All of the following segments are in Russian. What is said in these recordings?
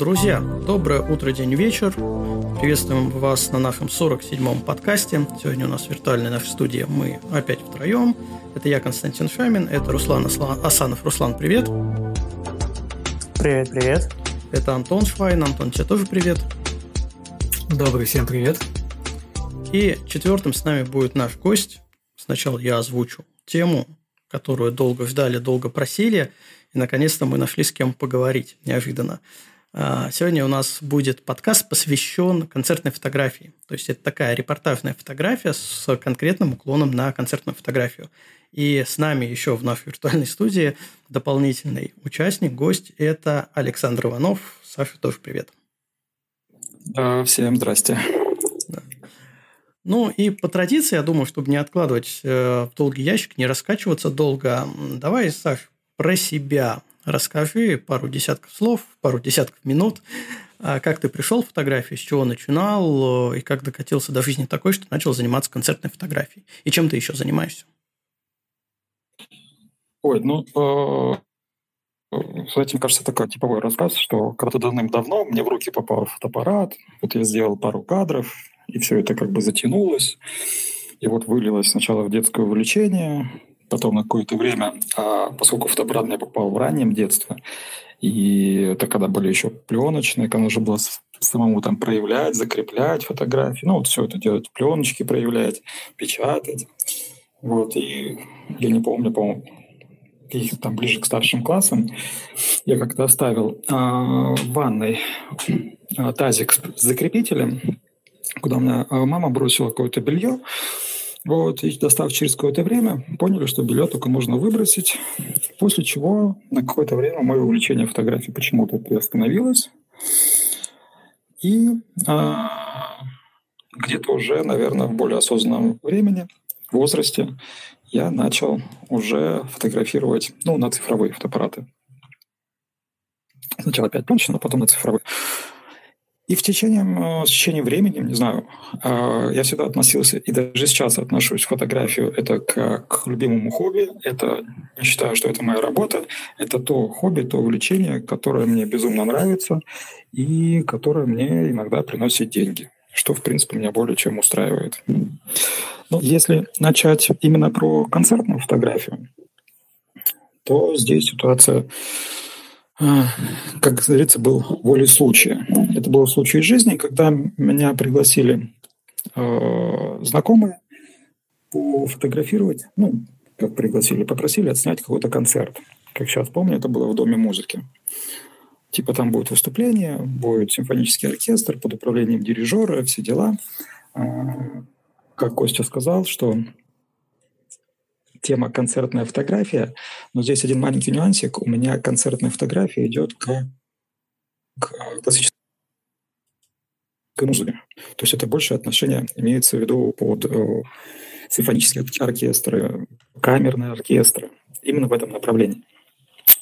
Друзья, доброе утро, день, вечер. Приветствуем вас на нашем 47-м подкасте. Сегодня у нас в виртуальной нашей студии мы опять втроем. Это я, Константин Шамин, это Руслан Асанов. Руслан, привет. Привет, привет. Это Антон Швайн. Антон, тебе тоже привет. Добрый, всем привет. И четвертым с нами будет наш гость. Сначала я озвучу тему, которую долго ждали, долго просили, и наконец-то мы нашли с кем поговорить неожиданно. А, сегодня у нас будет подкаст, посвящен концертной фотографии. То есть это такая репортажная фотография с конкретным уклоном на концертную фотографию. И с нами еще в нашей виртуальной студии дополнительный участник, гость – это Александр Иванов. Саша, тоже привет. Всем здрасте. Ну и по традиции, я думаю, чтобы не откладывать э, в долгий ящик, не раскачиваться долго, давай, Саш, про себя расскажи пару десятков слов, пару десятков минут, а как ты пришел в фотографию, с чего начинал и как докатился до жизни такой, что начал заниматься концертной фотографией. И чем ты еще занимаешься? Ой, ну, э, с этим, кажется, такой типовой рассказ, что когда-то давным-давно мне в руки попал фотоаппарат, вот я сделал пару кадров, и все это как бы затянулось. И вот вылилось сначала в детское увлечение, потом на какое-то время, а поскольку фотоаппарат мне попал в раннем детстве, и это когда были еще пленочные, когда нужно было самому там проявлять, закреплять фотографии, ну вот все это делать, пленочки проявлять, печатать. Вот, и я не помню, по-моему, каких там ближе к старшим классам, я как-то оставил а, в ванной а, тазик с закрепителем, куда у меня а, мама бросила какое-то белье, вот, и достав через какое-то время, поняли, что белье только можно выбросить, после чего на какое-то время мое увлечение фотографией почему-то приостановилось. И а, где-то уже, наверное, в более осознанном времени, возрасте, я начал уже фотографировать, ну, на цифровые фотоаппараты. Сначала опять но потом на цифровые. И в течение, в течение времени, не знаю, а, я всегда относился, и даже сейчас отношусь к фотографию, это как к любимому хобби. Это, я считаю, что это моя работа. Это то хобби, то увлечение, которое мне безумно нравится и которое мне иногда приносит деньги, что, в принципе, меня более чем устраивает. Но если начать именно про концертную фотографию, то здесь ситуация как говорится, был волей случая. Это был случай жизни, когда меня пригласили э, знакомые пофотографировать, ну, как пригласили, попросили отснять какой-то концерт. Как сейчас помню, это было в Доме музыки. Типа там будет выступление, будет симфонический оркестр под управлением дирижера, все дела. А, как Костя сказал, что тема концертная фотография, но здесь один маленький нюансик. У меня концертная фотография идет к, к классической музыке. То есть это больше отношение имеется в виду под э, симфонические оркестры, камерные оркестры, именно в этом направлении.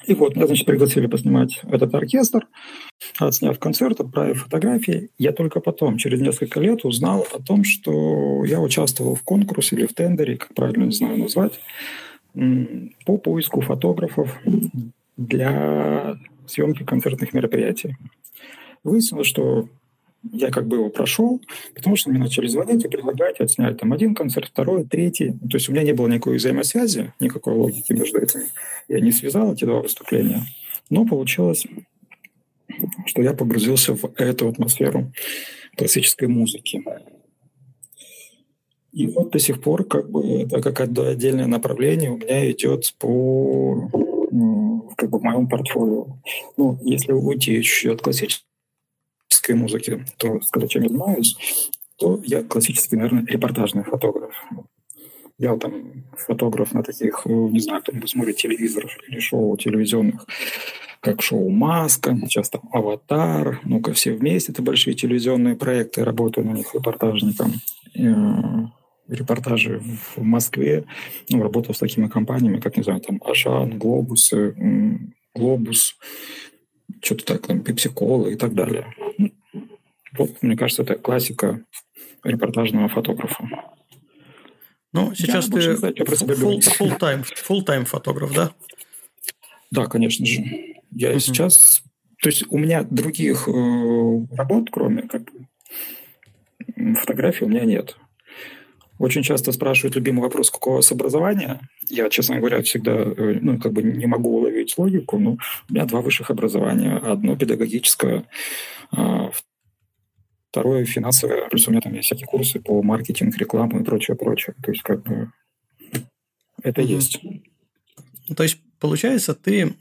И вот, меня, значит, пригласили поснимать этот оркестр, отсняв концерт, отправив фотографии. Я только потом, через несколько лет, узнал о том, что я участвовал в конкурсе или в тендере, как правильно не знаю назвать, по поиску фотографов для съемки концертных мероприятий. Выяснилось, что я как бы его прошел, потому что мне начали звонить и предлагать отснять там один концерт, второй, третий. То есть у меня не было никакой взаимосвязи, никакой логики между этими. Я не связал эти два выступления. Но получилось, что я погрузился в эту атмосферу классической музыки. И вот до сих пор как бы это как отдельное направление у меня идет по как бы в моем портфолио. Ну, если уйти еще от классической классической музыки, то сказать, чем я занимаюсь, то я классический, наверное, репортажный фотограф. Я там фотограф на таких, э, не знаю, кто-нибудь смотрит телевизор или шоу телевизионных, как шоу «Маска», сейчас там «Аватар», ну-ка все вместе, это большие телевизионные проекты, работаю на них репортажником. Э, репортажи в Москве, ну, работал с такими компаниями, как, не знаю, там «Ашан», «Глобус», «Глобус», что-то так, там, пепси-кола и так далее. Вот, мне кажется, это классика репортажного фотографа. Ну, сейчас я ты full-time full фотограф, да? Да, конечно же. Я угу. сейчас То есть у меня других э, работ, кроме как фотографий, у меня нет. Очень часто спрашивают любимый вопрос, какого у вас образования. Я, честно говоря, всегда э, ну, как бы не могу уловить логику. Но у меня два высших образования. Одно педагогическое, а, второе финансовое. Плюс у меня там есть всякие курсы по маркетингу, рекламу и прочее, прочее. То есть как бы это mm-hmm. есть. То есть, получается, ты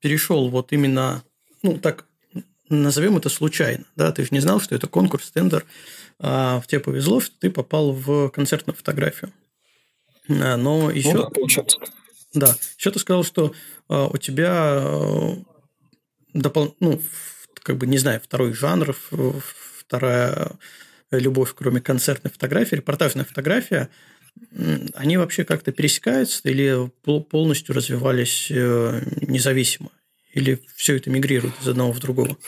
перешел вот именно, ну, так назовем это случайно, да, ты же не знал, что это конкурс, тендер, а в тебе повезло, что ты попал в концертную фотографию. А, но еще... Ну, да, получается. Да, еще ты сказал, что а, у тебя а, допол... ну, как бы, не знаю, второй жанр, вторая любовь, кроме концертной фотографии, репортажная фотография, они вообще как-то пересекаются или полностью развивались э, независимо? Или все это мигрирует из одного в другого?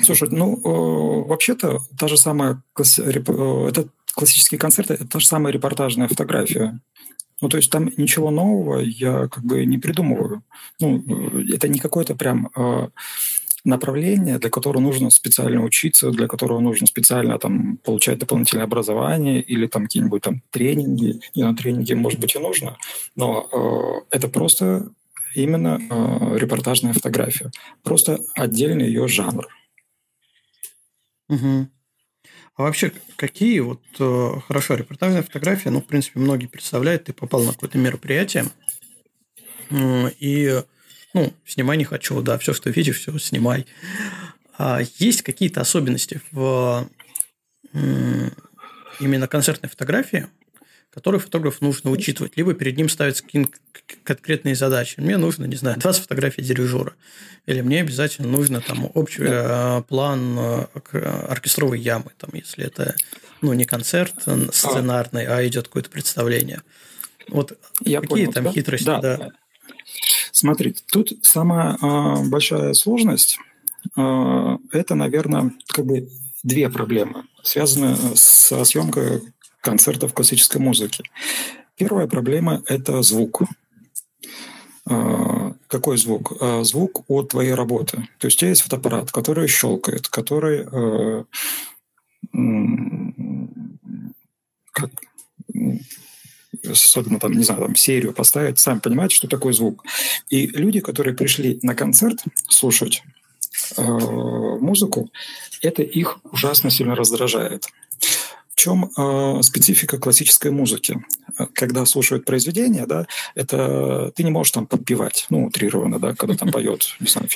Слушай, ну, э, вообще-то та же самая, э, это классические концерты, это та же самая репортажная фотография. Ну, то есть там ничего нового я как бы не придумываю. Ну, это не какой-то прям направление, для которого нужно специально учиться, для которого нужно специально там, получать дополнительное образование или там какие-нибудь там тренинги. И на тренинги, может быть, и нужно, но э, это просто именно э, репортажная фотография. Просто отдельный ее жанр. Угу. А вообще, какие вот, э, хорошо, репортажная фотография, ну, в принципе, многие представляют, ты попал на какое-то мероприятие, и ну, снимай не хочу, да, все, что видишь, все снимай. А есть какие-то особенности в именно концертной фотографии, которые фотографу нужно учитывать. Либо перед ним ставятся конкретные задачи. Мне нужно, не знаю, 20 фотографий дирижера. Или мне обязательно нужно там общий да. Э, план э, оркестровой ямы, там, если это ну, не концерт сценарный, а идет какое-то представление. Вот Я какие понял, там да? хитрости, да. да. Смотри, тут самая э, большая сложность э, это, наверное, как бы две проблемы, связанные со съемкой концертов классической музыки. Первая проблема – это звук. Э, какой звук? Э, звук от твоей работы. То есть у тебя есть фотоаппарат, который щелкает, который э, как особенно там, не знаю, там серию поставить, сами понимаете, что такое звук. И люди, которые пришли на концерт слушать э, музыку, это их ужасно сильно раздражает. В чем э, специфика классической музыки? Когда слушают произведение, да, это ты не можешь там подпевать, ну, утрированно, да, когда там поет, не знаю,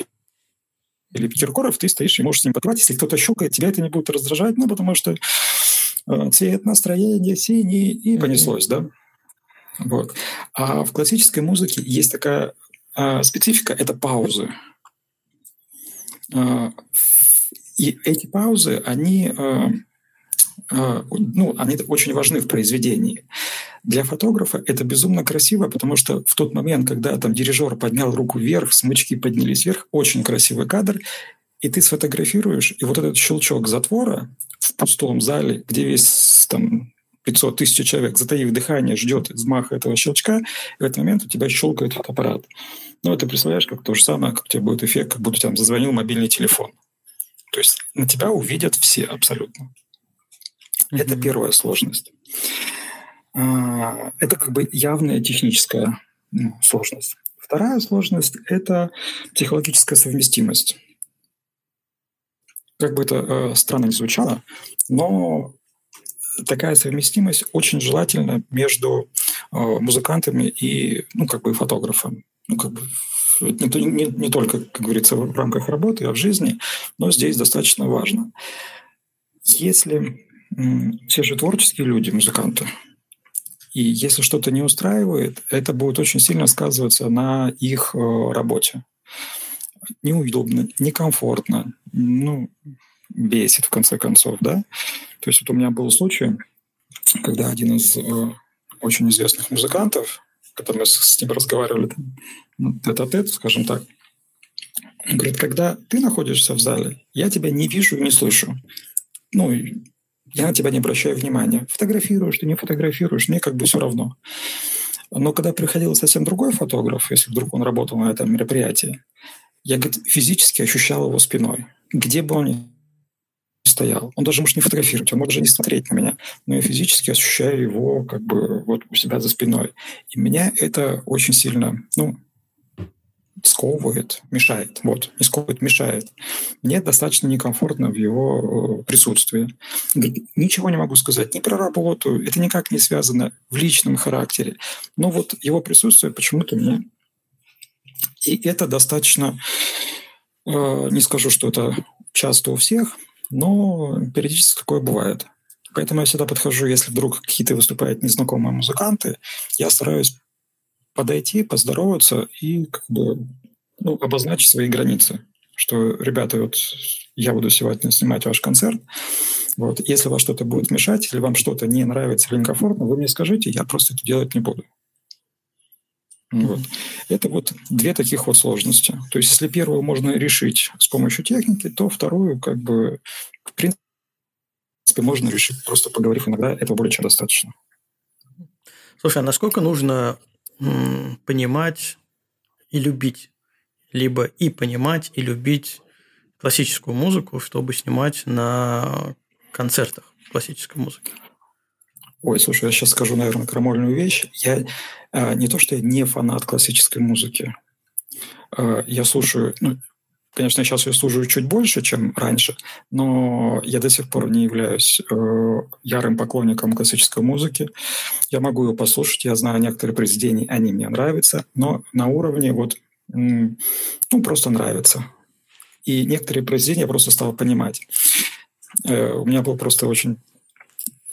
или Киркоров, ты стоишь и можешь с ним подпевать. Если кто-то щелкает, тебя это не будет раздражать, ну, потому что э, цвет настроения синий, и понеслось, да. Вот. А в классической музыке есть такая а, специфика – это паузы. А, и эти паузы, они, а, а, ну, они очень важны в произведении. Для фотографа это безумно красиво, потому что в тот момент, когда там дирижер поднял руку вверх, смычки поднялись вверх, очень красивый кадр, и ты сфотографируешь, и вот этот щелчок затвора в пустом зале, где весь там 500 тысяч человек, затаив дыхание, ждет взмаха этого щелчка, и в этот момент у тебя щелкает фотоаппарат. Ну, ты представляешь, как то же самое, как у тебя будет эффект, как будто там зазвонил мобильный телефон. То есть на тебя увидят все абсолютно. Mm-hmm. Это первая сложность. А, это как бы явная техническая ну, сложность. Вторая сложность – это психологическая совместимость. Как бы это э, странно не звучало, но такая совместимость очень желательна между э, музыкантами и, ну, как бы фотографом. Ну, как бы не, не, не только, как говорится, в рамках работы, а в жизни, но здесь достаточно важно. Если все же творческие люди, музыканты, и если что-то не устраивает, это будет очень сильно сказываться на их э, работе. Неудобно, некомфортно, ну, бесит в конце концов, да. То есть вот у меня был случай, когда один из э, очень известных музыкантов, когда мы с, ним разговаривали ну, тет-а-тет, скажем так, говорит, когда ты находишься в зале, я тебя не вижу и не слышу. Ну, я на тебя не обращаю внимания. Фотографируешь, ты не фотографируешь, мне как бы все равно. Но когда приходил совсем другой фотограф, если вдруг он работал на этом мероприятии, я говорит, физически ощущал его спиной. Где бы он ни стоял. Он даже может не фотографировать, он может даже не смотреть на меня, но я физически ощущаю его как бы вот у себя за спиной. И меня это очень сильно, ну, сковывает, мешает. Вот, не сковывает, мешает. Мне достаточно некомфортно в его э, присутствии. Ничего не могу сказать ни про работу, это никак не связано в личном характере. Но вот его присутствие почему-то мне... И это достаточно... Э, не скажу, что это часто у всех, но периодически такое бывает. Поэтому я всегда подхожу, если вдруг какие-то выступают незнакомые музыканты, я стараюсь подойти, поздороваться и как бы ну, обозначить свои границы. Что, ребята, вот я буду сегодня снимать ваш концерт. Вот, если вас что-то будет мешать, или вам что-то не нравится или некомфортно, вы мне скажите, я просто это делать не буду. Вот. Это вот две таких вот сложности. То есть, если первую можно решить с помощью техники, то вторую, как бы, в принципе, можно решить, просто поговорив иногда, этого более чем достаточно. Слушай, а насколько нужно понимать и любить, либо и понимать, и любить классическую музыку, чтобы снимать на концертах классической музыки? Ой, слушай, я сейчас скажу, наверное, крамольную вещь. Я а, не то, что я не фанат классической музыки. А, я слушаю, ну, конечно, сейчас я слушаю чуть больше, чем раньше, но я до сих пор не являюсь э, ярым поклонником классической музыки. Я могу ее послушать, я знаю некоторые произведения, они мне нравятся, но на уровне вот, ну, просто нравится. И некоторые произведения я просто стал понимать. Э, у меня был просто очень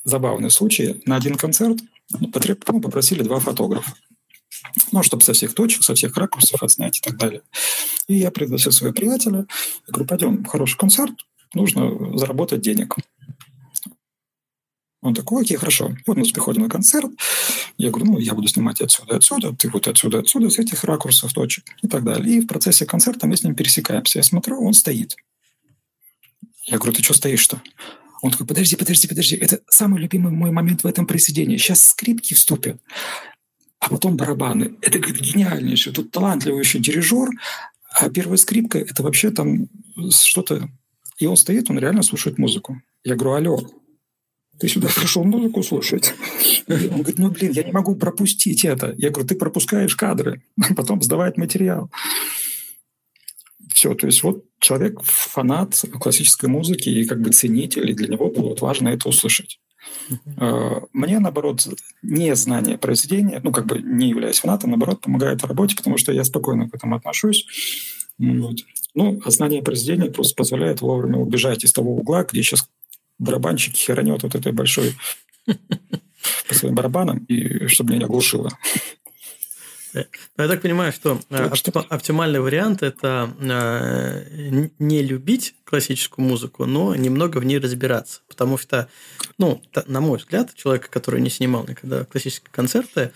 забавный случай. На один концерт ну, попросили два фотографа. Ну, чтобы со всех точек, со всех ракурсов отснять и так далее. И я пригласил своего приятеля. Я говорю, пойдем, хороший концерт, нужно заработать денег. Он такой, окей, хорошо. Вот мы приходим на концерт. Я говорю, ну, я буду снимать отсюда, отсюда, ты вот отсюда, отсюда, с этих ракурсов, точек и так далее. И в процессе концерта мы с ним пересекаемся. Я смотрю, он стоит. Я говорю, ты что стоишь-то? Он такой, подожди, подожди, подожди, это самый любимый мой момент в этом произведении. Сейчас скрипки вступят, а потом барабаны. Это говорит, гениальнейший. Тут талантливый еще дирижер, а первая скрипка – это вообще там что-то... И он стоит, он реально слушает музыку. Я говорю, алло, ты сюда пришел музыку слушать? Он говорит, ну, блин, я не могу пропустить это. Я говорю, ты пропускаешь кадры, потом сдавать материал. Все, то есть вот человек фанат классической музыки и как бы ценитель, и для него было вот важно это услышать. Uh-huh. Мне, наоборот, не знание произведения, ну, как бы не являясь фанатом, наоборот, помогает в работе, потому что я спокойно к этому отношусь. Вот. Ну, а знание произведения просто позволяет вовремя убежать из того угла, где сейчас барабанщик херанет вот этой большой по своим барабанам, и чтобы меня не оглушило. Но я так понимаю, что э, оптимальный вариант – это э, не любить классическую музыку, но немного в ней разбираться. Потому что, ну, на мой взгляд, человека, который не снимал никогда классические концерты,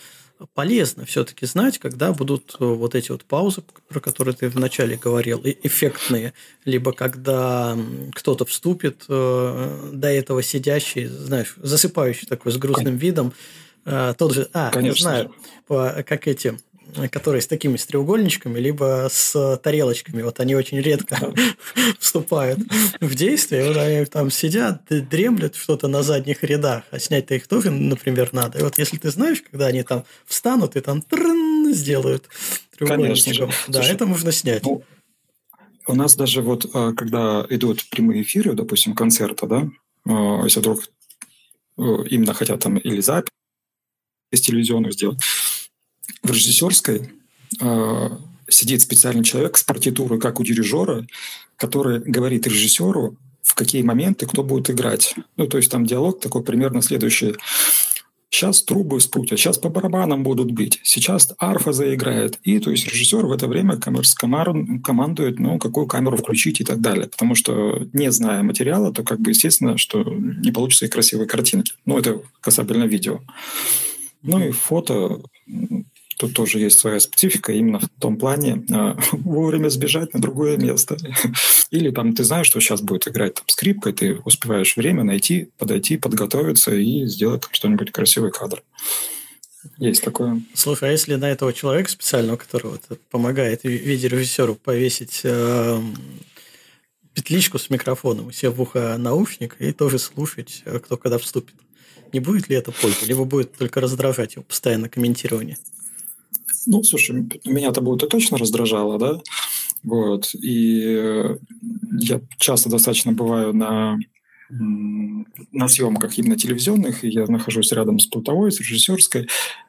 полезно все-таки знать, когда будут э, вот эти вот паузы, про которые ты вначале говорил, эффектные, либо когда кто-то вступит, до этого сидящий, знаешь, засыпающий такой с грустным видом, тот же, а, Конечно. знаю, по, как эти, которые с такими с треугольничками, либо с тарелочками. Вот они очень редко вступают в действие. Вот они там сидят, дремлют что-то на задних рядах, а снять-то их тоже, например, надо. И вот если ты знаешь, когда они там встанут и там сделают треугольничком, да, Слушай, это можно снять. Ну, у нас даже вот, а, когда идут прямые эфиры, допустим, концерта, да, а, если вдруг э, именно хотят там или запись телевизионную сделать, в режиссерской э, сидит специальный человек с партитурой, как у дирижера, который говорит режиссеру, в какие моменты кто будет играть. Ну, то есть там диалог такой примерно следующий. Сейчас трубы спутят, сейчас по барабанам будут бить, сейчас арфа заиграет. И то есть режиссер в это время командует, ну, какую камеру включить и так далее. Потому что, не зная материала, то как бы естественно, что не получится и красивые картинки. Ну, это касательно видео. Ну и фото Тут тоже есть своя специфика именно в том плане э, вовремя сбежать на другое место. Или там ты знаешь, что сейчас будет играть там, скрипка, и ты успеваешь время найти, подойти, подготовиться и сделать там что-нибудь красивый кадр. Есть такое. Слушай, а если на этого человека специального, который вот помогает видеорежиссеру повесить э, петличку с микрофоном, себе в ухо наушник и тоже слушать, э, кто когда вступит, не будет ли это польза? Либо будет только раздражать его постоянно комментирование? Ну, слушай, меня это будет и точно раздражало, да? Вот. И э, я часто достаточно бываю на на съемках именно телевизионных, и я нахожусь рядом с плутовой, с режиссерской.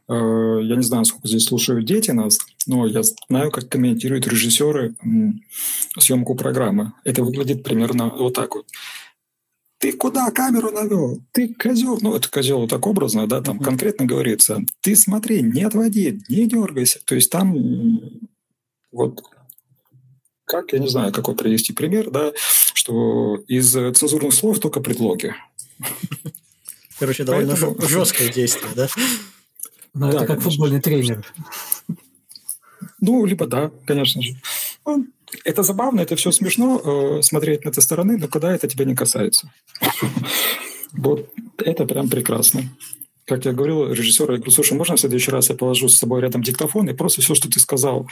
Э, я не знаю, сколько здесь слушают дети нас, но я знаю, как комментируют режиссеры съемку программы. Это выглядит примерно вот так вот. Ты куда камеру навел? Ты козел. Ну, это козел так образно, да, там mm-hmm. конкретно говорится. Ты смотри, не отводи, не дергайся. То есть там вот как, я не знаю, какой привести пример, да, что из цензурных слов только предлоги. Короче, довольно Поэтому... жесткое действие, да? Ну, да, это как футбольный тренер. Ну, либо да, конечно же. Ну, это забавно, это все смешно э, смотреть на этой стороны, но когда это тебя не касается. Вот это прям прекрасно как я говорил режиссеру, я говорю, слушай, можно в следующий раз я положу с собой рядом диктофон, и просто все, что ты сказал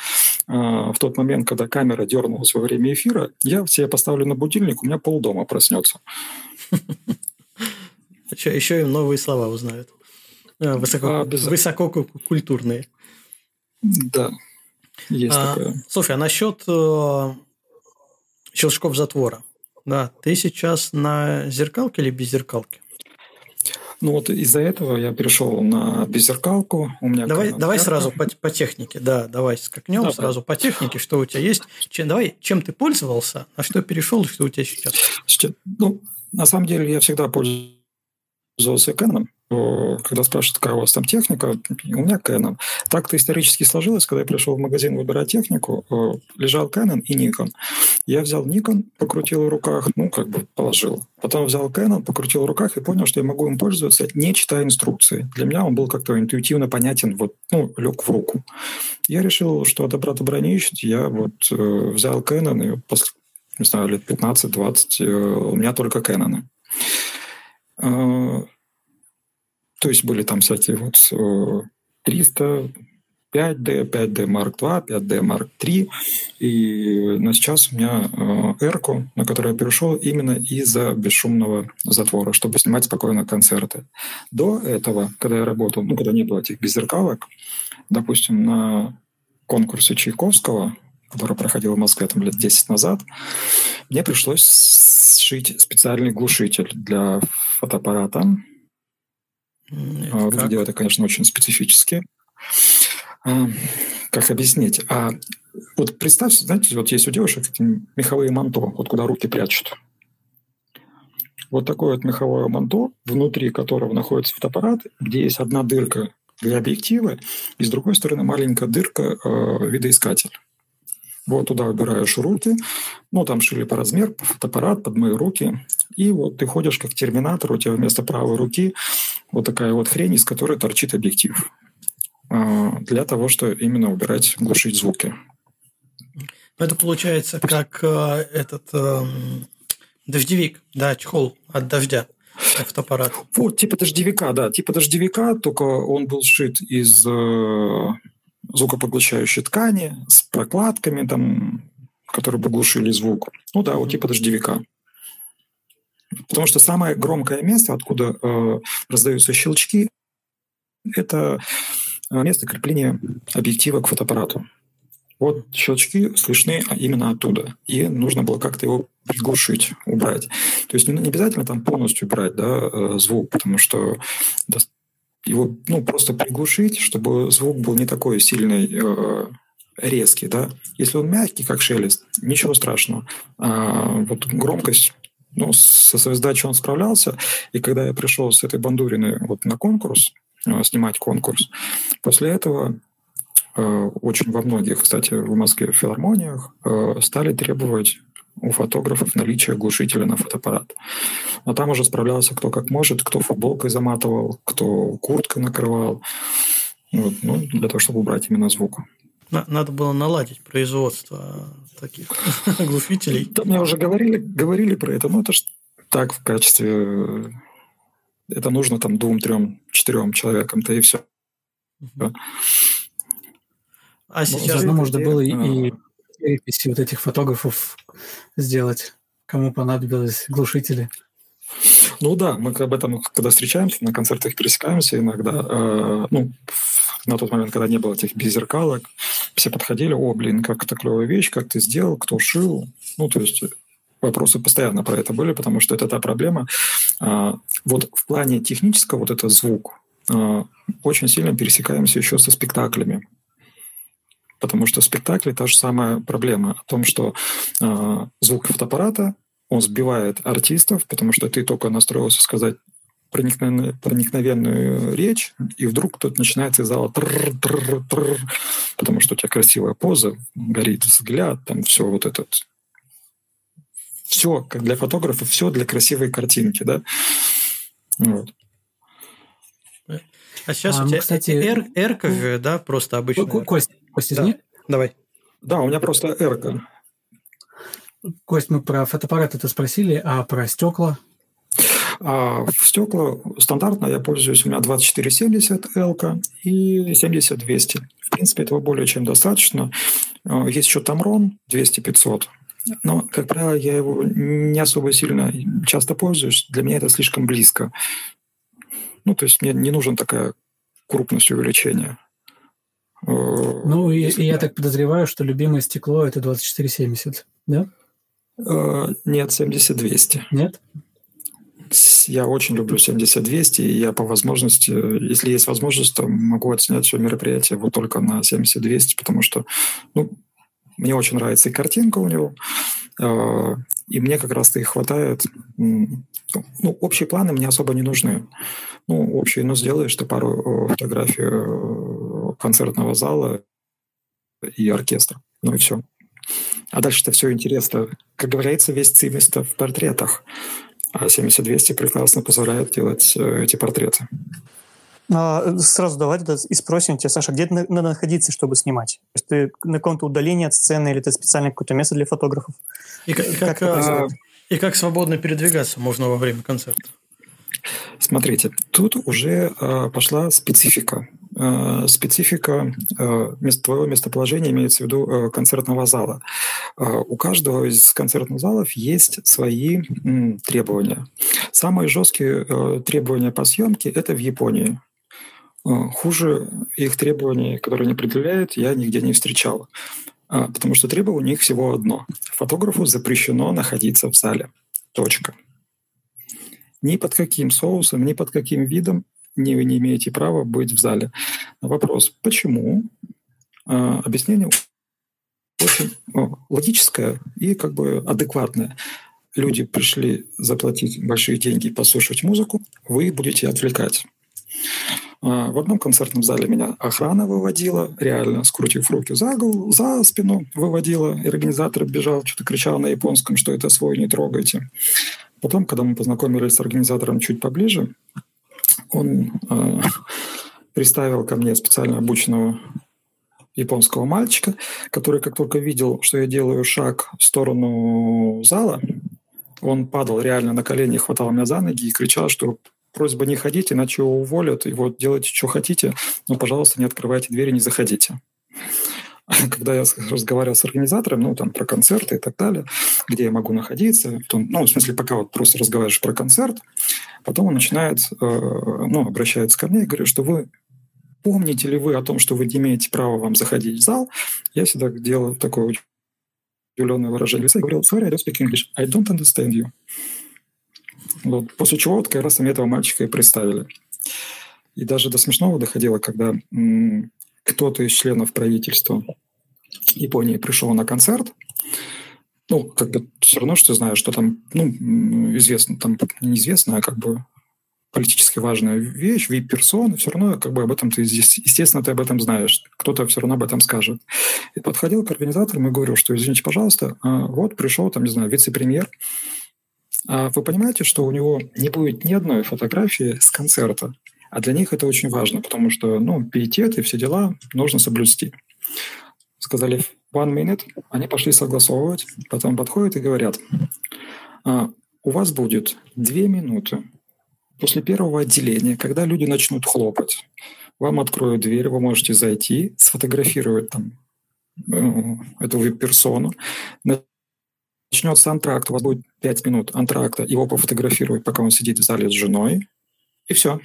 э, в тот момент, когда камера дернулась во время эфира, я себе поставлю на будильник, у меня полдома проснется. Еще, еще и новые слова узнают. А, высоко, а. Высококультурные. Да, есть а, такое. Слушай, а насчет э, щелчков затвора. Да, ты сейчас на зеркалке или без зеркалки? Ну вот из-за этого я перешел на беззеркалку. У меня давай давай сразу по, по технике, да, давай скакнем да, сразу по технике, что у тебя есть. Чем, давай, чем ты пользовался, на что перешел, что у тебя сейчас? Ну, на самом деле я всегда пользовался Canon когда спрашивают, какая у вас там техника, у меня Canon. Так-то исторически сложилось, когда я пришел в магазин выбирать технику, лежал Canon и Nikon. Я взял Nikon, покрутил в руках, ну, как бы положил. Потом взял Canon, покрутил в руках и понял, что я могу им пользоваться, не читая инструкции. Для меня он был как-то интуитивно понятен, вот, ну, лег в руку. Я решил, что добра добра не ищет. Я вот э, взял Canon, и после, не знаю, лет 15-20 э, у меня только Canon. То есть были там всякие вот 300, 5D, 5D Mark II, 5D Mark III. И на сейчас у меня R, на которую я перешел именно из-за бесшумного затвора, чтобы снимать спокойно концерты. До этого, когда я работал, ну, когда не было этих беззеркалок, допустим, на конкурсе Чайковского, который проходил в Москве там лет 10 назад, мне пришлось сшить специальный глушитель для фотоаппарата, Выглядело это, конечно, очень специфически. А, как объяснить? А вот представьте, знаете, вот есть у девушек эти меховые манто, вот куда руки прячут. Вот такое вот меховое манто, внутри которого находится фотоаппарат, где есть одна дырка для объектива, и с другой стороны маленькая дырка э, видоискатель. Вот туда убираешь руки, ну, там шили по размеру, фотоаппарат под мои руки, и вот ты ходишь как терминатор, у тебя вместо правой руки вот такая вот хрень, из которой торчит объектив а, для того, чтобы именно убирать, глушить звуки. Это получается как э, этот э, дождевик, да, чехол от дождя фотоаппарат. Вот, типа дождевика, да, типа дождевика, только он был сшит из э, звукопоглощающей ткани с прокладками, там, которые бы глушили звук. Ну да, вот типа дождевика. Потому что самое громкое место, откуда э, раздаются щелчки, это э, место крепления объектива к фотоаппарату. Вот щелчки слышны именно оттуда. И нужно было как-то его приглушить, убрать. То есть не, обязательно там полностью убрать да, э, звук, потому что его ну, просто приглушить, чтобы звук был не такой сильный, э, резкий. Да? Если он мягкий, как шелест, ничего страшного. А вот громкость ну, со своей задачей он справлялся. И когда я пришел с этой бандуриной вот на конкурс, э, снимать конкурс, после этого э, очень во многих, кстати, в Москве филармониях э, стали требовать у фотографов наличие глушителя на фотоаппарат. А там уже справлялся кто как может, кто футболкой заматывал, кто курткой накрывал, вот, ну, для того, чтобы убрать именно звук. Надо было наладить производство таких глушителей. Да, мне уже говорили, говорили про это, но это же так в качестве... Это нужно там двум, трем, четырем человекам-то и все. А ну, сейчас... Заодно можно было и, и а. переписи вот этих фотографов сделать, кому понадобилось глушители. Ну да, мы об этом, когда встречаемся, на концертах пересекаемся иногда. Э, ну, на тот момент, когда не было этих беззеркалок, все подходили, о, блин, как это клевая вещь, как ты сделал, кто шил. Ну, то есть вопросы постоянно про это были, потому что это та проблема. А, вот в плане технического вот этот звук, а, очень сильно пересекаемся еще со спектаклями. Потому что спектакли та же самая проблема о том, что э, звук фотоаппарата, он сбивает артистов, потому что ты только настроился сказать проникновенную, проникновенную речь, и вдруг кто-то начинает из зала потому что у тебя красивая поза, горит взгляд, там все вот этот все, как для фотографа, все для красивой картинки, да. Вот. А сейчас а, у тебя, кстати, эр, эрка же, да, просто обычно. Кость, Кость, извини. Да. Давай. Да, у меня просто эрка. Кость, мы про фотоаппарат это спросили, а про стекла? А стекла стандартно я пользуюсь, у меня 2470 L и 70-200. В принципе, этого более чем достаточно. А, есть еще Tamron 200-500. Но, как правило, я его не особо сильно часто пользуюсь. Для меня это слишком близко. Ну, то есть мне не нужен такая крупность увеличения. Э, ну, и, и я так подозреваю, что любимое стекло – это 2470, да? Э, нет, 70-200. Нет? Я очень люблю 70-200, и я по возможности, если есть возможность, то могу отснять все мероприятие вот только на 70-200, потому что ну, мне очень нравится и картинка у него, э, и мне как раз-то и хватает. Ну, общие планы мне особо не нужны. Ну, общие, ну, сделаешь ты пару фотографий э, концертного зала и оркестра. Ну и все. А дальше-то все интересно. Как говорится, весь цимист в портретах. А 70-200 прекрасно позволяет делать э, эти портреты. А, сразу давай тогда и спросим тебя, Саша, где надо находиться, чтобы снимать? То есть ты на каком-то удалении от сцены или это специальное какое-то место для фотографов? И как, как, как а, и как свободно передвигаться можно во время концерта? Смотрите, тут уже э, пошла специфика. Э, специфика э, твоего местоположения имеется в виду э, концертного зала. У каждого из концертных залов есть свои требования. Самые жесткие требования по съемке – это в Японии. Хуже их требований, которые они предъявляют, я нигде не встречал. Потому что требование у них всего одно. Фотографу запрещено находиться в зале. Точка. Ни под каким соусом, ни под каким видом не, вы не имеете права быть в зале. Вопрос, почему? Э, объяснение очень логическое и как бы адекватное люди пришли заплатить большие деньги и послушать музыку, вы будете отвлекать. А, в одном концертном зале меня охрана выводила, реально скрутив руки за голову, за спину выводила. И организатор бежал, что-то кричал на японском, что это свой, не трогайте. Потом, когда мы познакомились с организатором чуть поближе, он э, приставил ко мне специально обученного японского мальчика, который, как только видел, что я делаю шаг в сторону зала, он падал реально на колени, хватал меня за ноги и кричал, что просьба не ходить, иначе его уволят, и вот делайте, что хотите, но, пожалуйста, не открывайте двери, не заходите. Когда я разговаривал с организатором, ну, там, про концерты и так далее, где я могу находиться, потом, ну, в смысле, пока вот просто разговариваешь про концерт, потом он начинает, э, ну, обращается ко мне и говорит, что вы помните ли вы о том, что вы не имеете права вам заходить в зал? Я всегда делаю такое удивленное выражение лица и говорил, sorry, I don't speak English, I don't understand you. Вот. После чего вот как раз мне этого мальчика и представили. И даже до смешного доходило, когда м- кто-то из членов правительства Японии пришел на концерт, ну, как бы все равно, что знаешь, что там, ну, известно, там неизвестно, а как бы политически важная вещь, вип-персона, все равно как бы об этом ты, естественно, ты об этом знаешь. Кто-то все равно об этом скажет. И подходил к организаторам и говорил, что, извините, пожалуйста, а, вот пришел там, не знаю, вице-премьер, а вы понимаете, что у него не будет ни одной фотографии с концерта, а для них это очень важно, потому что, ну, пиетет и все дела нужно соблюсти. Сказали one minute, они пошли согласовывать, потом подходят и говорят, а, у вас будет две минуты После первого отделения, когда люди начнут хлопать, вам откроют дверь, вы можете зайти, сфотографировать там э, эту вип-персону, начнется антракт, у вас будет 5 минут антракта, его пофотографировать, пока он сидит в зале с женой, и все.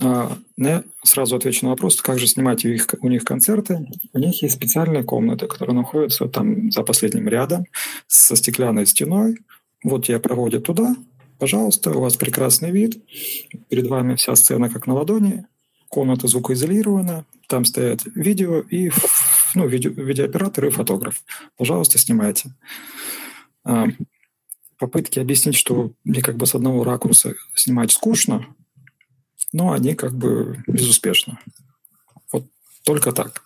А, не, сразу отвечу на вопрос, как же снимать у, их, у них концерты. У них есть специальные комнаты, которые находятся там за последним рядом со стеклянной стеной. Вот я проводят туда, пожалуйста, у вас прекрасный вид, перед вами вся сцена как на ладони, комната звукоизолирована, там стоят видео и ну, видео, видеооператор и фотограф. Пожалуйста, снимайте. А, попытки объяснить, что мне как бы с одного ракурса снимать скучно, но они как бы безуспешно. Вот только так.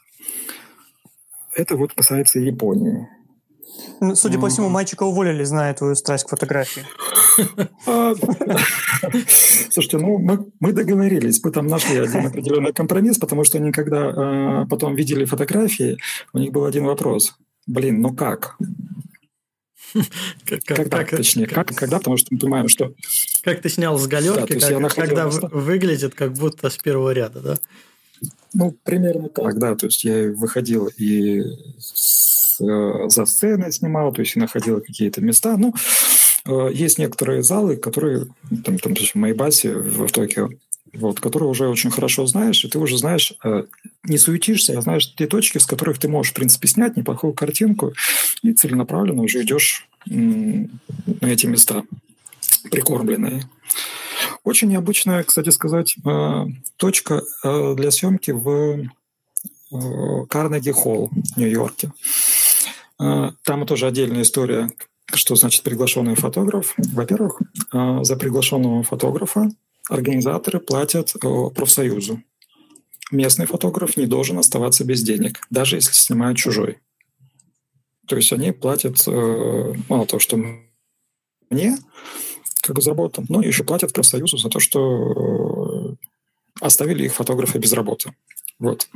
Это вот касается Японии. Ну, судя по всему, мальчика уволили, зная твою страсть к фотографии. А, слушайте, ну мы, мы договорились, мы там нашли один определенный компромисс, потому что они когда э, потом видели фотографии, у них был один вопрос. Блин, ну как? Как, когда, как, точнее, как, как, когда, потому что мы понимаем, что... Как ты снял с галерки, да, как, когда выглядит как будто с первого ряда, да? Ну, примерно так, да. То есть я выходил и с, э, за сценой снимал, то есть и находил какие-то места. Ну, э, есть некоторые залы, которые, там, там в моей базе в, в Токио, вот, которые уже очень хорошо знаешь, и ты уже знаешь, э, не суетишься, а знаешь те точки, с которых ты можешь, в принципе, снять неплохую картинку, и целенаправленно уже идешь на эти места прикормленные. Очень необычная, кстати сказать, э, точка э, для съемки в Карнеги Холл в Нью-Йорке. Там тоже отдельная история, что значит приглашенный фотограф. Во-первых, за приглашенного фотографа организаторы платят э, профсоюзу. Местный фотограф не должен оставаться без денег, даже если снимает чужой. То есть они платят э, мало того, что мне, как за работу, но еще платят профсоюзу за то, что э, оставили их фотографы без работы. Вот.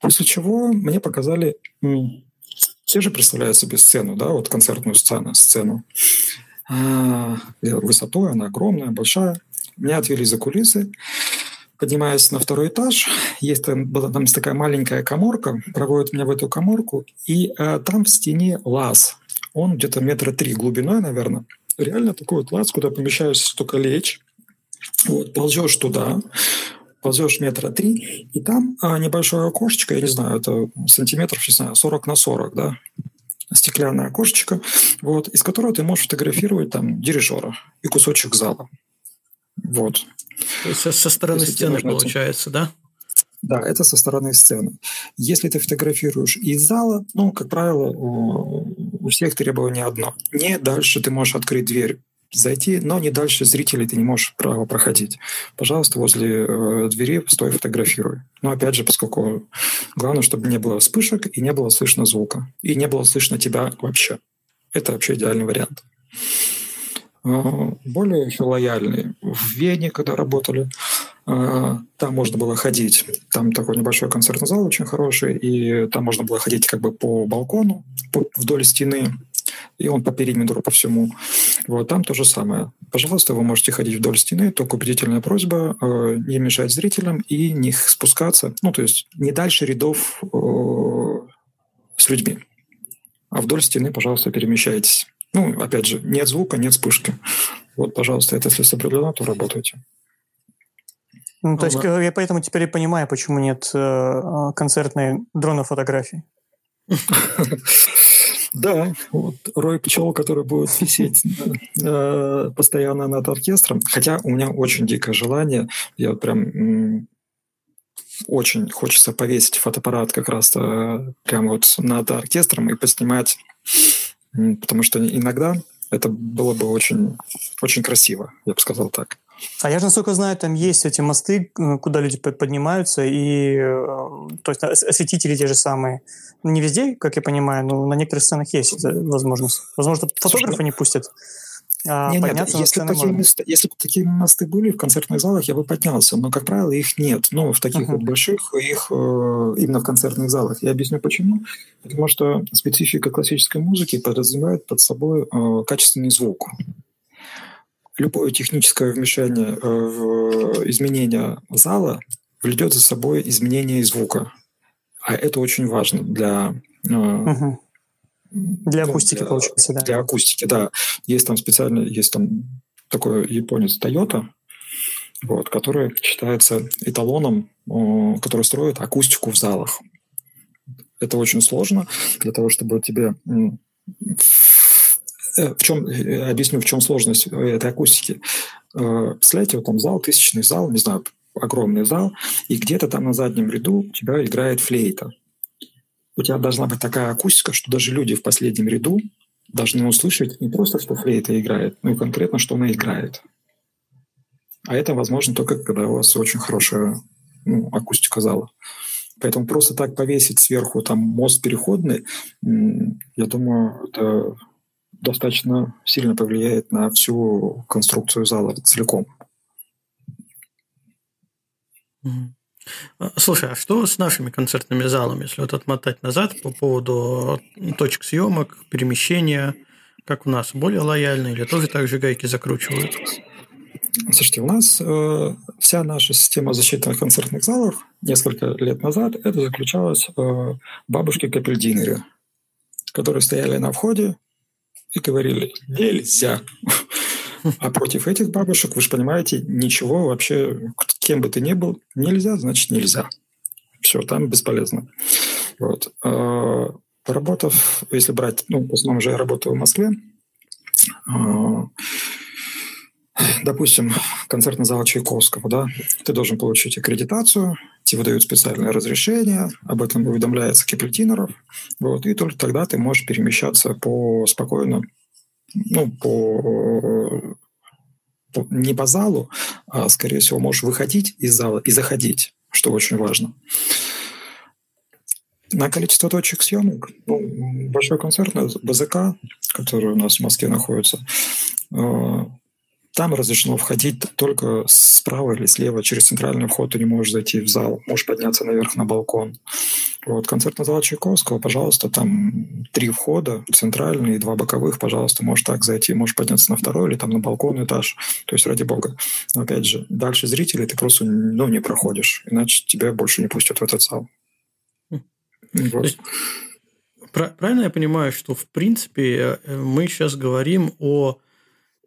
После чего мне показали, все же представляют себе сцену, да, вот концертную сцену, сцену. А, высотой она огромная, большая. Меня отвели за кулисы, поднимаюсь на второй этаж, есть там, была там такая маленькая коморка, проводят меня в эту коморку, и э, там в стене лаз. Он где-то метра три глубиной, наверное. Реально такой вот лаз, куда помещаешься только лечь. Вот, ползешь туда, ползешь метра три, и там а, небольшое окошечко, я не знаю, это сантиметров, не знаю, 40 на 40, да, стеклянное окошечко, вот, из которого ты можешь фотографировать там дирижера и кусочек зала. Вот. То есть со стороны Если стены получается, да? Да, это со стороны сцены. Если ты фотографируешь из зала, ну, как правило, у, у всех требование одно. Не дальше ты можешь открыть дверь, зайти, но не дальше зрителей ты не можешь право проходить. Пожалуйста, возле э, двери стой фотографируй. Но опять же, поскольку главное, чтобы не было вспышек и не было слышно звука. И не было слышно тебя вообще. Это вообще идеальный вариант. А, более еще лояльные. В Вене, когда работали, а, там можно было ходить. Там такой небольшой концертный зал очень хороший, и там можно было ходить как бы по балкону вдоль стены, и он по периметру, по всему. Вот там то же самое. Пожалуйста, вы можете ходить вдоль стены, только убедительная просьба э, не мешать зрителям и не спускаться, ну, то есть не дальше рядов э, с людьми. А вдоль стены, пожалуйста, перемещайтесь. Ну, опять же, нет звука, нет вспышки. Вот, пожалуйста, это если соблюдено, то работайте. Ну, то есть ага. я поэтому теперь понимаю, почему нет э, концертной дронофотографии. Да, вот рой пчел, который будет висеть э, постоянно над оркестром. Хотя у меня очень дикое желание, я прям очень хочется повесить фотоаппарат как раз прямо вот над оркестром и поснимать Потому что иногда это было бы очень, очень красиво, я бы сказал так. А я же, насколько знаю, там есть эти мосты, э, куда люди поднимаются, и э, то есть осветители те же самые. Не везде, как я понимаю, но на некоторых сценах есть возможность. Возможно, фотографы не пустят а нет, нет, если, такие места, если бы такие мосты были в концертных залах, я бы поднялся, но, как правило, их нет. Ну, в таких uh-huh. вот больших, их э, именно в концертных залах. Я объясню почему. Потому что специфика классической музыки подразумевает под собой э, качественный звук. любое техническое вмешание э, в изменение зала влечет за собой изменение звука. А это очень важно для... Угу. Для ну, акустики, для, получается, да. Для акустики, да. Есть там специально, есть там такой японец Toyota, вот, который считается эталоном, который строит акустику в залах. Это очень сложно для того, чтобы тебе э, в чем, э, объясню, в чем сложность этой акустики. Э, представляете, вот там зал, тысячный зал, не знаю, огромный зал, и где-то там на заднем ряду у тебя играет флейта. У тебя должна быть такая акустика, что даже люди в последнем ряду должны услышать не просто, что флейта играет, но и конкретно, что она играет. А это возможно только, когда у вас очень хорошая ну, акустика зала. Поэтому просто так повесить сверху там мост переходный, я думаю, это достаточно сильно повлияет на всю конструкцию зала целиком. А, слушай, а что с нашими концертными залами, если вот отмотать назад по поводу точек съемок, перемещения, как у нас, более лояльно или тоже так же гайки закручивают? Слушайте, у нас э, вся наша система защиты концертных залов несколько лет назад это заключалось э, бабушки капельдинеры, которые стояли на входе и говорили «нельзя». А против этих бабушек, вы же понимаете, ничего вообще, кем бы ты ни был, нельзя, значит нельзя. Все, там бесполезно. Вот. А, поработав, если брать, ну, в основном же я работаю в Москве, а, допустим, концертный зал Чайковского, да, ты должен получить аккредитацию, тебе выдают специальное разрешение, об этом уведомляется капельтинеров, вот, и только тогда ты можешь перемещаться по спокойно, ну, по, по не по залу, а, скорее всего, можешь выходить из зала и заходить, что очень важно. На количество точек съемок, ну, большой концертный БЗК, который у нас в Москве находится, а, там разрешено входить только справа или слева. Через центральный вход ты не можешь зайти в зал. Можешь подняться наверх на балкон. Вот, концертный зал Чайковского, пожалуйста, там три входа, центральный и два боковых, пожалуйста, можешь так зайти, можешь подняться на второй или там на балкон этаж. То есть, ради бога. Но, опять же, дальше зрителей ты просто ну, не проходишь, иначе тебя больше не пустят в этот зал. Хм. Вот. Правильно я понимаю, что в принципе э, мы сейчас говорим о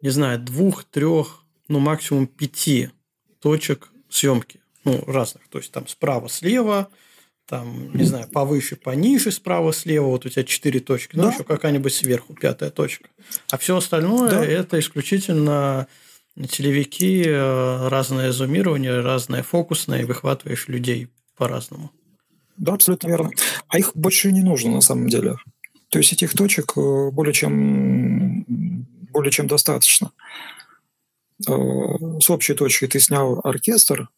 не знаю, двух, трех, ну, максимум пяти точек съемки. Ну, разных. То есть, там справа, слева, там, не знаю, повыше, пониже, справа, слева, вот у тебя четыре точки, ну, да. еще какая-нибудь сверху, пятая точка. А все остальное да. это исключительно телевики, э, разное зумирование, разное фокусное, и выхватываешь людей по-разному. Да, абсолютно верно. А их больше не нужно на самом деле. То есть этих точек э, более чем более чем достаточно. Э, с общей точки ты снял оркестр,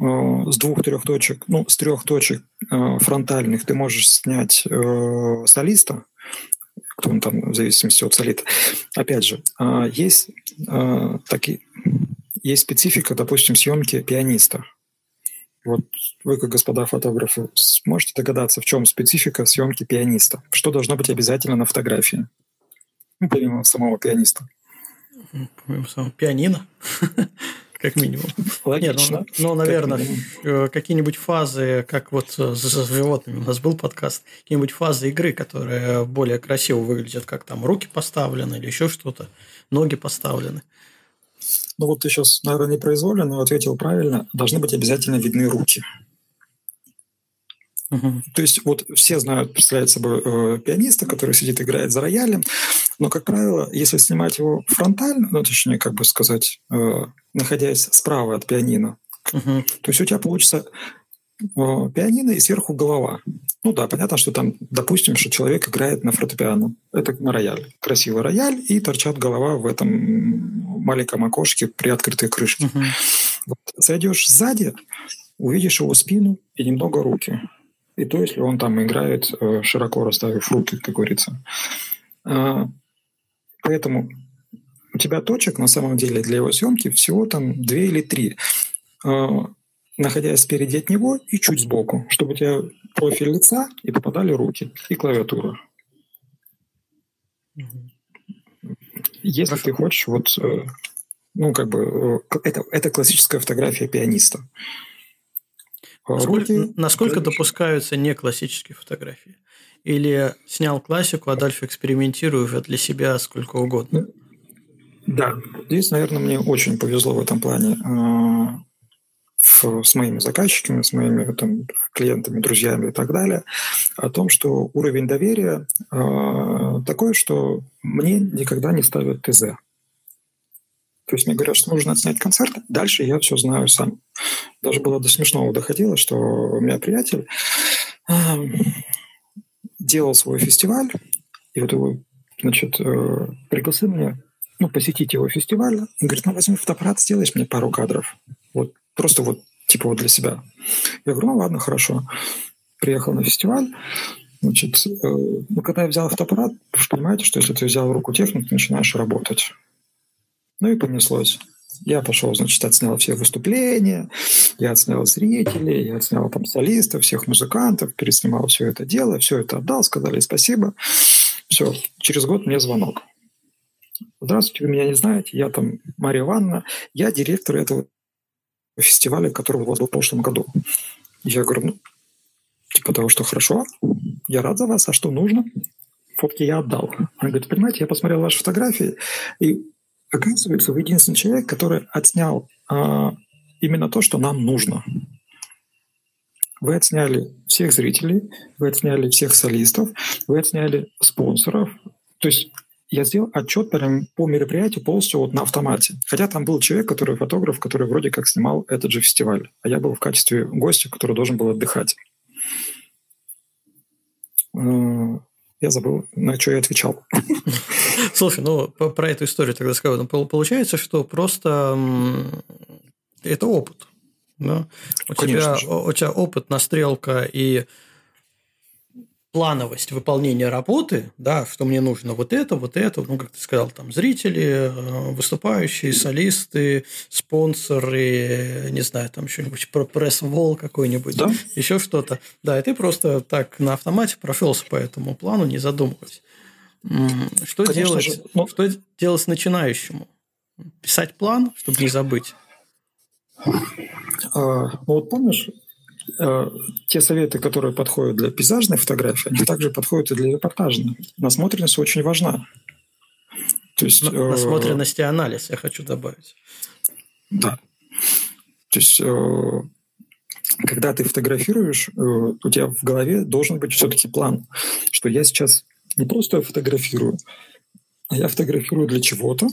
э, с двух-трех точек, ну, с трех точек э, фронтальных ты можешь снять солиста, кто он там, в зависимости от солита. Опять же, есть, такие, есть специфика, допустим, съемки пианиста. Вот вы, как господа фотографы, сможете догадаться, в чем специфика съемки пианиста? Что должно быть обязательно на фотографии? Помимо самого пианиста. Помимо самого пианино, как минимум. Логично. Нет, ну, ну, наверное, как какие-нибудь фазы, как вот с животными у нас был подкаст, какие-нибудь фазы игры, которые более красиво выглядят, как там руки поставлены или еще что-то, ноги поставлены. Ну вот ты сейчас, наверное, непроизвольно, но ответил правильно. Должны быть обязательно видны руки. Угу. То есть вот все знают, представляют собой э, пианиста, который сидит, играет за роялем, но, как правило, если снимать его фронтально, ну, точнее, как бы сказать, э, находясь справа от пианино, угу. то есть у тебя получится э, пианино и сверху голова. Ну да, понятно, что там, допустим, что человек играет на фортепиано. Это на рояль. Красивый рояль, и торчат голова в этом маленьком окошке при открытой крышке. Угу. Вот. Зайдешь сзади, увидишь его спину и немного руки. И то, если он там играет, э, широко расставив руки, как говорится. А, поэтому у тебя точек на самом деле для его съемки всего там две или три, а, находясь спереди от него и чуть сбоку, чтобы у тебя профиль лица и попадали руки и клавиатура. Если Хорошо. ты хочешь, вот, э, ну, как бы, э, это, это классическая фотография пианиста. Насколько, Руки, насколько допускаются не классические фотографии? Или снял классику, а дальше экспериментирую уже для себя сколько угодно? Да, здесь, наверное, мне очень повезло в этом плане а, с моими заказчиками, с моими там, клиентами, друзьями и так далее, о том, что уровень доверия э, такой, что мне никогда не ставят ТЗ. То есть мне говорят, что нужно снять концерт, дальше я все знаю сам. Даже было до смешного доходило, что у меня приятель э, делал свой фестиваль, и вот его, значит, э, пригласил меня ну, посетить его фестиваль. Он говорит, ну, возьми фотоаппарат, сделаешь мне пару кадров. Вот просто вот, типа вот для себя. Я говорю, ну, ладно, хорошо. Приехал на фестиваль. Значит, э, ну, когда я взял фотоаппарат, понимаете, что если ты взял в руку технику, начинаешь работать. Ну и понеслось. Я пошел, значит, отснял все выступления, я отснял зрителей, я отснял там солистов, всех музыкантов, переснимал все это дело, все это отдал, сказали спасибо. Все, через год мне звонок. Здравствуйте, вы меня не знаете, я там Мария Ивановна, я директор этого фестиваля, который у вас был в прошлом году. Я говорю, ну, типа того, что хорошо, я рад за вас, а что нужно? Фотки я отдал. Он говорит, понимаете, я посмотрел ваши фотографии, и оказывается, вы единственный человек, который отснял а, именно то, что нам нужно. Вы отсняли всех зрителей, вы отсняли всех солистов, вы отсняли спонсоров. То есть я сделал отчет по мероприятию полностью вот на автомате. Хотя там был человек, который фотограф, который вроде как снимал этот же фестиваль. А я был в качестве гостя, который должен был отдыхать. Я забыл, на что я отвечал. Слушай, ну про эту историю тогда скажу. Ну, получается, что просто это опыт. Да? У, тебя, у тебя опыт, настрелка и плановость выполнения работы, да, что мне нужно вот это, вот это, ну, как ты сказал, там, зрители, э, выступающие, солисты, спонсоры, не знаю, там, что-нибудь, пресс-вол какой-нибудь, да? еще что-то. Да, и ты просто так на автомате прошелся по этому плану, не задумываясь. Что Конечно делать? Же, но... Что делать начинающему? Писать план, чтобы не забыть? А, ну вот помнишь, те советы, которые подходят для пейзажной фотографии, они также подходят и для репортажной. Насмотренность очень важна. То есть, э, Насмотренность и анализ, я хочу добавить. Да. То есть, э, когда ты фотографируешь, у тебя в голове должен быть все-таки план, что я сейчас не просто фотографирую, а я фотографирую для чего-то,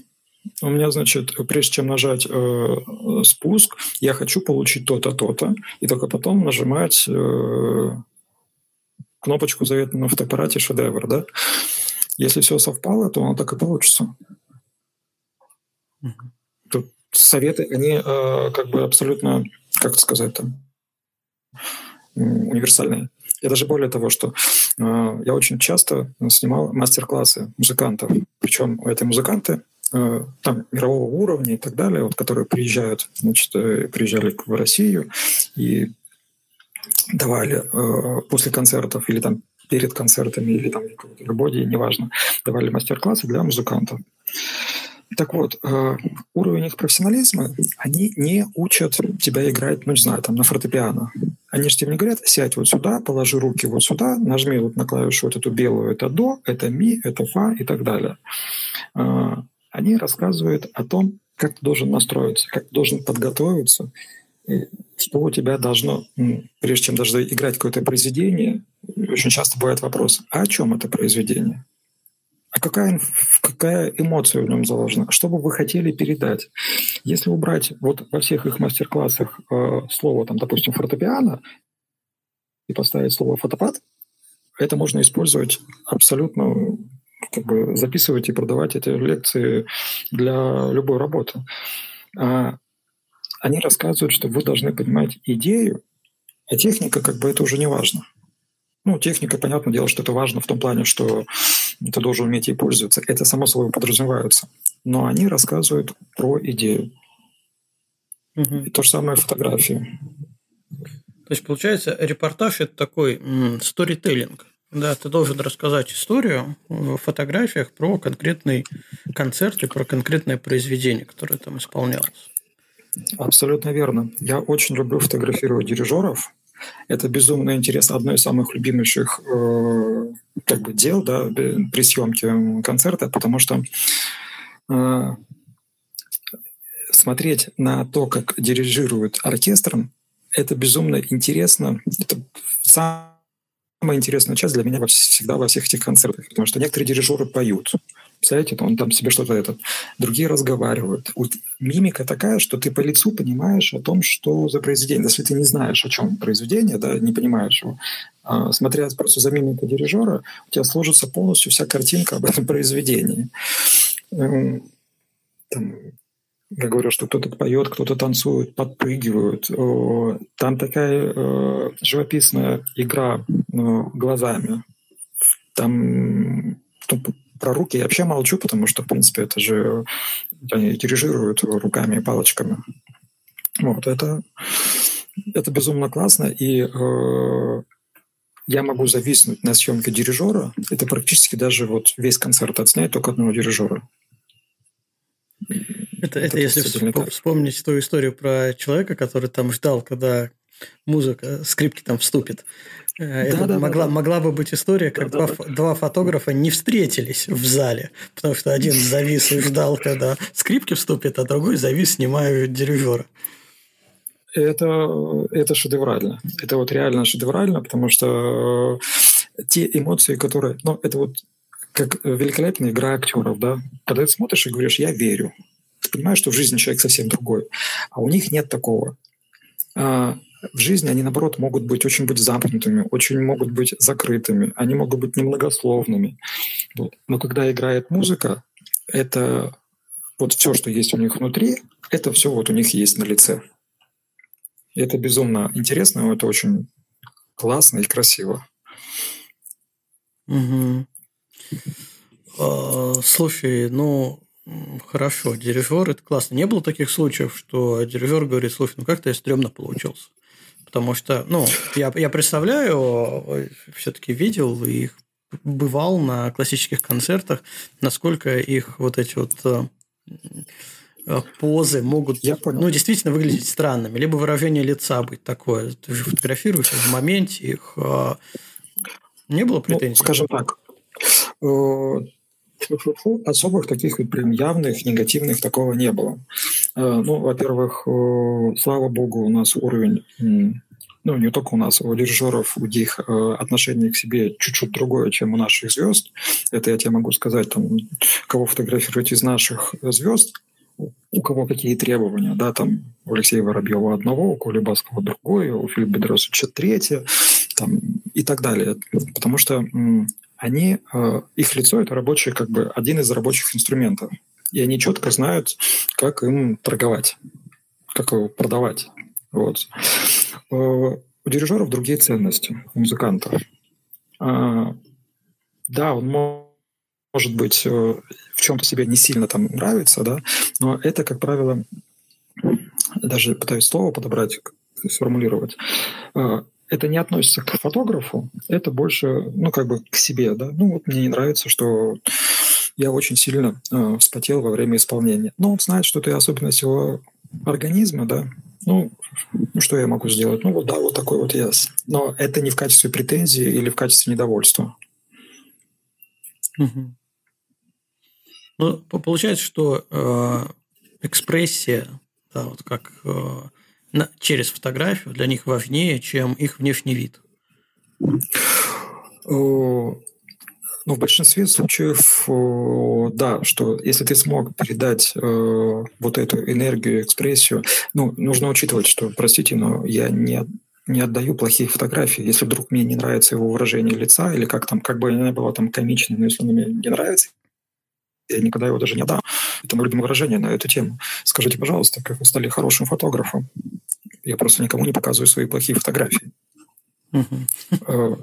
у меня, значит, прежде чем нажать э, спуск, я хочу получить то-то, то-то, и только потом нажимать э, кнопочку заветную на фотоаппарате шедевр, да? Если все совпало, то оно так и получится. Тут советы, они э, как бы абсолютно, как сказать там, универсальные. Я даже более того, что э, я очень часто снимал мастер-классы музыкантов. Причем эти музыканты там, мирового уровня и так далее, вот, которые приезжают, значит, э, приезжали в Россию и давали э, после концертов или там перед концертами или там в любой неважно, давали мастер-классы для музыкантов. Так вот, э, уровень их профессионализма, они не учат тебя играть, ну, не знаю, там, на фортепиано. Они же тебе не говорят, сядь вот сюда, положи руки вот сюда, нажми вот на клавишу вот эту белую, это до, это ми, это фа и так далее они рассказывают о том, как ты должен настроиться, как ты должен подготовиться, что у тебя должно, прежде чем даже играть какое-то произведение, очень часто бывает вопрос, а о чем это произведение? А какая, какая эмоция в нем заложена? Что бы вы хотели передать? Если убрать вот во всех их мастер-классах э, слово, там, допустим, фортепиано, и поставить слово фотопад, это можно использовать абсолютно как бы записывать и продавать эти лекции для любой работы. А они рассказывают, что вы должны понимать идею, а техника как бы это уже не важно. Ну, техника, понятное дело, что это важно в том плане, что ты должен уметь ей пользоваться. Это само собой подразумевается. Но они рассказывают про идею. Угу. И то же самое фотографии. То есть, получается, репортаж – это такой сторителлинг Да, ты должен рассказать историю в фотографиях про конкретный концерт и про конкретное произведение, которое там исполнялось. Абсолютно верно. Я очень люблю фотографировать дирижеров. Это безумно интересно. Одно из самых любимейших э, как бы дел да, при съемке концерта, потому что э, смотреть на то, как дирижируют оркестром, это безумно интересно. Это самая интересная часть для меня всегда во всех этих концертах, потому что некоторые дирижеры поют. Представляете, он там себе что-то этот, другие разговаривают. Вот мимика такая, что ты по лицу понимаешь о том, что за произведение. Если ты не знаешь, о чем произведение, да, не понимаешь его, а, смотря просто за мимикой дирижера, у тебя сложится полностью вся картинка об этом произведении. Эм, там, я говорю, что кто-то поет, кто-то танцует, подпрыгивают. Там такая э, живописная игра э, глазами. Там про руки я вообще молчу, потому что, в принципе, это же они дирижируют руками и палочками. Вот, это, это безумно классно, и э, я могу зависнуть на съемке дирижера. Это практически даже вот весь концерт отснять только одного дирижера. Это, это, это если вспом- вспомнить ту историю про человека, который там ждал, когда музыка, скрипки там вступит. Э, это да, могла, да. могла бы быть история, как да, два, да. два фотографа не встретились в зале, потому что один завис и ждал, когда скрипки вступят, а другой завис, снимая дирижера. Это, это шедеврально. Это вот реально шедеврально, потому что э, те эмоции, которые... Ну, это вот как великолепная игра актеров, да? Когда ты смотришь и говоришь «я верю», ты понимаешь, что в жизни человек совсем другой. А у них нет такого. А, в жизни они, наоборот, могут быть очень быть замкнутыми, очень могут быть закрытыми, они могут быть немногословными. Вот. Но когда играет музыка, это вот все, что есть у них внутри, это все вот у них есть на лице. И это безумно интересно, это очень классно и красиво. Угу. Слушай, ну Хорошо, дирижер это классно. Не было таких случаев, что дирижер говорит, слушай, ну как-то я стрёмно получился. Потому что, ну, я, я представляю, все-таки видел их, бывал на классических концертах, насколько их вот эти вот э, позы могут, я понял. ну, действительно выглядеть странными, либо выражение лица быть такое. Ты же фотографируешь в моменте их. Э, не было ну, претензий? Ну, скажем так, э, особых таких вот прям явных негативных такого не было. Э, ну, во-первых, э, слава богу, у нас уровень ну, не только у нас, у дирижеров, у них э, отношение к себе чуть-чуть другое, чем у наших звезд. Это я тебе могу сказать, там, кого фотографировать из наших звезд, у кого какие требования, да, там, у Алексея Воробьева одного, у Коли Баскова другое, у Филиппа Бедросовича третье, там, и так далее. Потому что они, э, их лицо – это рабочий, как бы один из рабочих инструментов. И они четко знают, как им торговать, как его продавать. Вот. Э, у дирижеров другие ценности, у музыкантов. А, да, он может быть э, в чем-то себе не сильно там нравится, да, но это, как правило, даже пытаюсь слово подобрать, сформулировать это не относится к фотографу, это больше, ну, как бы к себе, да. Ну, вот мне не нравится, что я очень сильно э, вспотел во время исполнения. Но он знает, что это особенность его организма, да. Ну, ну, что я могу сделать? Ну, вот да, вот такой вот я. Но это не в качестве претензии или в качестве недовольства. Угу. Ну, получается, что э, экспрессия, да, вот как э, через фотографию для них важнее, чем их внешний вид? Ну, в большинстве случаев, да, что если ты смог передать э, вот эту энергию, экспрессию, ну, нужно учитывать, что, простите, но я не, не отдаю плохие фотографии. Если вдруг мне не нравится его выражение лица, или как там, как бы оно ни было там комичным, но если оно мне не нравится, я никогда его даже не отдам. Это мое любимое выражение на эту тему. Скажите, пожалуйста, как вы стали хорошим фотографом? Я просто никому не показываю свои плохие фотографии. Э,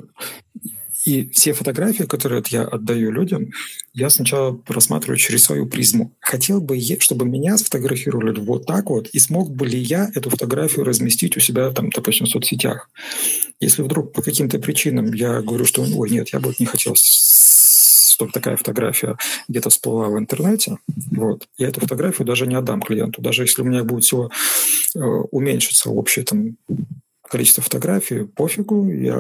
и все фотографии, которые я отдаю людям, я сначала рассматриваю через свою призму. Хотел бы, я, чтобы меня сфотографировали вот так вот, и смог бы ли я эту фотографию разместить у себя, там, допустим, в соцсетях. Если вдруг по каким-то причинам я говорю, что, ой, нет, я бы не хотел чтобы такая фотография где-то всплыла в интернете, вот, я эту фотографию даже не отдам клиенту. Даже если у меня будет всего э, уменьшиться общее там количество фотографий, пофигу, я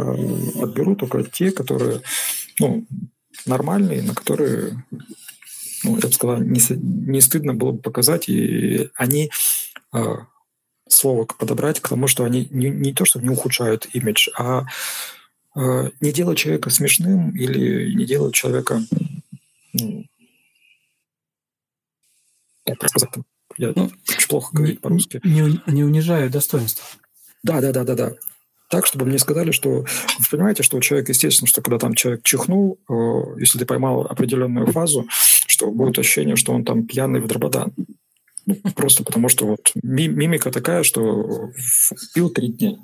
отберу только те, которые ну, нормальные, на которые, ну, я бы сказал, не, не стыдно было бы показать, и они э, слово подобрать к тому, что они не, не то, что не ухудшают имидж, а не делают человека смешным или не делают человека ну, как сказать, я ну, очень плохо говорить по-русски. Не, не унижают достоинства. Да, да, да, да, да. Так, чтобы мне сказали, что вы понимаете, что человек, естественно, что когда там человек чихнул, э, если ты поймал определенную фазу, что будет ощущение, что он там пьяный в дрободан. Ну, просто потому что вот мимика такая, что пил три дня.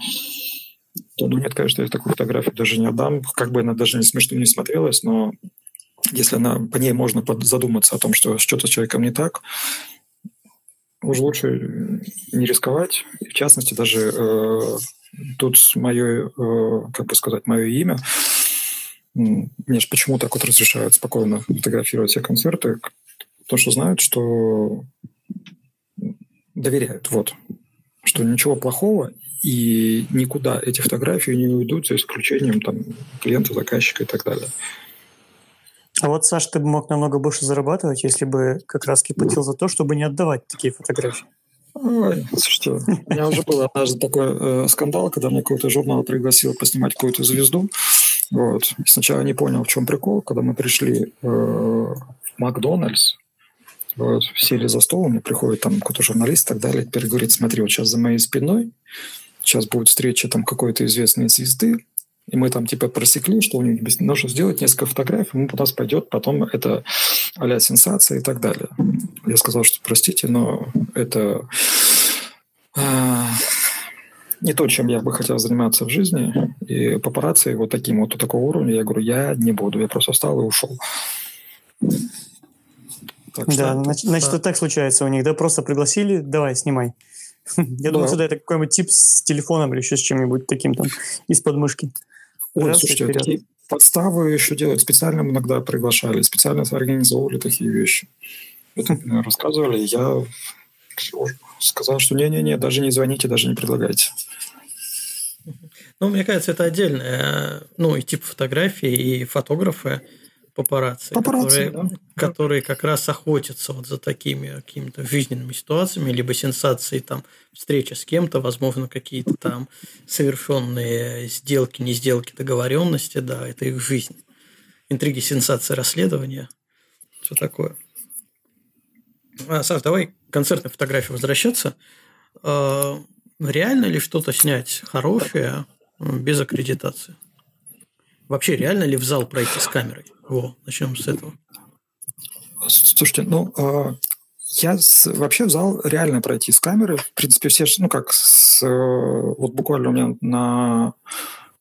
То, ну, нет, конечно, я такую фотографию даже не отдам. Как бы она даже не смешно не смотрелась, но если она, по ней можно задуматься о том, что что-то с человеком не так, уж лучше не рисковать. В частности, даже э, тут мое, э, как бы сказать, мое имя. Мне же почему так вот разрешают спокойно фотографировать все концерты? Потому что знают, что доверяют, вот. Что ничего плохого и никуда эти фотографии не уйдут, за исключением там клиента, заказчика и так далее. А вот, Саш, ты бы мог намного больше зарабатывать, если бы как раз платил за то, чтобы не отдавать такие фотографии. Ой, слушайте, у меня уже был однажды такой э, скандал, когда мне какой-то журнал пригласил поснимать какую-то звезду. Вот. Сначала не понял, в чем прикол. Когда мы пришли э, в Макдональдс, вот, сели за стол, мне приходит там какой-то журналист и так далее, теперь говорит, смотри, вот сейчас за моей спиной, сейчас будет встреча там какой-то известной звезды, и мы там типа просекли, что у них нужно сделать несколько фотографий, ему у нас пойдет потом это а сенсация и так далее. Я сказал, что простите, но это а, не то, чем я бы хотел заниматься в жизни. И папарацци вот таким вот такого уровня, я говорю, я не буду. Я просто встал и ушел. Так что, да, значит, значит, это так случается у них, да? Просто пригласили, давай, снимай. Я думаю, сюда это какой-нибудь тип с телефоном или еще с чем-нибудь таким там из подмышки. Ой, слушайте, такие подставы еще делают. Специально иногда приглашали, специально организовывали такие вещи. Это мне рассказывали. Я сказал, что не-не-не, даже не звоните, даже не предлагайте. Ну, мне кажется, это отдельное, ну, и тип фотографии, и фотографы, папарацци, папарацци которые, да. которые как раз охотятся вот за такими какими-то жизненными ситуациями, либо сенсацией, там, встреча с кем-то, возможно, какие-то там совершенные сделки, не сделки, договоренности, да, это их жизнь. Интриги, сенсации, расследования, все такое. А, Саш, давай к концертной фотографии возвращаться. А, реально ли что-то снять хорошее без аккредитации? Вообще, реально ли в зал пройти с камерой? Во, начнем с этого. Слушайте, ну, а, я вообще в зал реально пройти с камерой. В принципе, все, ну, как с, вот буквально у меня на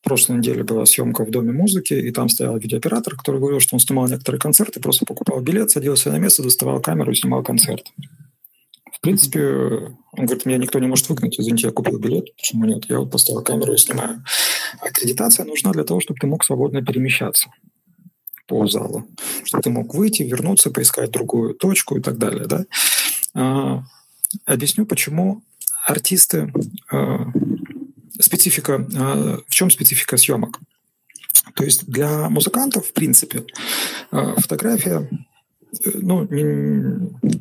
прошлой неделе была съемка в Доме музыки, и там стоял видеооператор, который говорил, что он снимал некоторые концерты, просто покупал билет, садился на место, доставал камеру и снимал концерт. В принципе, он говорит, меня никто не может выгнать, извините, я купил билет, почему нет? Я вот поставил камеру и снимаю. Аккредитация нужна для того, чтобы ты мог свободно перемещаться по залу, чтобы ты мог выйти, вернуться, поискать другую точку и так далее. Да? А, объясню, почему артисты... А, специфика... А, в чем специфика съемок? То есть для музыкантов, в принципе, а, фотография ну, не,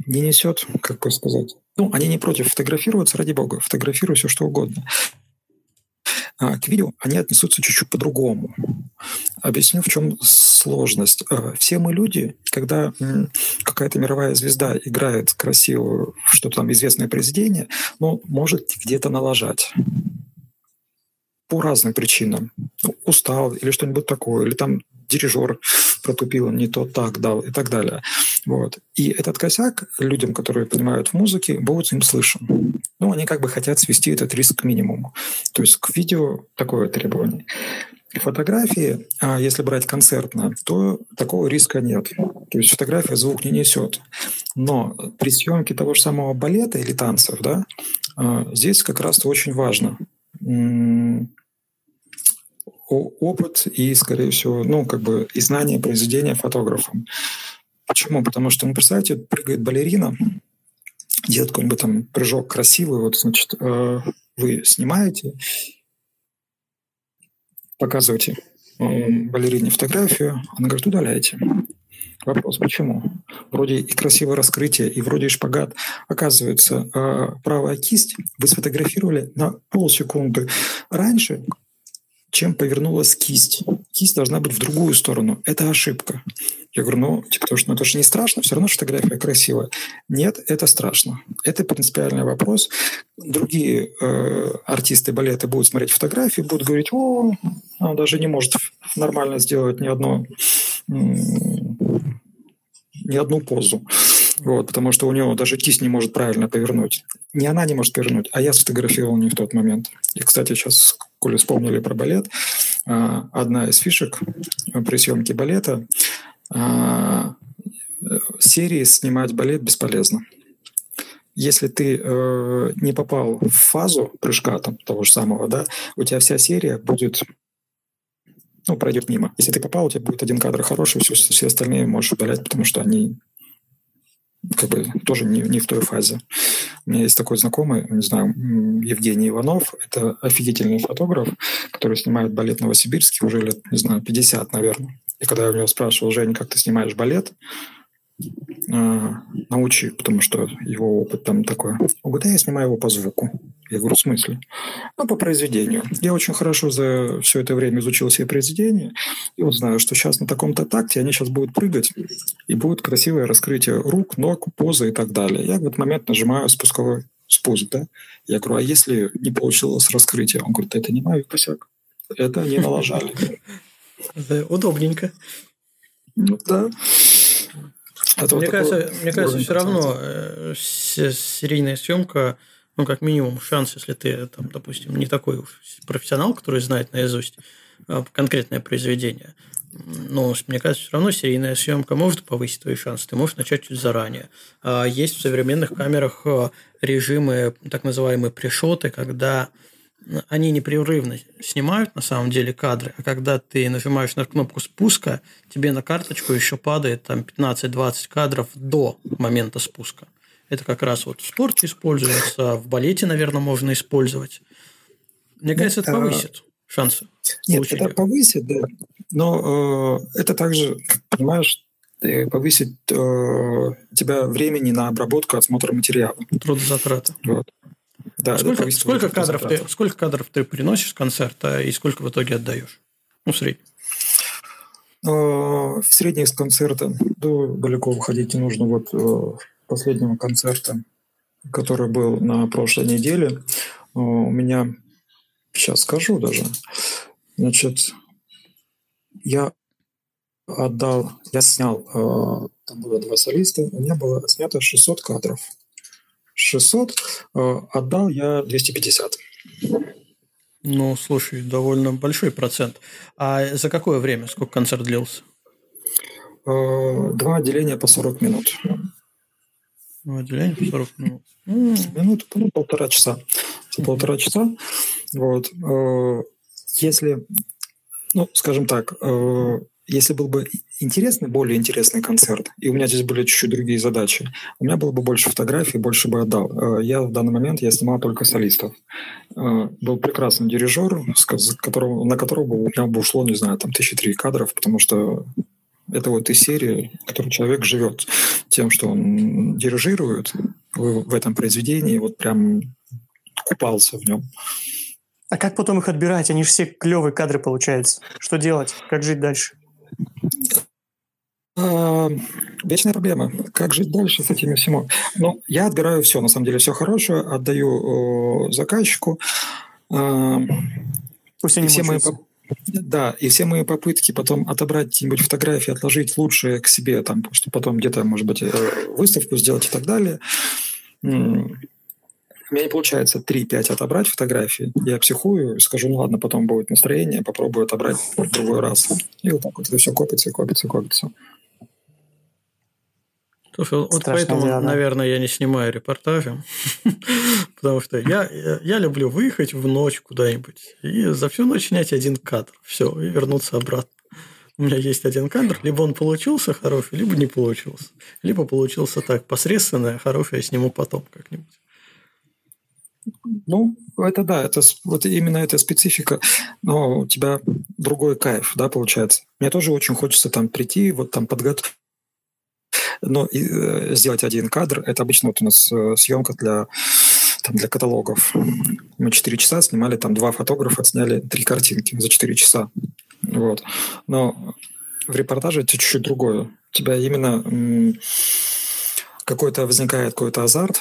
не несет, как бы сказать, ну, они не против фотографироваться, ради бога, фотографируй все что угодно. А к видео они отнесутся чуть-чуть по-другому. Объясню, в чем сложность. А, все мы люди, когда какая-то мировая звезда играет красиво что-то там известное произведение, но может где-то налажать по разным причинам. Ну, устал или что-нибудь такое, или там дирижер протупил, не то так дал и так далее. Вот. И этот косяк людям, которые понимают в музыке, будет им слышен. Ну, они как бы хотят свести этот риск к минимуму. То есть к видео такое требование. Фотографии, а если брать концертно, то такого риска нет. То есть фотография звук не несет. Но при съемке того же самого балета или танцев, да, а, здесь как раз очень важно опыт и, скорее всего, ну, как бы и знание произведения фотографом. Почему? Потому что, ну, представьте, прыгает балерина, делает какой-нибудь там прыжок красивый, вот, значит, э, вы снимаете, показываете э, балерине фотографию, она говорит, удаляйте. Вопрос, почему? Вроде и красивое раскрытие, и вроде и шпагат. Оказывается, э, правая кисть вы сфотографировали на полсекунды раньше, чем повернулась кисть. Кисть должна быть в другую сторону. Это ошибка. Я говорю, ну, типа, потому что ну, это же не страшно, все равно фотография красивая. Нет, это страшно. Это принципиальный вопрос. Другие э, артисты балета будут смотреть фотографии, будут говорить, о, он даже не может нормально сделать ни одно ни одну позу. Вот, потому что у него даже кисть не может правильно повернуть. Не она не может повернуть, а я сфотографировал не в тот момент. И, кстати, сейчас, коли вспомнили про балет, а, одна из фишек при съемке балета а, серии снимать балет бесполезно. Если ты э, не попал в фазу прыжка там, того же самого, да, у тебя вся серия будет ну, пройдет мимо. Если ты попал, у тебя будет один кадр хороший, все, все остальные можешь удалять, потому что они как бы тоже не, не в той фазе. У меня есть такой знакомый, не знаю, Евгений Иванов. Это офигительный фотограф, который снимает балет в Новосибирске уже лет, не знаю, 50, наверное. И когда я у него спрашивал, Жень, как ты снимаешь балет, научи, потому что его опыт там такой. Он говорит, я снимаю его по звуку. Я говорю, в смысле? Ну, по произведению. Я очень хорошо за все это время изучил все произведения, и вот знаю, что сейчас на таком-то такте они сейчас будут прыгать, и будет красивое раскрытие рук, ног, позы и так далее. Я в этот момент нажимаю спусковой спуск, да? Я говорю, а если не получилось раскрытие? Он говорит, это не мой косяк. Это не налажали. Удобненько. Ну да. Это мне, вот кажется, мне кажется, все равно э, серийная съемка, ну, как минимум, шанс, если ты, там, допустим, не такой уж профессионал, который знает наизусть а, конкретное произведение, но мне кажется, все равно серийная съемка может повысить твои шансы. Ты можешь начать чуть заранее. А есть в современных камерах а, режимы, так называемые пришоты, когда они непрерывно снимают на самом деле кадры, а когда ты нажимаешь на кнопку спуска, тебе на карточку еще падает там 15-20 кадров до момента спуска. Это как раз вот в спорте используется, в балете, наверное, можно использовать. Мне кажется, это повысит шансы. Нет, это повысит, да. Но э, это также, понимаешь, повысит э, тебя времени на обработку, осмотр материала. Трудозатраты. Вот. Да, сколько, сколько, кадров ты, сколько кадров ты приносишь с концерта и сколько в итоге отдаешь? Ну, в среднем. В среднем с концерта до далеко уходить не нужно. Вот э, последнего концерта, который был на прошлой неделе, э, у меня, сейчас скажу даже, значит, я отдал, я снял, э, там было два солиста, у меня было снято 600 кадров. 600, э, отдал я 250. Ну, слушай, довольно большой процент. А за какое время? Сколько концерт длился? Э, два отделения по 40 минут. Два отделения по 40 минут. Минут, ну, полтора часа. Полтора часа. Вот. Э, если, ну, скажем так, если был бы интересный, более интересный концерт, и у меня здесь были чуть-чуть другие задачи, у меня было бы больше фотографий, больше бы отдал. Э, я в данный момент я снимал только солистов. Э, был прекрасный дирижер, на которого у меня бы ушло, не знаю, там тысячи три кадров, потому что это вот из серии, в которой человек живет тем, что он дирижирует в этом произведении, вот прям купался в нем. А как потом их отбирать? Они же все клевые кадры получаются. Что делать? Как жить дальше? А, вечная проблема. Как жить дальше с этими всеми? Ну, я отбираю все, на самом деле, все хорошее, отдаю заказчику. А, Пусть они все мои, да, и все мои попытки потом отобрать какие-нибудь фотографии, отложить лучшие к себе, там, чтобы потом где-то, может быть, э, выставку сделать и так далее, у меня не получается 3-5 отобрать фотографии. Я психую, скажу, ну ладно, потом будет настроение, попробую отобрать в другой раз. И вот так вот это все копится, копится, копится. Слушай, вот Страшно поэтому, дело, наверное, я не снимаю репортажи, потому что я, я люблю выехать в ночь куда-нибудь и за всю ночь снять один кадр, все, и вернуться обратно. У меня есть один кадр, либо он получился хороший, либо не получился. Либо получился так, посредственное, хорошее я сниму потом как-нибудь. Ну, это да, это вот именно эта специфика, но у тебя другой кайф, да, получается. Мне тоже очень хочется там прийти, вот там подготовить но и, э, сделать один кадр, это обычно вот у нас э, съемка для там, для каталогов. Мы 4 часа снимали, там два фотографа сняли три картинки за 4 часа. Вот. Но в репортаже это чуть-чуть другое. У тебя именно какой-то возникает какой-то азарт,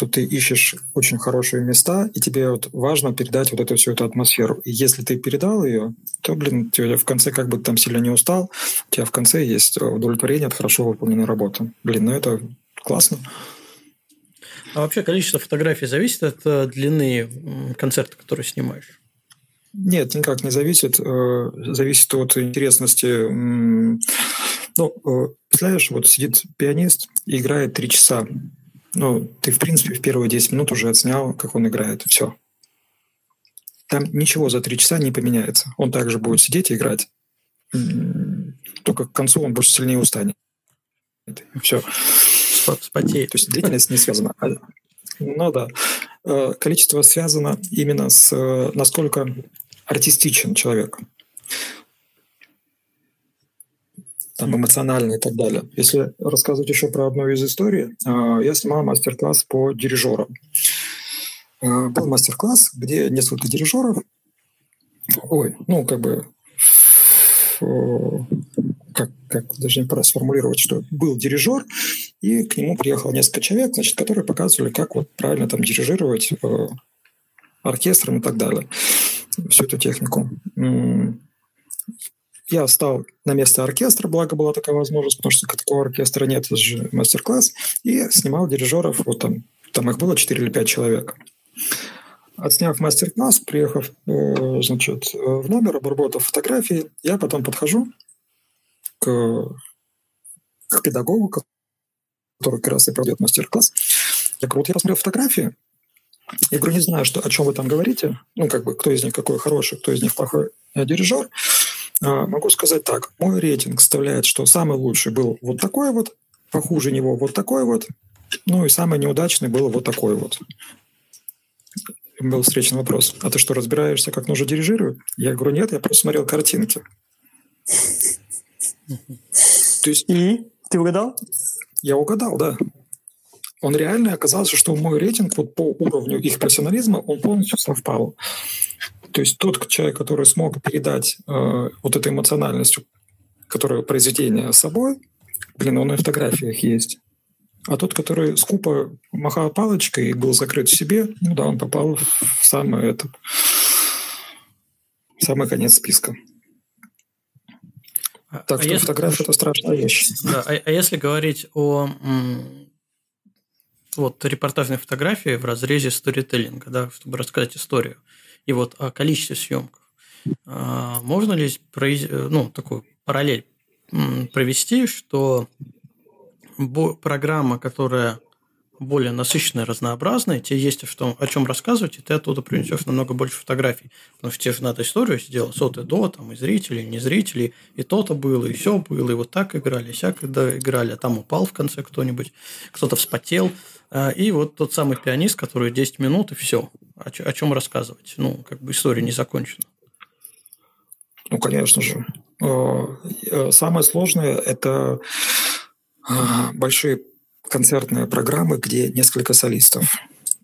что ты ищешь очень хорошие места, и тебе вот важно передать вот эту всю эту атмосферу. И если ты передал ее, то, блин, ты в конце как бы там сильно не устал, у тебя в конце есть удовлетворение от хорошо выполненной работы. Блин, ну это классно. А вообще количество фотографий зависит от э, длины концерта, который снимаешь? Нет, никак не зависит. Э, зависит от интересности. Ну, э, представляешь, вот сидит пианист и играет три часа. Ну, ты, в принципе, в первые 10 минут уже отснял, как он играет, все. Там ничего за три часа не поменяется. Он также будет сидеть и играть. Только к концу он больше сильнее устанет. Все. Спотеет. То есть длительность не связана. А, ну да. Э, количество связано именно с э, насколько артистичен человек там, эмоциональный и так далее. Если рассказывать еще про одну из историй, а, я снимал мастер-класс по дирижерам. А, был мастер-класс, где несколько дирижеров, ой, ну, как бы, как, как даже не сформулировать, что был дирижер, и к нему приехало несколько человек, значит, которые показывали, как вот правильно там дирижировать э, оркестром и так далее, всю эту технику. Я встал на место оркестра, благо была такая возможность, потому что такого оркестра нет, это же мастер-класс, и снимал дирижеров, вот там, там их было 4 или 5 человек. Отсняв мастер-класс, приехав э, значит, в номер, обработав фотографии, я потом подхожу к, к педагогу, который как раз и проводит мастер-класс. Я говорю, вот я посмотрел фотографии, я говорю, не знаю, что, о чем вы там говорите, ну, как бы, кто из них какой хороший, кто из них плохой дирижер. А, могу сказать так. Мой рейтинг составляет, что самый лучший был вот такой вот, похуже него вот такой вот, ну и самый неудачный был вот такой вот. Был встречный вопрос. А ты что, разбираешься, как нужно дирижировать? Я говорю, нет, я просто смотрел картинки. То есть... И? Ты угадал? Я угадал, да. Он реально оказался, что мой рейтинг вот по уровню их профессионализма, он полностью совпал. То есть тот человек, который смог передать э, вот этой эмоциональностью, которая произведение собой, блин, он и в фотографиях есть. А тот, который скупо махал палочкой и был закрыт в себе, ну да, он попал в самый этот, самый конец списка. А, так а что если... фотография – это страшная вещь. Да, а, а если говорить о вот репортажной фотографии в разрезе сторителлинга, да, чтобы рассказать историю – и вот о количестве съемков. А, можно ли ну, такую параллель провести, что программа, которая более насыщенная, разнообразная, тебе есть о, том, о чем рассказывать, и ты оттуда принесешь намного больше фотографий. Потому что тебе же надо историю сделать от и до, там, и зрителей, и не зрителей, и то-то было, и все было, и вот так играли, и сяк играли, а там упал в конце кто-нибудь, кто-то вспотел. А, и вот тот самый пианист, который 10 минут, и все. О, о чем рассказывать? Ну, как бы история не закончена. Ну, конечно же. Э, э, самое сложное – это э, большие концертные программы, где несколько солистов.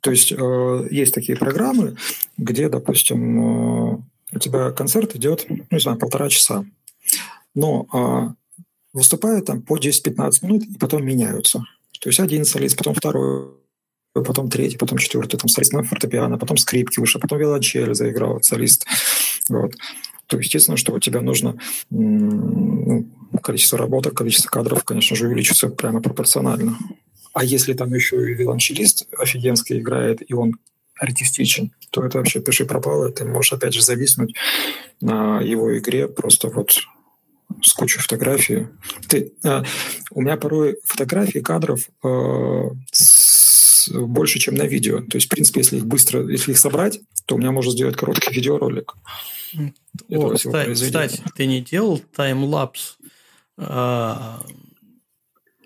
То есть есть такие программы, где, допустим, у тебя концерт идет, ну, не знаю, полтора часа. Но выступают там по 10-15 минут и потом меняются. То есть один солист, потом второй, потом третий, потом четвертый, там солист на фортепиано, потом скрипки выше, потом виолончель заиграл солист. Вот. То, естественно, что у тебя нужно ну, количество работы, количество кадров, конечно же, увеличится прямо пропорционально. А если там еще и виолончелист офигенский играет, и он артистичен, то это вообще пиши пропало. Ты можешь опять же зависнуть на его игре просто вот с кучей фотографий. Ты, э, у меня порой фотографии кадров э, с, больше, чем на видео. То есть, в принципе, если их быстро, если их собрать, то у меня можно сделать короткий видеоролик. О, кстати, кстати, ты не делал таймлапс? А,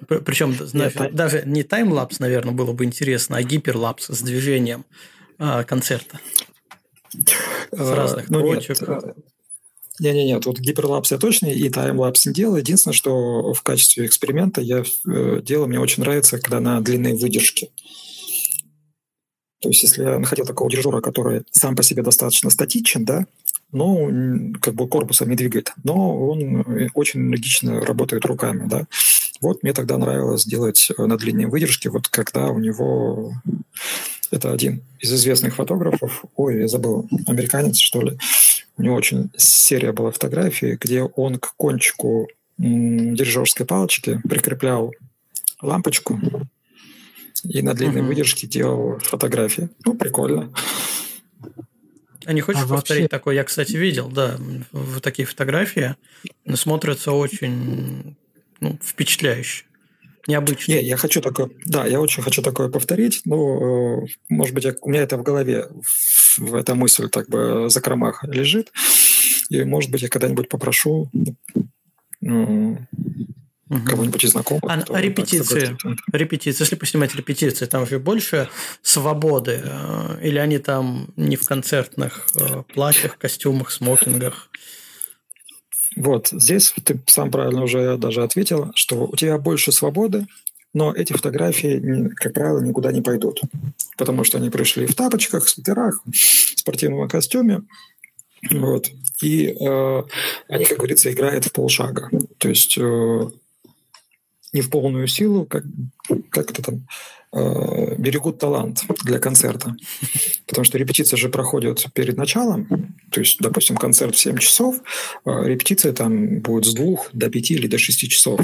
причем Нет, даже не таймлапс, наверное, было бы интересно, а гиперлапс с движением а, концерта. С а, разных ну, точек. Нет, а, не-не-не, тут гиперлапс я точно и таймлапс не делаю. Единственное, что в качестве эксперимента я э, делаю, мне очень нравится, когда на длинные выдержки. То есть, если я находил такого дирижера, который сам по себе достаточно статичен, да, но как бы корпусом не двигает, но он э, очень энергично работает руками, да. Вот мне тогда нравилось делать э, на длинные выдержки, вот когда у него это один из известных фотографов, ой, я забыл, американец, что ли, у него очень серия была фотографий, где он к кончику дирижерской палочки прикреплял лампочку и на длинной uh-huh. выдержке делал фотографии. Ну, прикольно. А не хочешь а повторить вообще... такое? Я, кстати, видел, да, в такие фотографии смотрятся очень ну, впечатляюще. Необычно. Не, я хочу такое, да, я очень хочу такое повторить, но, э, может быть, у меня это в голове, в эта мысль так бы за кромах лежит, и, может быть, я когда-нибудь попрошу ну, угу. кого-нибудь из знакомых. А, а репетиции, репетиции, если поснимать репетиции, там же больше свободы, э, или они там не в концертных платьях, костюмах, смокингах? Вот, здесь ты сам правильно уже даже ответил, что у тебя больше свободы, но эти фотографии, как правило, никуда не пойдут, потому что они пришли в тапочках, в свитерах, в спортивном костюме, вот, и э, они, как говорится, играют в полшага, то есть э, не в полную силу, как, как это там, э, берегут талант для концерта. Потому что репетиция же проходит перед началом. То есть, допустим, концерт в 7 часов, э, репетиция там будет с 2 до 5 или до 6 часов.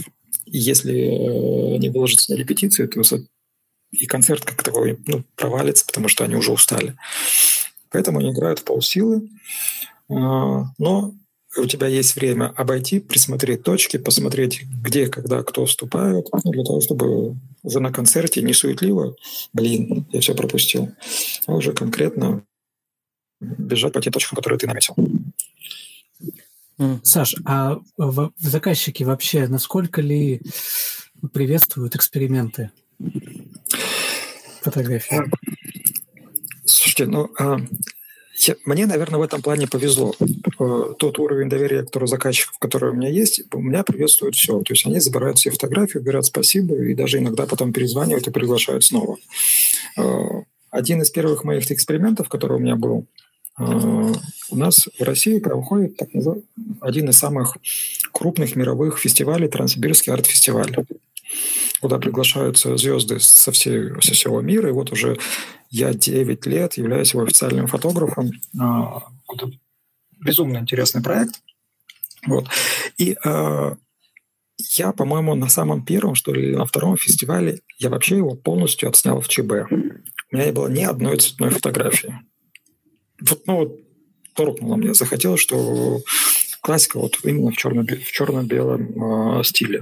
И если э, не выложиться на репетицию, то и концерт как такой ну, провалится, потому что они уже устали. Поэтому они играют в полсилы. Э, но у тебя есть время обойти, присмотреть точки, посмотреть, где, когда, кто вступает, ну, для того, чтобы уже на концерте не суетливо, блин, я все пропустил, а уже конкретно бежать по тем точкам, которые ты наметил. Саш, а заказчики вообще насколько ли приветствуют эксперименты фотографии? Слушайте, ну, а, мне, наверное, в этом плане повезло. Э, тот уровень доверия, который заказчиков, который у меня есть, у меня приветствует все. То есть они забирают все фотографии, говорят спасибо, и даже иногда потом перезванивают и приглашают снова. Э, один из первых моих экспериментов, который у меня был, э, у нас в России проходит так один из самых крупных мировых фестивалей Транссибирский арт-фестиваль куда приглашаются звезды со, всей, со всего мира. И вот уже я 9 лет являюсь его официальным фотографом. А, безумно интересный проект. Вот. И э, я, по-моему, на самом первом, что ли, на втором фестивале, я вообще его полностью отснял в ЧБ. У меня не было ни одной цветной фотографии. Вот, ну, вот торкнуло мне. Захотелось, что классика вот именно в, черно- в черно-белом э, стиле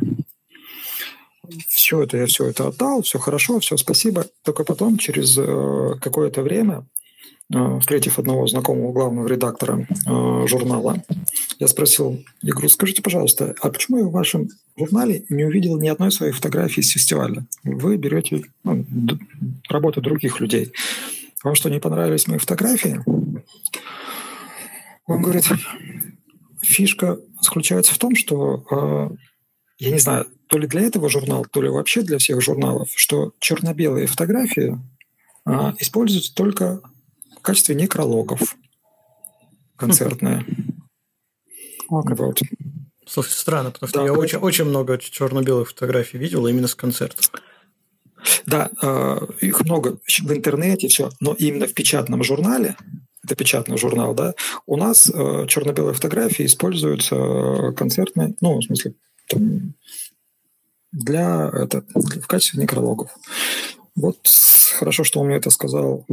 все это, я все это отдал, все хорошо, все спасибо. Только потом, через э, какое-то время, э, встретив одного знакомого главного редактора э, журнала, я спросил, я говорю, скажите, пожалуйста, а почему я в вашем журнале не увидел ни одной своей фотографии с фестиваля? Вы берете ну, работы других людей. Вам что, не понравились мои фотографии? Он говорит, фишка заключается в том, что я не знаю, то ли для этого журнала, то ли вообще для всех журналов, что черно-белые фотографии а, используются только в качестве некрологов концертные. Вот. Слушай, странно, потому что да, я поэтому... очень, очень много черно-белых фотографий видел именно с концертов. Да, э, их много в интернете, все, но именно в печатном журнале, это печатный журнал, да, у нас э, черно-белые фотографии используются концертные, ну, в смысле, для это, в качестве некрологов. Вот хорошо, что он мне это сказал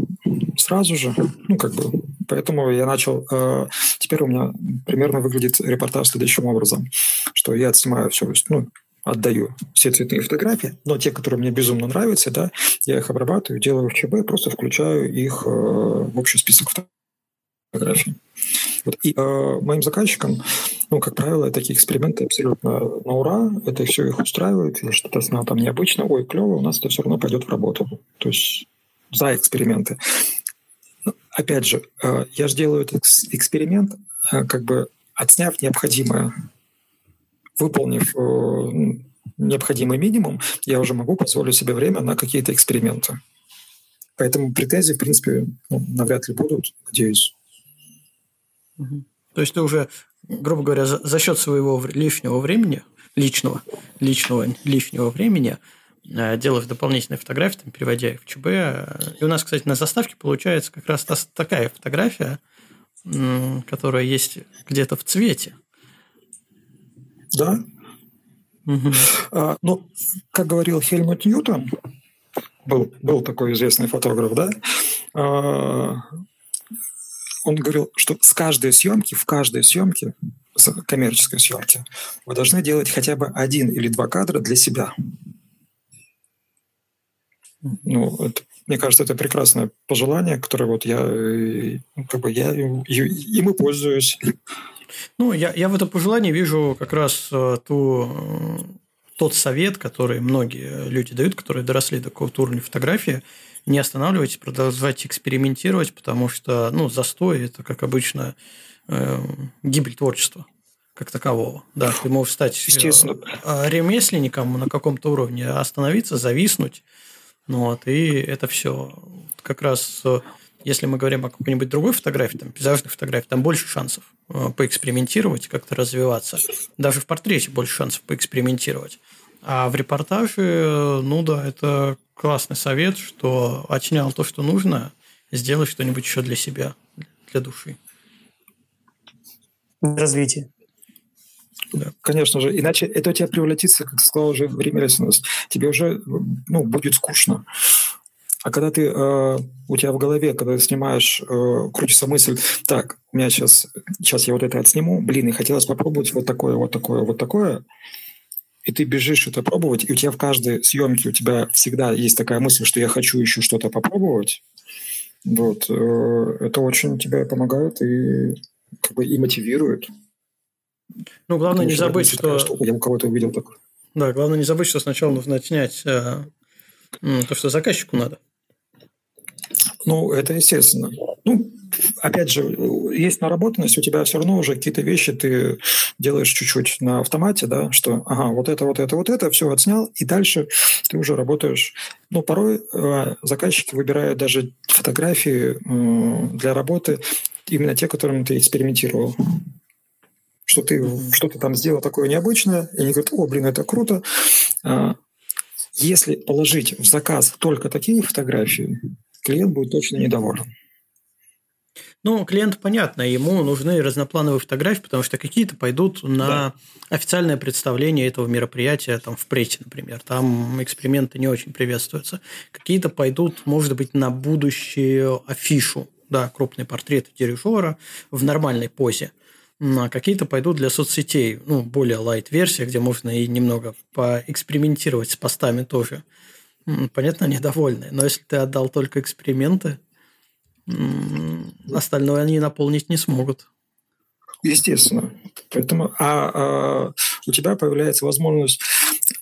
сразу же. Ну, как бы, поэтому я начал... Э, теперь у меня примерно выглядит репортаж следующим образом, что я снимаю все, ну, отдаю все цветные фотографии, но те, которые мне безумно нравятся, да, я их обрабатываю, делаю в ЧБ, просто включаю их э, в общий список фотографий. Вот. И э, моим заказчикам, ну, как правило, такие эксперименты абсолютно на ура, это все их устраивает, или что-то снял там необычно, ой, клево, у нас это все равно пойдет в работу. То есть за эксперименты. Но, опять же, э, я же делаю этот эксперимент, э, как бы отсняв необходимое, выполнив э, необходимый минимум, я уже могу позволить себе время на какие-то эксперименты. Поэтому претензии, в принципе, ну, навряд ли будут, надеюсь. То есть ты уже, грубо говоря, за, за счет своего лишнего времени, личного, личного лишнего времени, э, делаешь дополнительные фотографии, там, переводя их в ЧБ. И у нас, кстати, на заставке получается как раз та, такая фотография, которая есть где-то в цвете. Да. Угу. А, ну, как говорил Хельмут Ньютон, был, был такой известный фотограф, да, а, он говорил, что с каждой съемки, в каждой съемке, коммерческой съемки, вы должны делать хотя бы один или два кадра для себя. Ну, это, мне кажется, это прекрасное пожелание, которое вот я, ну, как бы я им и пользуюсь. Ну, я, я в этом пожелании вижу как раз э, ту, э, тот совет, который многие люди дают, которые доросли до какого-то уровня фотографии – не останавливайтесь, продолжайте экспериментировать, потому что, ну, застой – это, как обычно, э, гибель творчества как такового. Да, ты можешь стать э, Естественно. ремесленником на каком-то уровне, остановиться, зависнуть, ну, вот, и это все как раз если мы говорим о какой-нибудь другой фотографии, там, пейзажной фотографии, там больше шансов э, поэкспериментировать, как-то развиваться. Даже в портрете больше шансов поэкспериментировать. А в репортаже, ну да, это классный совет, что отснял то, что нужно, сделай что-нибудь еще для себя, для души. Развитие. Да, конечно же. Иначе это у тебя превратится, как сказал уже, в ремесленность. Тебе уже ну, будет скучно. А когда ты э, у тебя в голове, когда ты снимаешь, э, крутится мысль, так, у меня сейчас, сейчас я вот это отсниму, блин, и хотелось попробовать вот такое, вот такое, вот такое, и ты бежишь это пробовать, и у тебя в каждой съемке у тебя всегда есть такая мысль, что я хочу еще что-то попробовать. Вот. Э, это очень тебе помогает и как бы и мотивирует. Ну, главное не забыть, что... Штука. Я у кого-то увидел так. Да, главное не забыть, что сначала нужно отснять э, то, что заказчику надо. Ну, это естественно. Опять же, есть наработанность, у тебя все равно уже какие-то вещи ты делаешь чуть-чуть на автомате, да, что, ага, вот это, вот это, вот это, все отснял, и дальше ты уже работаешь. Ну, порой э, заказчики выбирают даже фотографии э, для работы именно те, которыми ты экспериментировал что ты что-то там сделал такое необычное, и они говорят, о, блин, это круто. А, если положить в заказ только такие фотографии, клиент будет точно недоволен. Ну, клиенту понятно, ему нужны разноплановые фотографии, потому что какие-то пойдут на да. официальное представление этого мероприятия, там, в прессе, например. Там эксперименты не очень приветствуются. Какие-то пойдут, может быть, на будущую афишу, да, крупный портрет дирижера в нормальной позе. А какие-то пойдут для соцсетей, ну, более лайт-версия, где можно и немного поэкспериментировать с постами тоже. Понятно, недовольны. Но если ты отдал только эксперименты, остальное они наполнить не смогут. Естественно. Поэтому, а, а у тебя появляется возможность.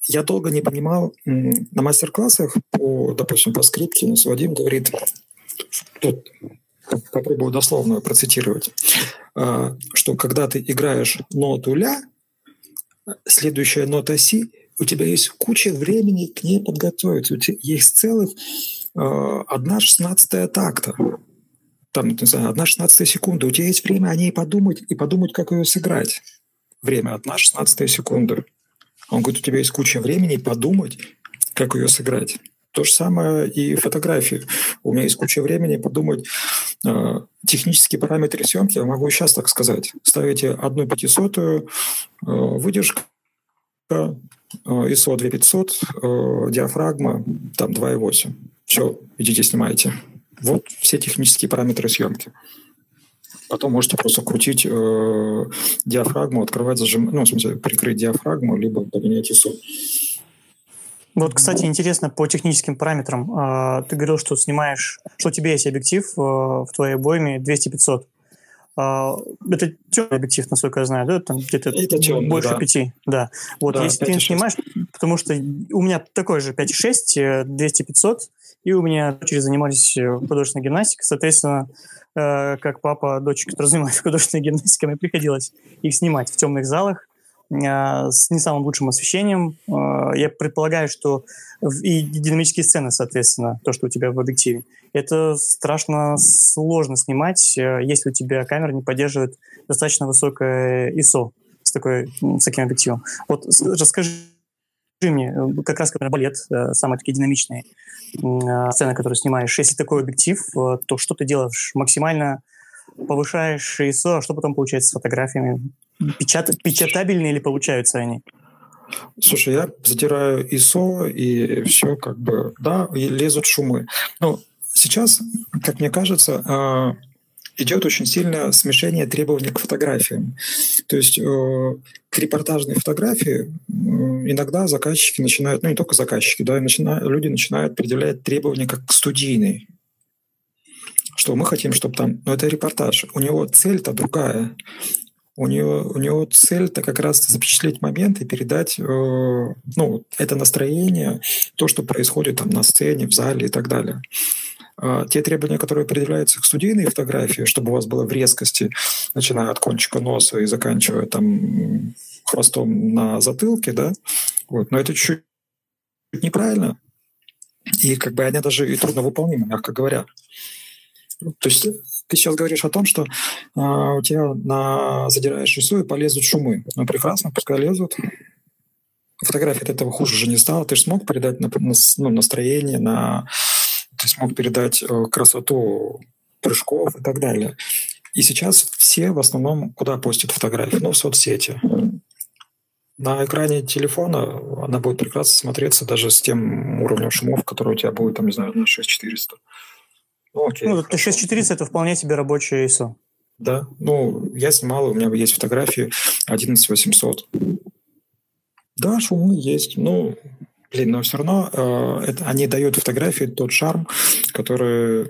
Я долго не понимал на мастер-классах по, допустим, по скрипке, Вадим говорит, тут попробую дословно процитировать, а, что когда ты играешь ноту ля, следующая нота си, у тебя есть куча времени к ней подготовиться. У тебя есть целых а, одна шестнадцатая такта там, не знаю, одна шестнадцатая секунда, у тебя есть время о ней подумать и подумать, как ее сыграть. Время одна шестнадцатая секунда. Он говорит, у тебя есть куча времени подумать, как ее сыграть. То же самое и фотографии. У меня есть куча времени подумать э, технические параметры съемки. Я могу сейчас так сказать. Ставите одну пятисотую, э, выдержка, ISO 2500, диафрагма там 2.8. Все, идите снимайте. Вот все технические параметры съемки. Потом можете просто крутить э, диафрагму, открывать, зажимать, ну, в смысле, прикрыть диафрагму, либо поменять ISO. Вот, кстати, интересно по техническим параметрам. А, ты говорил, что снимаешь, что у тебя есть объектив э, в твоей обойме 200-500. А, это темный объектив, насколько я знаю, да? Там где-то больше да. 5. Да. Вот, да, если 5, ты снимаешь, потому что у меня такой же 5,6, 200-500, и у меня дочери занимались э, художественной гимнастикой, соответственно, э, как папа дочек, которые занимались художественной гимнастикой, мне приходилось их снимать в темных залах, а, с не самым лучшим освещением. А, я предполагаю, что и динамические сцены, соответственно, то, что у тебя в объективе. Это страшно сложно снимать, э, если у тебя камера не поддерживает достаточно высокое ISO с, такой, с таким объективом. Вот расскажи мне, э, как раз, например, балет, э, самые такие динамичные сцены, которые снимаешь. Если такой объектив, то что ты делаешь? Максимально повышаешь ISO, а что потом получается с фотографиями? Печат... Печатабельные ли получаются они? Слушай, я затираю ISO, и все как бы, да, и лезут шумы. Ну, сейчас, как мне кажется, идет очень сильное смешение требований к фотографиям. То есть э, к репортажной фотографии иногда заказчики начинают, ну не только заказчики, да, начинают, люди начинают предъявлять требования как к студийной. Что мы хотим, чтобы там... Ну, это репортаж. У него цель-то другая у него, у него цель-то как раз запечатлеть момент и передать э, ну, это настроение, то, что происходит там на сцене, в зале и так далее. А те требования, которые определяются к студийной фотографии, чтобы у вас было в резкости, начиная от кончика носа и заканчивая там хвостом на затылке, да, вот, но это чуть-чуть неправильно, и как бы они даже и трудно выполнимы, мягко говоря. То есть ты сейчас говоришь о том, что э, у тебя на задираешь ISO и полезут шумы. Ну, прекрасно, пускай лезут. Фотография от этого хуже уже не стала. Ты же смог передать на, на, ну, настроение, на, ты смог передать э, красоту прыжков и так далее. И сейчас все в основном куда постят фотографии? Ну, в соцсети. На экране телефона она будет прекрасно смотреться даже с тем уровнем шумов, который у тебя будет, там, не знаю, на 6400. Ну, окей, ну, 6400 – это вполне себе рабочее ISO. Да, ну, я снимал, у меня есть фотографии 11800. Да, шумы есть, ну, блин, но все равно э, это, они дают фотографии тот шарм, который...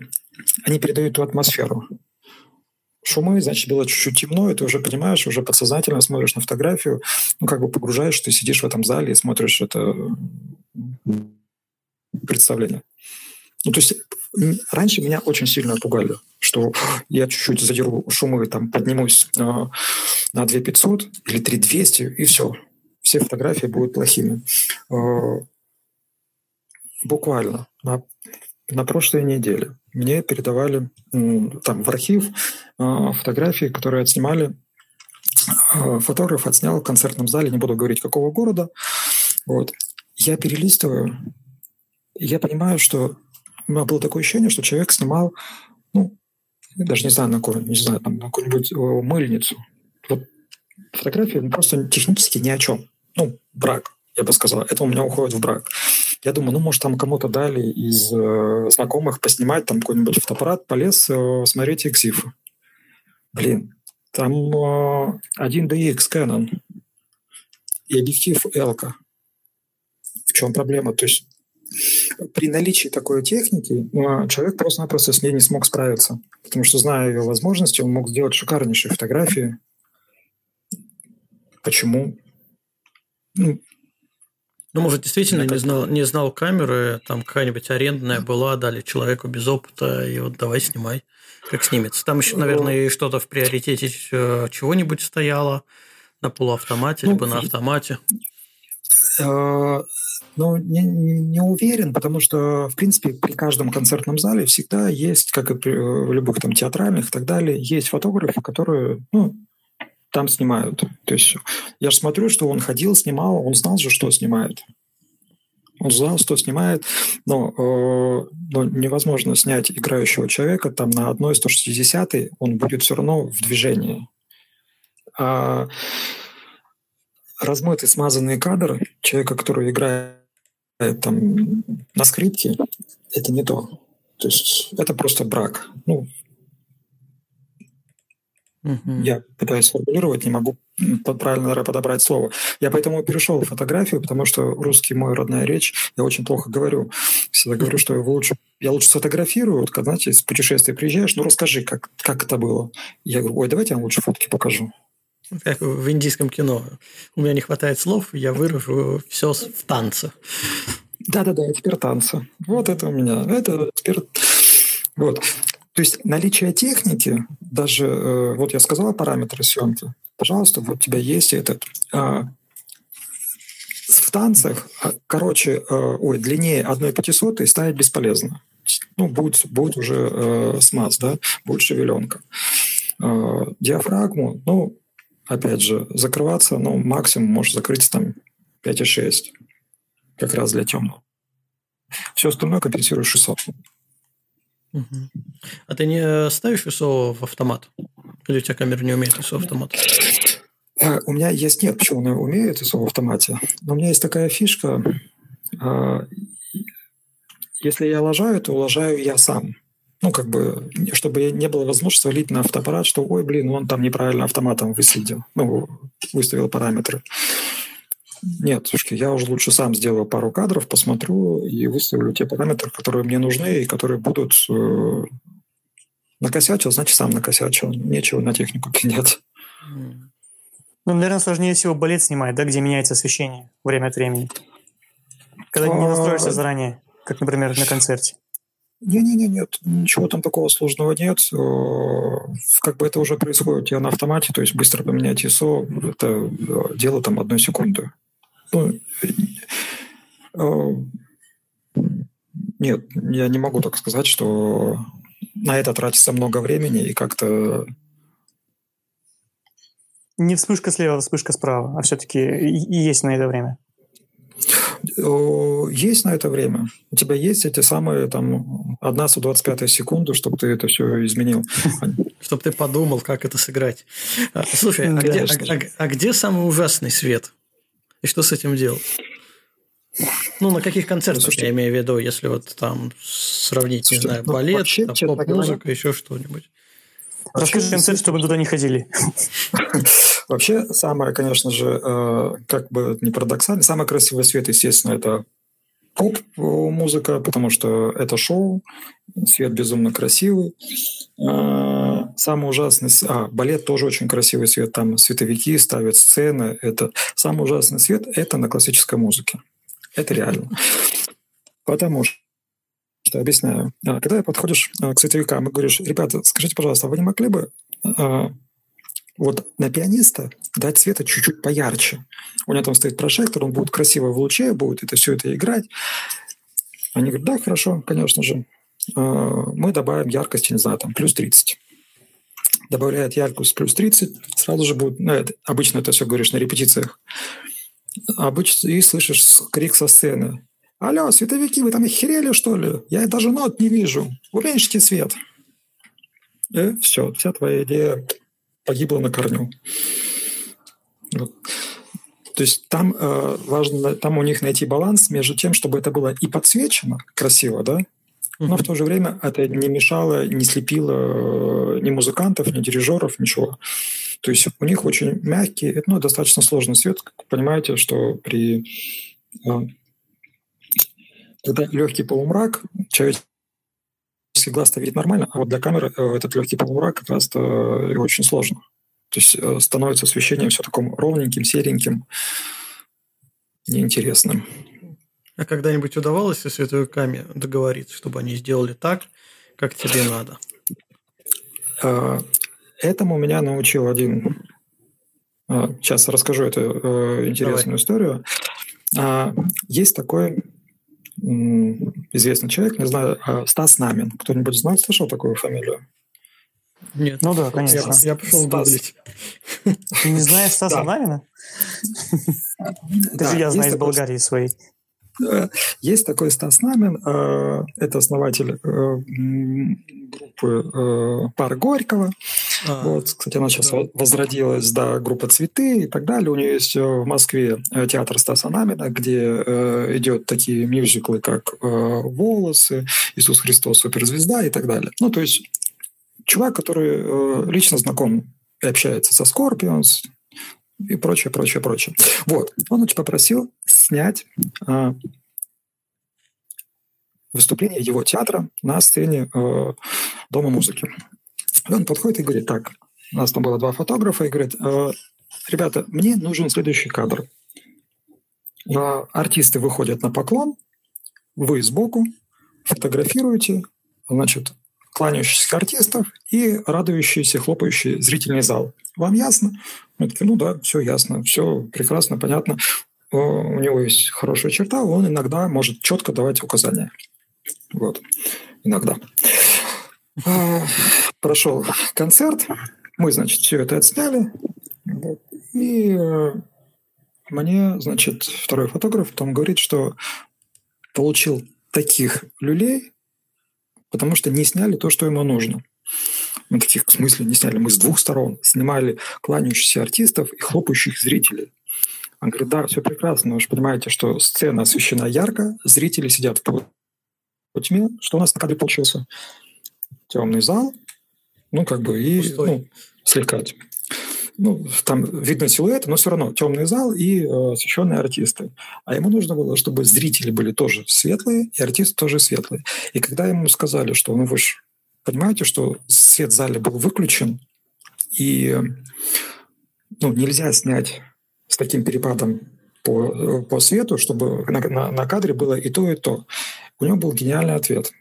Они передают ту атмосферу. Шумы, значит, было чуть-чуть темно, и ты уже понимаешь, уже подсознательно смотришь на фотографию, ну, как бы погружаешь, ты сидишь в этом зале и смотришь это представление. Ну, то есть раньше меня очень сильно пугали, что я чуть-чуть задеру шумы, там, поднимусь э, на 2500 или 3200, и все. Все фотографии будут плохими. Э, буквально на, на прошлой неделе мне передавали там в архив э, фотографии, которые отснимали э, фотограф отснял в концертном зале, не буду говорить какого города. Вот. Я перелистываю, я понимаю, что у меня было такое ощущение, что человек снимал, ну, даже не знаю, на какую, не знаю, там, на какую-нибудь мыльницу. Вот фотография ну, просто технически ни о чем. Ну, брак, я бы сказал. Это у меня уходит в брак. Я думаю, ну, может, там кому-то дали из э, знакомых поснимать там какой-нибудь фотоаппарат, полез э, смотреть экзифы. Блин, там э, 1DX Canon и объектив Элка. В чем проблема? То есть при наличии такой техники а, человек просто-напросто с ней не смог справиться. Потому что, зная ее возможности, он мог сделать шикарнейшие фотографии. Почему? Ну, ну может, действительно не знал, не знал камеры, там какая-нибудь арендная была, дали человеку без опыта, и вот давай снимай, как снимется. Там еще, наверное, и что-то в приоритете э, чего-нибудь стояло на полуавтомате, ну, либо на автомате. Э, ну, не, не уверен, потому что, в принципе, при каждом концертном зале всегда есть, как и при э, в любых там театральных и так далее, есть фотографы, которые, ну, там снимают. То есть я же смотрю, что он ходил, снимал, он знал же, что снимает. Он знал, что снимает, но, э, но невозможно снять играющего человека там на одной 160 он будет все равно в движении. А размытый, смазанный кадр человека, который играет там на скрипке, это не то. То есть это просто брак. Ну, Угу. Я пытаюсь сформулировать, не могу правильно подобрать слово. Я поэтому перешел в фотографию, потому что русский мой родная речь, я очень плохо говорю. Всегда говорю, что я лучше, я лучше сфотографирую, вот, когда, знаете, из путешествия приезжаешь, ну расскажи, как, как это было. Я говорю, ой, давайте я вам лучше фотки покажу. Как в индийском кино. У меня не хватает слов, я выражу все в танце. Да-да-да, теперь танцы. Вот это у меня. Это теперь... Вот. То есть наличие техники, даже э, вот я сказал параметры съемки, пожалуйста, вот у тебя есть этот. А, в танцах, а, короче, э, ой, длиннее одной пятисотой ставить бесполезно. Ну, будет, будет уже э, смаз, да, будет шевеленка. Э, диафрагму, ну, опять же, закрываться, ну, максимум может закрыть там 5,6, как раз для темного. Все остальное компенсируешь 600. Угу. А ты не ставишь ISO в автомат? Или у тебя камера не умеет ISO автомат? А, у меня есть, нет, почему она умеет ISO в автомате, но у меня есть такая фишка, а, если я лажаю, то лажаю я сам. Ну, как бы, чтобы не было возможности валить на автоаппарат, что, ой, блин, он там неправильно автоматом выследил, ну, выставил параметры. Нет, слушайте, я уже лучше сам сделаю пару кадров, посмотрю и выставлю те параметры, которые мне нужны и которые будут э, накосячил, значит, сам накосячил. Нечего на технику пенять. Ну, наверное, сложнее всего балет снимать, да, где меняется освещение время от времени. Когда не настроишься а, заранее, как, например, на концерте. Не-не-не, нет, ничего там такого сложного нет. Э, как бы это уже происходит я на автомате, то есть быстро поменять ISO, это э, дело там одной секунды. Ну, э, нет, я не могу так сказать, что на это тратится много времени и как-то... Не вспышка слева, а вспышка справа, а все-таки есть на это время. Есть на это время. У тебя есть эти самые там 1 125 секунду, чтобы ты это все изменил. Чтобы ты подумал, как это сыграть. А, слушай, а где, а, а где самый ужасный свет? И что с этим делать? Ну, на каких концертах Слушайте, я имею в виду, если вот там сравнить, Слушайте, не знаю, ну, балет, вообще, поп-музыка, еще что-нибудь. Расскажи концерт, чтобы туда не ходили. Вообще, самое, конечно же, э, как бы не парадоксально, самый красивый свет, естественно, это поп-музыка, потому что это шоу, свет безумно красивый. Э, самый ужасный... А, балет тоже очень красивый свет, там световики ставят сцены. Это... Самый ужасный свет – это на классической музыке. Это реально. Потому что объясняю. А, когда подходишь а, к световикам и говоришь, ребята, скажите, пожалуйста, вы не могли бы а, вот на пианиста дать света чуть-чуть поярче? У него там стоит прожектор, он будет красиво в луче, будет это все это играть. Они говорят, да, хорошо, конечно же. Мы добавим яркости, не знаю, там, плюс 30 добавляет яркость плюс 30, сразу же будет, ну, это, обычно это все говоришь на репетициях, обычно и слышишь крик со сцены. Алло, световики, вы там охерели, что ли? Я даже нот не вижу. Уменьшите свет. И все, вся твоя идея погибла на корню. Вот. То есть там э, важно, там у них найти баланс между тем, чтобы это было и подсвечено красиво, да, но в то же время это не мешало, не слепило э, ни музыкантов, ни дирижеров, ничего. То есть у них очень мягкий, ну, достаточно сложный свет. Как понимаете, что при э, когда легкий полумрак, человеческий глаз-то видит нормально, а вот для камеры э, этот легкий полумрак как раз-то очень сложно. То есть становится освещение все таким ровненьким, сереньким, неинтересным. А когда-нибудь удавалось со световиками договориться, чтобы они сделали так, как тебе надо? Этому меня научил один... Сейчас расскажу эту интересную Давай. историю. Есть такой известный человек, не знаю, а Стас Намин. Кто-нибудь знает, слышал такую фамилию? Нет. Ну да, конечно. Я, я пошел гуглить. Ты не знаешь Стаса Намина? Это же я знаю из Болгарии своей. Есть такой Стас Намин, э, это основатель э, группы э, Пар Горького. А, вот, кстати, она сейчас да. возродилась, да, группа Цветы и так далее. У нее есть в Москве театр Стаса Намина, где идет такие мюзиклы, как «Волосы», «Иисус Христос, суперзвезда» и так далее. Ну, то есть чувак, который лично знаком и общается со Scorpions, и прочее, прочее, прочее. Вот. Он очень попросил снять э, выступление его театра на сцене э, Дома музыки. И он подходит и говорит, так, у нас там было два фотографа, и говорит, э, ребята, мне нужен следующий кадр. Э, артисты выходят на поклон, вы сбоку, фотографируете, значит, кланяющихся артистов и радующийся, хлопающий зрительный зал. Вам ясно? Мы такие, ну да, все ясно, все прекрасно, понятно. У него есть хорошая черта, он иногда может четко давать указания. Вот. Иногда. А, прошел концерт, мы, значит, все это отсняли. И э, мне, значит, второй фотограф там говорит, что получил таких люлей, потому что не сняли то, что ему нужно. Мы таких, в смысле, не сняли. Мы с двух сторон снимали кланяющихся артистов и хлопающих зрителей. Он говорит, да, все прекрасно, вы же понимаете, что сцена освещена ярко, зрители сидят в тьме. Что у нас на кадре получился? Темный зал, ну, как бы, и ну, слегка ну, там видно силуэт, но все равно темный зал и э, освещенные артисты. А ему нужно было, чтобы зрители были тоже светлые, и артисты тоже светлые. И когда ему сказали, что ну вы же понимаете, что свет в зале был выключен, и ну, нельзя снять с таким перепадом по, по свету, чтобы на, на, на кадре было и то, и то. У него был гениальный ответ.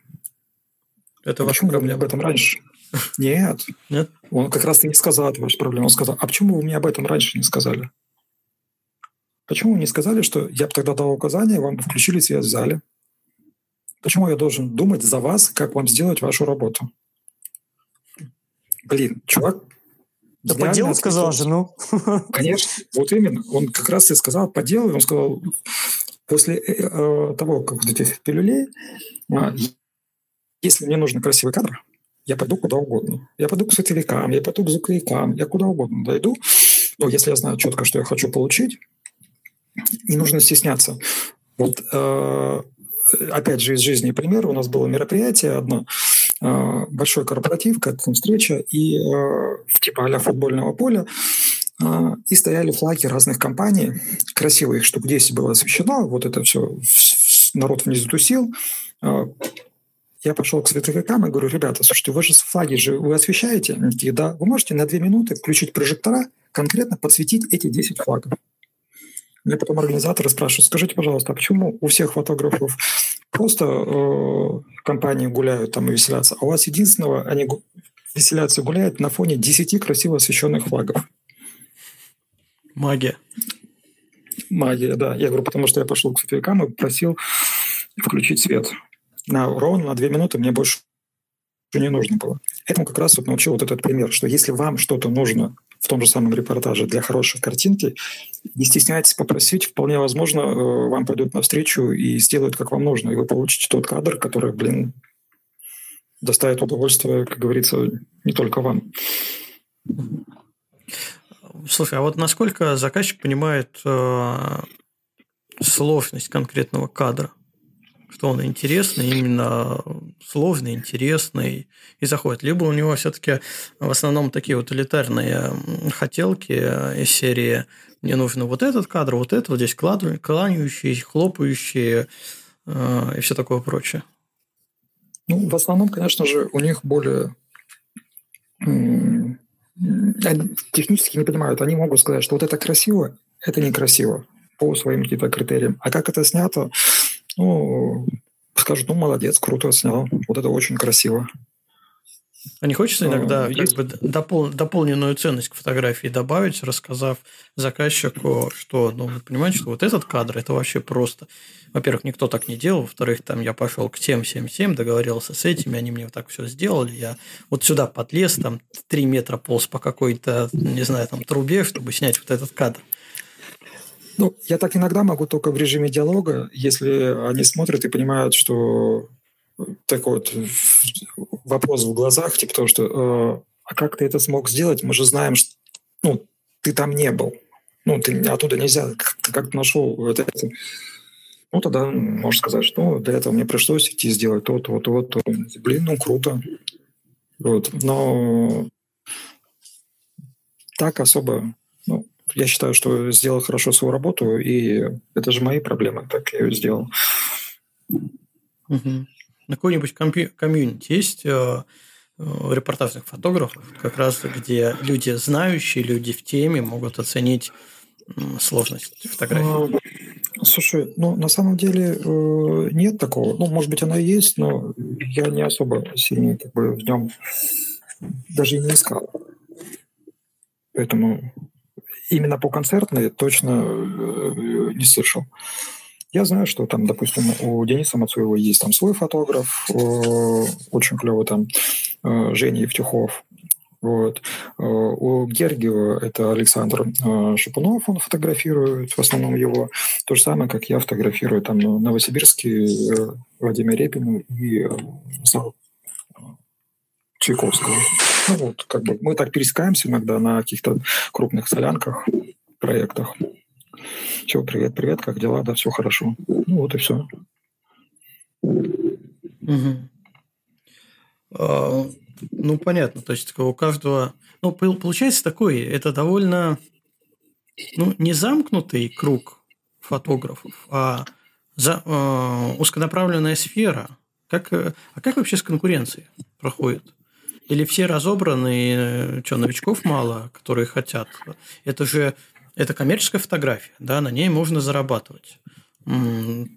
Это Почему вы мне об этом раньше нет. Нет? Он как раз-то не сказал эту вашу проблему. Он сказал, а почему вы мне об этом раньше не сказали? Почему вы не сказали, что я бы тогда дал указание, вам бы включили свет в зале? Почему я должен думать за вас, как вам сделать вашу работу? Блин, чувак да по делу сказал же, ну. Конечно, вот именно. Он как раз и сказал по делу. Он сказал, после э, э того, как вот этих пилюлей, э, если мне нужен красивый кадр, я пойду куда угодно. Я пойду к световикам, я пойду к звуковикам, я куда угодно дойду. Но если я знаю четко, что я хочу получить, не нужно стесняться. Вот э, опять же из жизни пример. У нас было мероприятие одно, э, большой корпоратив, как встреча, и э, типа а футбольного поля, э, и стояли флаги разных компаний. Красиво их штук 10 было освещено. Вот это все, народ внизу тусил. Я пошел к световикам и говорю, ребята, слушайте, вы же флаги же вы освещаете? Они такие, да. Вы можете на две минуты включить прожектора, конкретно подсветить эти 10 флагов? Мне потом организаторы спрашивают, скажите, пожалуйста, а почему у всех фотографов просто э, компании гуляют там и веселятся, а у вас единственного они веселятся и гуляют на фоне 10 красиво освещенных флагов? Магия. Магия, да. Я говорю, потому что я пошел к световикам и просил включить свет на ровно на две минуты мне больше не нужно было. Этому как раз вот научил вот этот пример, что если вам что-то нужно в том же самом репортаже для хорошей картинки, не стесняйтесь попросить, вполне возможно, э, вам пойдут навстречу и сделают, как вам нужно, и вы получите тот кадр, который, блин, доставит удовольствие, как говорится, не только вам. Слушай, а вот насколько заказчик понимает э, сложность конкретного кадра? Что он интересный, именно сложный, интересный и заходит. Либо у него все-таки в основном такие вот элитарные хотелки из серии «Мне нужно вот этот кадр, вот это, вот здесь кланяющие, хлопающие э, и все такое прочее». Ну, в основном, конечно же, у них более технически не понимают. Они могут сказать, что вот это красиво, это некрасиво по своим каким-то критериям. А как это снято, ну, скажут, ну, молодец, круто снял. Вот это очень красиво. А не хочется иногда а, как бы допол- дополненную ценность к фотографии добавить, рассказав заказчику, что, ну, вы понимаете, что вот этот кадр, это вообще просто... Во-первых, никто так не делал, во-вторых, там я пошел к тем, всем, всем, договорился с этими, они мне вот так все сделали, я вот сюда подлез, там, три метра полз по какой-то, не знаю, там, трубе, чтобы снять вот этот кадр. Ну, я так иногда могу только в режиме диалога, если они смотрят и понимают, что такой вот вопрос в глазах, типа того, что э, а как ты это смог сделать? Мы же знаем, что ну, ты там не был. Ну, ты оттуда нельзя, ты как нашел это. Ну, тогда можешь сказать, что ну, для этого мне пришлось идти сделать то, то, то, то. Блин, ну, круто. Вот. Но так особо, я считаю, что сделал хорошо свою работу, и это же мои проблемы, так я ее сделал. Угу. На какой-нибудь комьюнити есть э, э, репортажных фотографов, как раз где люди знающие, люди в теме могут оценить сложность фотографии? А, слушай, ну на самом деле э, нет такого. Ну, может быть, она и есть, но я не особо сильно как бы в нем даже и не искал. Поэтому именно по концертной точно э, не слышал. Я знаю, что там, допустим, у Дениса Мацуева есть там свой фотограф, э, очень клевый там Женя Евтюхов. Вот. Э, у Гергиева это Александр э, Шипунов, он фотографирует, в основном его. То же самое, как я фотографирую там Новосибирский э, Владимир Репин и Чайковского. Ну вот, как бы мы так пересекаемся иногда на каких-то крупных солянках, проектах. Все, привет, привет, как дела? Да, все хорошо. Ну вот и все. Угу. Ну, понятно. То есть у каждого... Ну, получается такой, это довольно ну, не замкнутый круг фотографов, а за, э, узконаправленная сфера. Как, а как вообще с конкуренцией проходит? Или все разобраны, э, что, новичков мало, которые хотят? Это же это коммерческая фотография, да, на ней можно зарабатывать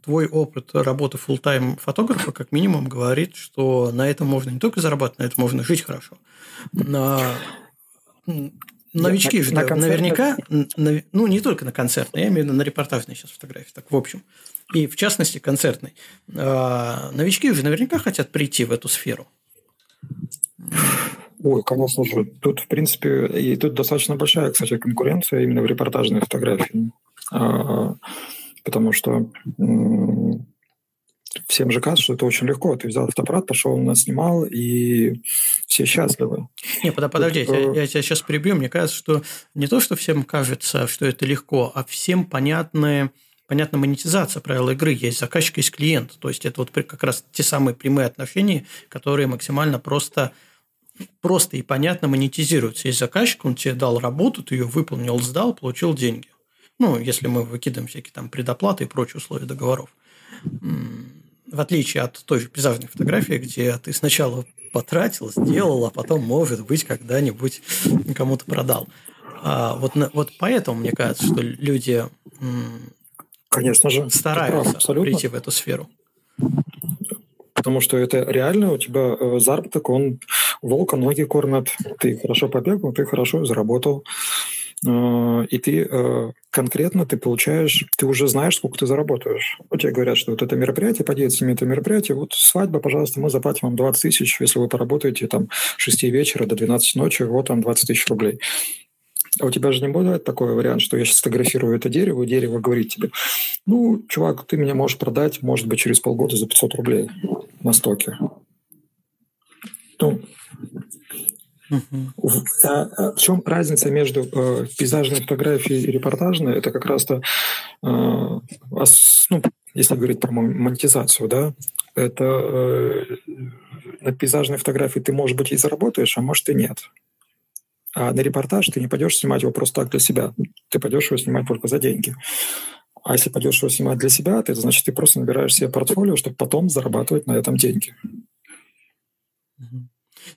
твой опыт работы full-time фотографа как минимум говорит, что на этом можно не только зарабатывать, на этом можно жить хорошо. На... Новички на, же на наверняка, на, ну не только на концертной, я имею в виду на репортажной сейчас фотографии, так в общем, и в частности концертной. А, новички же наверняка хотят прийти в эту сферу. Ой, конечно же. Тут, в принципе, и тут достаточно большая, кстати, конкуренция именно в репортажной фотографии. А, потому что всем же кажется, что это очень легко. Ты взял фотоаппарат, пошел, нас снимал, и все счастливы. Не, подожди, Тут, я, я тебя сейчас прибью. Мне кажется, что не то, что всем кажется, что это легко, а всем понятная понятна монетизация правил игры. Есть заказчик, есть клиент. То есть, это вот как раз те самые прямые отношения, которые максимально просто просто и понятно монетизируются. Есть заказчик, он тебе дал работу, ты ее выполнил, сдал, получил деньги. Ну, если мы выкидываем всякие там предоплаты и прочие условия договоров. В отличие от той же пейзажной фотографии, где ты сначала потратил, сделал, а потом, может быть, когда-нибудь кому-то продал. А вот, вот поэтому, мне кажется, что люди Конечно же, стараются прав, прийти в эту сферу. Потому что это реально у тебя э, заработок, он волка ноги кормят. Ты хорошо побегал, ты хорошо заработал. Э, и ты э, конкретно ты получаешь, ты уже знаешь, сколько ты заработаешь. Вот тебе говорят, что вот это мероприятие, поделите с ними это мероприятие, вот свадьба, пожалуйста, мы заплатим вам 20 тысяч, если вы поработаете там с 6 вечера до 12 ночи, вот там 20 тысяч рублей. А у тебя же не бывает такой вариант, что я сейчас фотографирую это дерево, и дерево говорит тебе, ну, чувак, ты меня можешь продать, может быть, через полгода за 500 рублей на стоке. Ну, Uh-huh. А, в чем разница между э, пейзажной фотографией и репортажной? Это как раз-то, э, ос, ну, если говорить про монетизацию, да, это э, на пейзажной фотографии ты, может быть, и заработаешь, а может и нет. А на репортаж ты не пойдешь снимать его просто так для себя. Ты пойдешь его снимать только за деньги. А если пойдешь его снимать для себя, то это значит, ты просто набираешь себе портфолио, чтобы потом зарабатывать на этом деньги.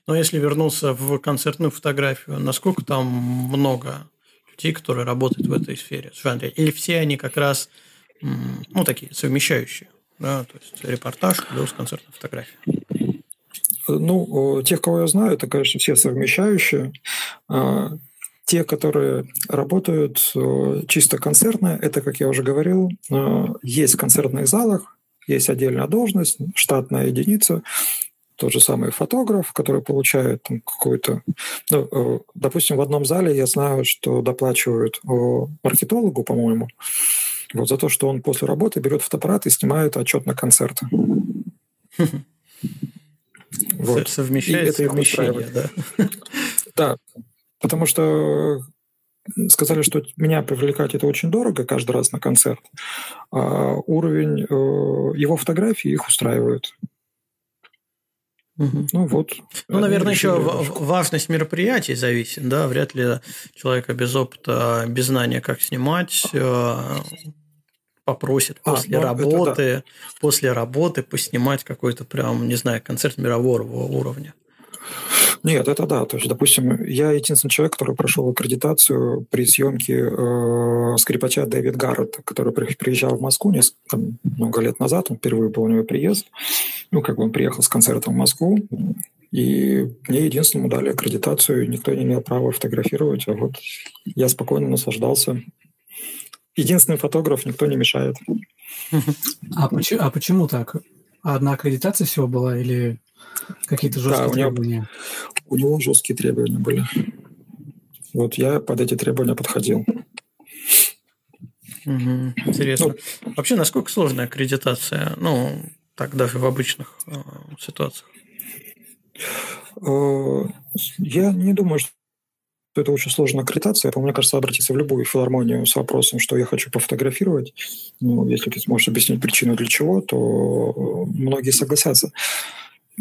Но если вернуться в концертную фотографию, насколько там много людей, которые работают в этой сфере, в жанре? Или все они как раз, ну, такие совмещающие? Да, то есть репортаж плюс концертная фотография. Ну, тех, кого я знаю, это, конечно, все совмещающие. А, те, которые работают чисто концертно, это, как я уже говорил, есть в концертных залах, есть отдельная должность, штатная единица, тот же самый фотограф, который получает какую-то... Ну, допустим, в одном зале я знаю, что доплачивают маркетологу, по-моему, вот за то, что он после работы берет фотоаппарат и снимает отчет на концерт. Вот. Совмещает совмещение, да? Да, потому что сказали, что меня привлекать это очень дорого каждый раз на концерт, а уровень э, его фотографий их устраивает. Угу. Ну вот. Ну, наверное, еще важность мероприятий зависит, да, вряд ли человека без опыта, без знания, как снимать, э, попросит а, после а, работы, да. после работы поснимать какой-то прям, не знаю, концерт мирового уровня. Нет, это да. То есть, допустим, я единственный человек, который прошел аккредитацию при съемке э, скрипача Дэвид Гарретта, который приезжал в Москву несколько, много лет назад. Он впервые был у него приезд. Ну, как бы он приехал с концертом в Москву. И мне единственному дали аккредитацию, никто не имел права фотографировать, а вот я спокойно наслаждался. Единственный фотограф, никто не мешает. А почему, а почему так? Одна аккредитация всего была или Какие-то жесткие да, у него, требования? У него жесткие требования были. Вот я под эти требования подходил. Угу, интересно. Ну, Вообще, насколько сложная аккредитация? Ну, так даже в обычных э, ситуациях. Э, я не думаю, что это очень сложная аккредитация. Мне кажется, обратиться в любую филармонию с вопросом, что я хочу пофотографировать. Ну, если ты сможешь объяснить причину для чего, то многие согласятся.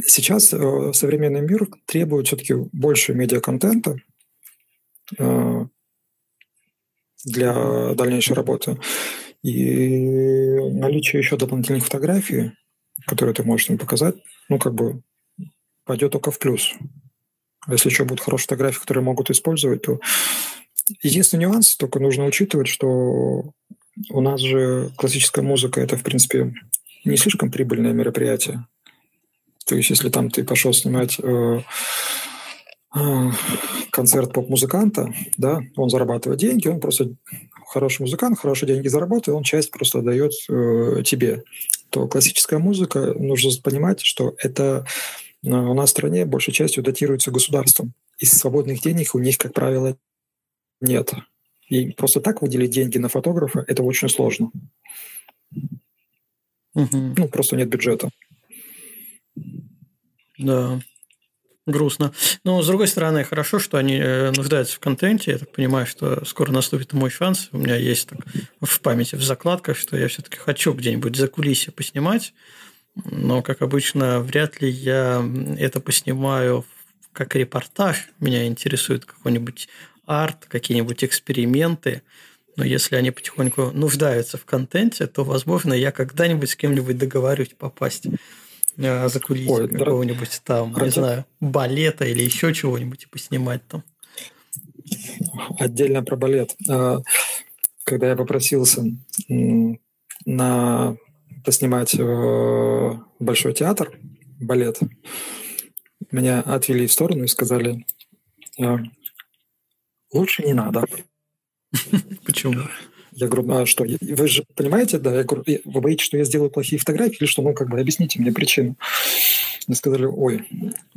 Сейчас э, современный мир требует все-таки больше медиаконтента э, для дальнейшей работы. И наличие еще дополнительных фотографий, которые ты можешь им показать, ну, как бы пойдет только в плюс. А если еще будут хорошие фотографии, которые могут использовать, то единственный нюанс, только нужно учитывать, что у нас же классическая музыка – это, в принципе, не слишком прибыльное мероприятие. То есть, если там ты пошел снимать э, э, концерт поп-музыканта, да, он зарабатывает деньги, он просто хороший музыкант, хорошие деньги заработает, он часть просто дает э, тебе. То классическая музыка, нужно понимать, что это у нас в стране большей частью датируется государством. Из свободных денег у них, как правило, нет. И просто так выделить деньги на фотографа – это очень сложно. Угу. Ну, просто нет бюджета. Да. Грустно. Но, с другой стороны, хорошо, что они э, нуждаются в контенте. Я так понимаю, что скоро наступит мой шанс. У меня есть так в памяти, в закладках, что я все-таки хочу где-нибудь за кулисье поснимать. Но, как обычно, вряд ли я это поснимаю как репортаж. Меня интересует какой-нибудь арт, какие-нибудь эксперименты. Но если они потихоньку нуждаются в контенте, то, возможно, я когда-нибудь с кем-нибудь договорюсь попасть а, за кулисами какого-нибудь там, Ради... не знаю, балета или еще чего-нибудь и поснимать там. Отдельно про балет. А, когда я попросился на поснимать э, большой театр, балет, меня отвели в сторону и сказали, «А, лучше не надо. Почему? Я говорю, а что, вы же понимаете, да, я говорю, вы боитесь, что я сделаю плохие фотографии или что? Ну, как бы объясните мне причину. Мне сказали, ой,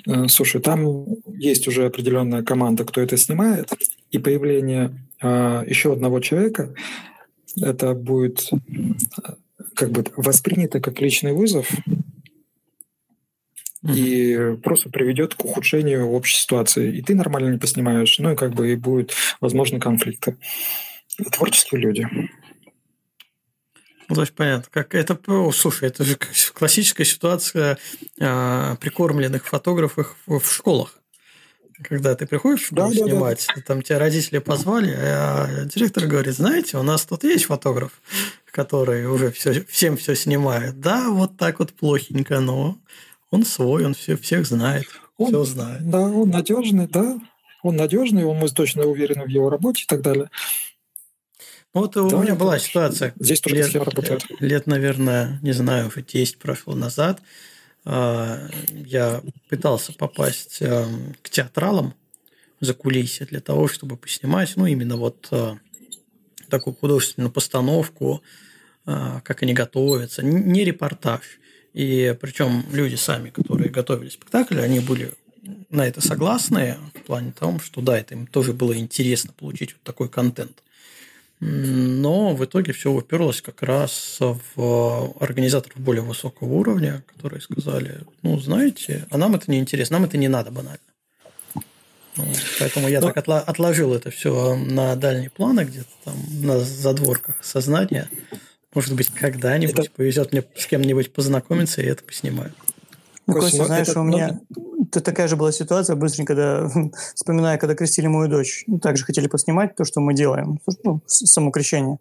э, слушай, там есть уже определенная команда, кто это снимает, и появление э, еще одного человека, это будет э, как бы воспринято как личный вызов, и просто приведет к ухудшению общей ситуации. И ты нормально не поснимаешь, ну и как бы и будет, возможно, конфликты творческие люди. Ну, то есть понятно, как это, о, слушай, это же классическая ситуация а, прикормленных фотографов в школах. Когда ты приходишь в школу да, снимать, да, да. там тебя родители позвали, а директор говорит, знаете, у нас тут есть фотограф, который уже все, всем все снимает. Да, вот так вот плохенько, но он свой, он все, всех знает, он, все знает. Да, он надежный, да, он надежный, он мы точно уверены в его работе и так далее. Вот да, у меня была ситуация. Здесь тоже лет, работает. Лет, наверное, не знаю, уже 10 прошло назад. А, я пытался попасть а, к театралам за кулисы для того, чтобы поснимать, ну, именно вот а, такую художественную постановку, как они готовятся. Не репортаж. И причем люди сами, которые готовили спектакль, они были на это согласны в плане того, что да, это им тоже было интересно получить вот такой контент. Но в итоге все уперлось как раз в организаторов более высокого уровня, которые сказали, ну, знаете, а нам это не интересно, нам это не надо банально. Ну, поэтому я Но... так отложил это все на дальний план, где-то там на задворках сознания. Может быть, когда-нибудь это... повезет мне с кем-нибудь познакомиться, и это поснимаю. Ну, Костя, знаешь, это... у меня это такая же была ситуация быстренько, когда, вспоминая, когда крестили мою дочь. Ну, также хотели поснимать то, что мы делаем, ну, само крещение.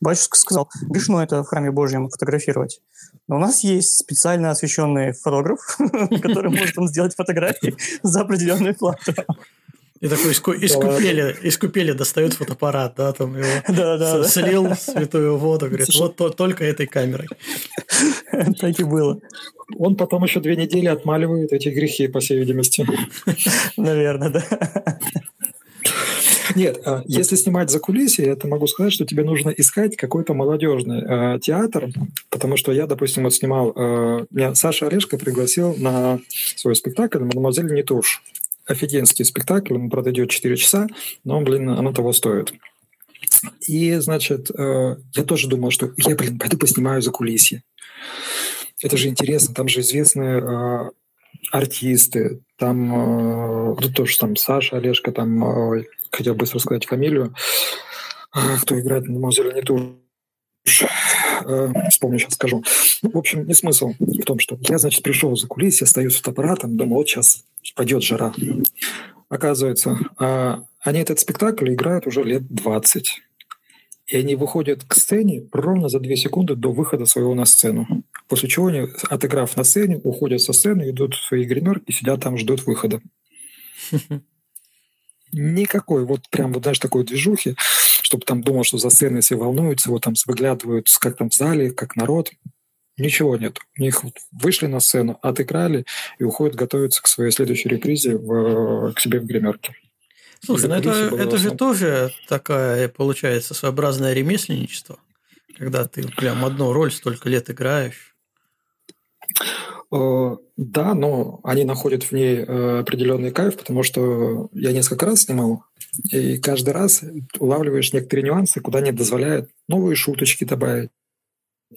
Батюшка сказал, грешно это в храме Божьем фотографировать. Но у нас есть специально освященный фотограф, который может там сделать фотографии за определенную плату. И такой из, из, купели, из купели достает фотоаппарат, да, там его да, да, слил да. святую воду, говорит, Слушай, вот то, только этой камерой. Так и было. Он потом еще две недели отмаливает эти грехи, по всей видимости. Наверное, да. Нет, а если снимать за кулисье, я могу сказать, что тебе нужно искать какой-то молодежный э, театр, потому что я, допустим, вот снимал, э, меня Саша Орешко пригласил на свой спектакль «Мадемуазель Нетуш» офигенский спектакль, он, правда, идет 4 часа, но, блин, оно того стоит. И, значит, э, я тоже думал, что я, блин, пойду поснимаю за кулисье. Это же интересно, там же известные э, артисты, там, э, ну, тоже там Саша, Олежка, там, хотел быстро сказать фамилию, кто играет на Мозеле не ту вспомню, сейчас скажу. Ну, в общем, не смысл в том, что я, значит, пришел за кулисье, стою с фотоаппаратом, думал, вот сейчас пойдет жара. Оказывается, а, они этот спектакль играют уже лет 20. И они выходят к сцене ровно за 2 секунды до выхода своего на сцену. После чего они, отыграв на сцене, уходят со сцены, идут в свои гримерки, сидят там, ждут выхода. Никакой вот прям вот даже такой движухи, чтобы там думал, что за сценой все волнуются, вот там выглядывают, как там в зале, как народ. Ничего нет. У них вышли на сцену, отыграли и уходят готовиться к своей следующей репризе в, к себе в гримерке. Слушай, ну это, это же тоже такая, получается, своеобразное ремесленничество, когда ты прям одну роль столько лет играешь. Э, да, но они находят в ней э, определенный кайф, потому что я несколько раз снимал, и каждый раз улавливаешь некоторые нюансы, куда не дозволяют новые шуточки добавить,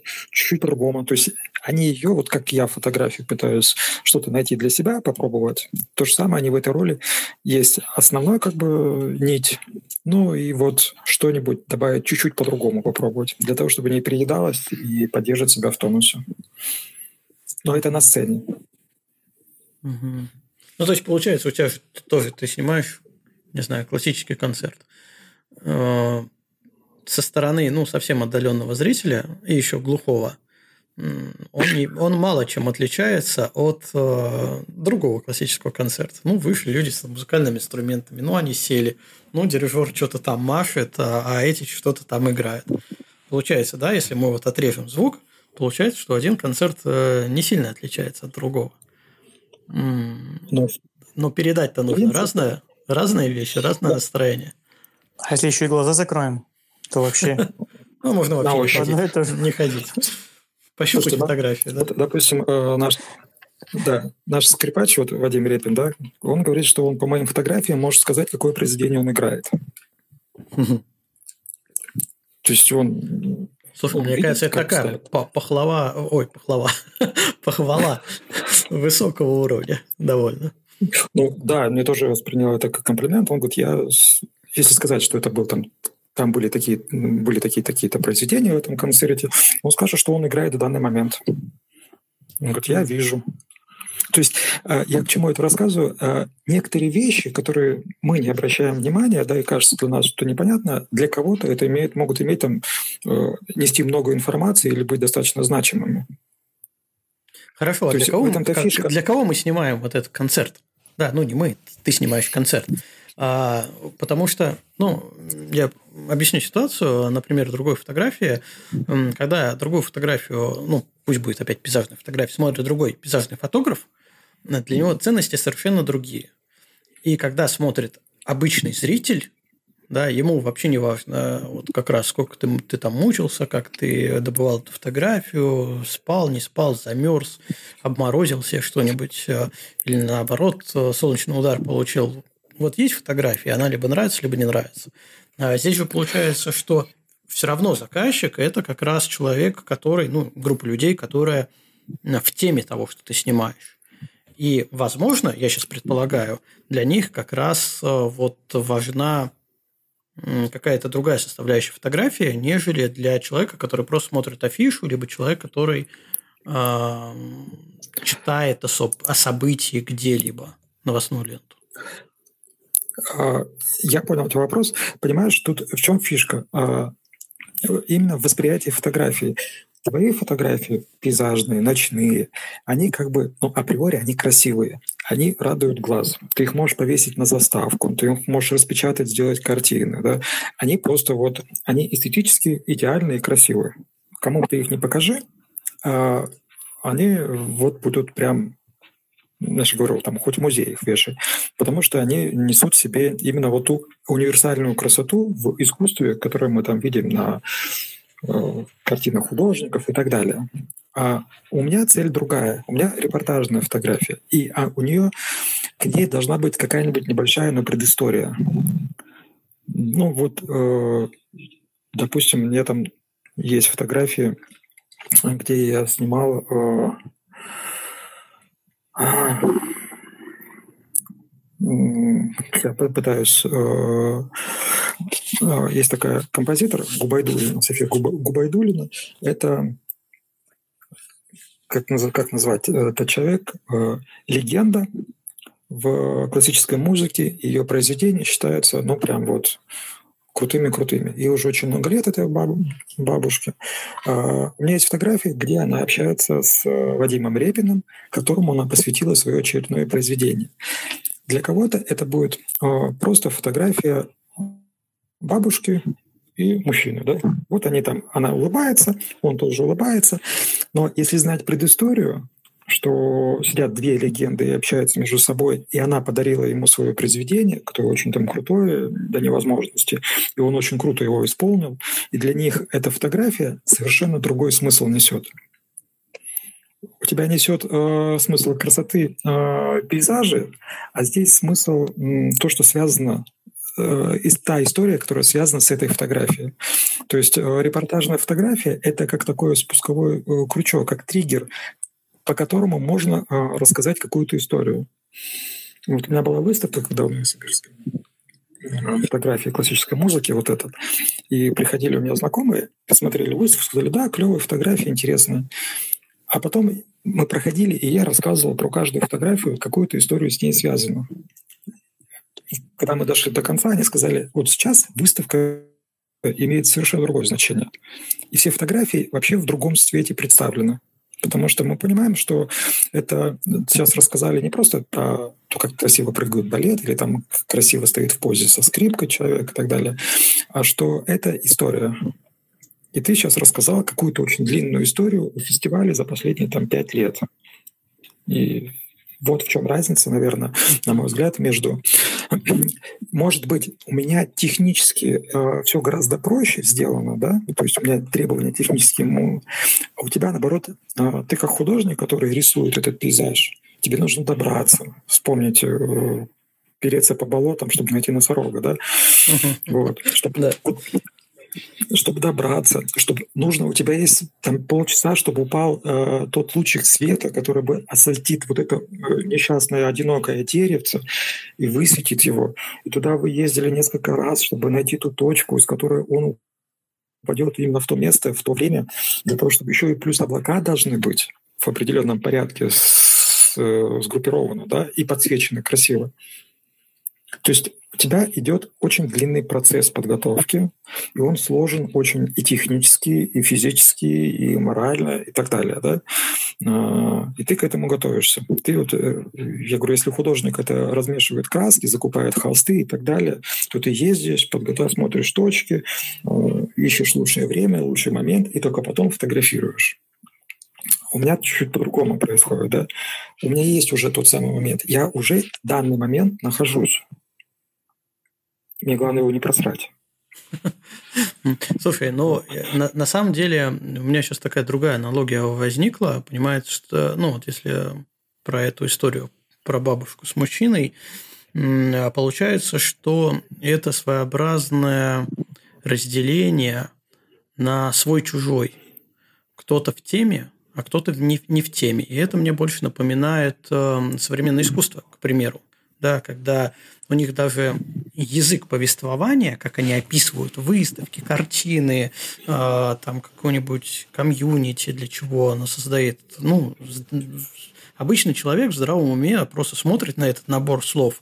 чуть-чуть по-другому. То есть они ее, вот как я фотографию пытаюсь что-то найти для себя, попробовать. То же самое они в этой роли. Есть основной как бы нить, ну и вот что-нибудь добавить чуть-чуть по-другому попробовать, для того, чтобы не переедалось и поддерживать себя в тонусе. Но это на сцене. Угу. Ну, то есть, получается, у тебя же тоже ты снимаешь, не знаю, классический концерт. Э, со стороны, ну, совсем отдаленного зрителя и еще глухого, он, не, он мало чем отличается от э, другого классического концерта. Ну, вышли люди с музыкальными инструментами, ну, они сели, ну, дирижер что-то там машет, а, а эти что-то там играют. Получается, да, если мы вот отрежем звук, получается, что один концерт э, не сильно отличается от другого. Но, но передать-то нужно разное, разные вещи, разное да. настроение. А если еще и глаза закроем? то вообще... Ну, можно вообще не ходить. Не ходить. Пощупать фотографии, да? Допустим, э, наш да, наш скрипач, вот Вадим Репин, да, он говорит, что он по моим фотографиям может сказать, какое произведение он играет. То есть он... Слушай, мне кажется, это такая похлова, ой, похлова, похвала высокого уровня довольно. Ну да, мне тоже воспринял это как комплимент. Он говорит, я, если сказать, что это был там там были такие, были такие такие-то произведения в этом концерте, он скажет, что он играет в данный момент. Он говорит, я вижу. То есть э, я к чему это рассказываю? Э, некоторые вещи, которые мы не обращаем внимания, да, и кажется для нас, что непонятно, для кого-то это имеет, могут иметь там, э, нести много информации или быть достаточно значимыми. Хорошо, а для кого, мы, фишка... для кого мы снимаем вот этот концерт? Да, ну не мы, ты снимаешь концерт. А, потому что, ну, я объясню ситуацию, например, другой фотографии, когда другую фотографию, ну, пусть будет опять пейзажная фотография, смотрит другой пейзажный фотограф, для него ценности совершенно другие. И когда смотрит обычный зритель, да, ему вообще не важно, вот как раз сколько ты, ты там мучился, как ты добывал эту фотографию, спал, не спал, замерз, обморозил себе что-нибудь, э, или наоборот, э, солнечный удар получил. Вот есть фотография, она либо нравится, либо не нравится. А здесь же получается, что все равно заказчик – это как раз человек, который, ну, группа людей, которая в теме того, что ты снимаешь. И, возможно, я сейчас предполагаю, для них как раз э, вот важна какая-то другая составляющая фотографии, нежели для человека, который просто смотрит афишу, либо человек, который э, читает о, о событии где-либо, новостную ленту. А, я понял твой вопрос. Понимаешь, тут в чем фишка? А, именно в восприятии фотографии. Твои фотографии пейзажные, ночные, они как бы, ну, априори они красивые, они радуют глаз. Ты их можешь повесить на заставку, ты их можешь распечатать, сделать картины, да. Они просто вот, они эстетически идеальные и красивые. Кому ты их не покажи, а, они вот будут прям я же говорю, там хоть в музей их вешай, потому что они несут в себе именно вот ту универсальную красоту в искусстве, которую мы там видим на э, картинах художников и так далее. А у меня цель другая. У меня репортажная фотография. И а у нее к ней должна быть какая-нибудь небольшая, но предыстория. Ну вот, э, допустим, мне там есть фотографии, где я снимал э, я пытаюсь... Э, э, есть такая композитор Губайдулина, София Губайдулина. Это как, как назвать? Это человек, э, легенда в классической музыке. Ее произведения считаются, ну, прям вот крутыми-крутыми. И уже очень много лет этой бабушке. У меня есть фотографии, где она общается с э, Вадимом Репиным, которому она посвятила свое очередное произведение. Для кого-то это будет а, просто фотография бабушки и мужчины. Да? Вот они там, она улыбается, он тоже улыбается. Но если знать предысторию, что сидят две легенды и общаются между собой, и она подарила ему свое произведение, которое очень там крутое до невозможности, и он очень круто его исполнил, и для них эта фотография совершенно другой смысл несет. У тебя несет э, смысл красоты э, пейзажи, а здесь смысл э, то, что связано э, та история, которая связана с этой фотографией. То есть э, репортажная фотография – это как такой спусковой э, крючок, как триггер, по которому можно а, рассказать какую-то историю. Вот у меня была выставка, когда у меня Сибирской фотографии классической музыки, вот этот. И приходили у меня знакомые, посмотрели выставку, сказали, да, клевая фотография, интересная. А потом мы проходили, и я рассказывал про каждую фотографию, какую-то историю с ней связанную. Когда мы дошли до конца, они сказали, вот сейчас выставка имеет совершенно другое значение. И все фотографии вообще в другом цвете представлены. Потому что мы понимаем, что это сейчас рассказали не просто про то, как красиво прыгают балет, или там красиво стоит в позе со скрипкой человек и так далее, а что это история. И ты сейчас рассказал какую-то очень длинную историю о фестивале за последние там пять лет. И вот в чем разница, наверное, на мой взгляд, между... Может быть, у меня технически э, все гораздо проще сделано, да, то есть у меня требования технические, а у тебя, наоборот, э, ты как художник, который рисует этот пейзаж, тебе нужно добраться, вспомнить э, переться по болотам, чтобы найти носорога, да? Вот. Чтобы да чтобы добраться, чтобы нужно, у тебя есть там полчаса, чтобы упал э, тот лучик света, который бы осветит вот это э, несчастное одинокое деревце и высветит его. И туда вы ездили несколько раз, чтобы найти ту точку, из которой он упадет именно в то место, в то время, для того, чтобы еще и плюс облака должны быть в определенном порядке с, э, сгруппированы, да, и подсвечены красиво. То есть у тебя идет очень длинный процесс подготовки, и он сложен очень и технически, и физически, и морально, и так далее. Да? А, и ты к этому готовишься. Ты вот, э, я говорю, если художник это размешивает краски, закупает холсты и так далее, то ты ездишь, подготовишь, смотришь точки, а, ищешь лучшее время, лучший момент, и только потом фотографируешь. У меня чуть-чуть по-другому происходит, да. У меня есть уже тот самый момент. Я уже в данный момент нахожусь Мне главное его не просрать. Слушай, ну, на, на самом деле у меня сейчас такая другая аналогия возникла. Понимаете, что, ну, вот если про эту историю про бабушку с мужчиной, получается, что это своеобразное разделение на свой-чужой. Кто-то в теме, а кто-то не, не в теме. И это мне больше напоминает э, современное искусство, к примеру. Да, когда у них даже язык повествования, как они описывают выставки, картины, э, там какой-нибудь комьюнити, для чего оно создает. Ну, обычный человек в здравом уме просто смотрит на этот набор слов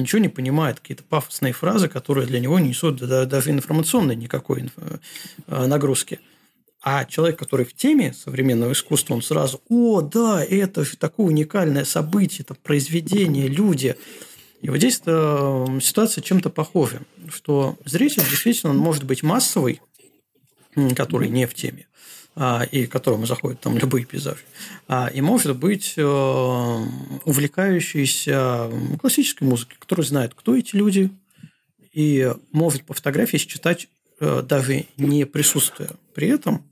ничего не понимает, какие-то пафосные фразы, которые для него не несут даже информационной никакой э, нагрузки. А человек, который в теме современного искусства, он сразу, о, да, это же такое уникальное событие, это произведение, люди. И вот здесь ситуация чем-то похожа, что зритель действительно он может быть массовый, который не в теме, а, и которому заходят там любые пейзажи, а, и может быть э, увлекающийся классической музыкой, который знает, кто эти люди, и может по фотографии считать э, даже не присутствуя при этом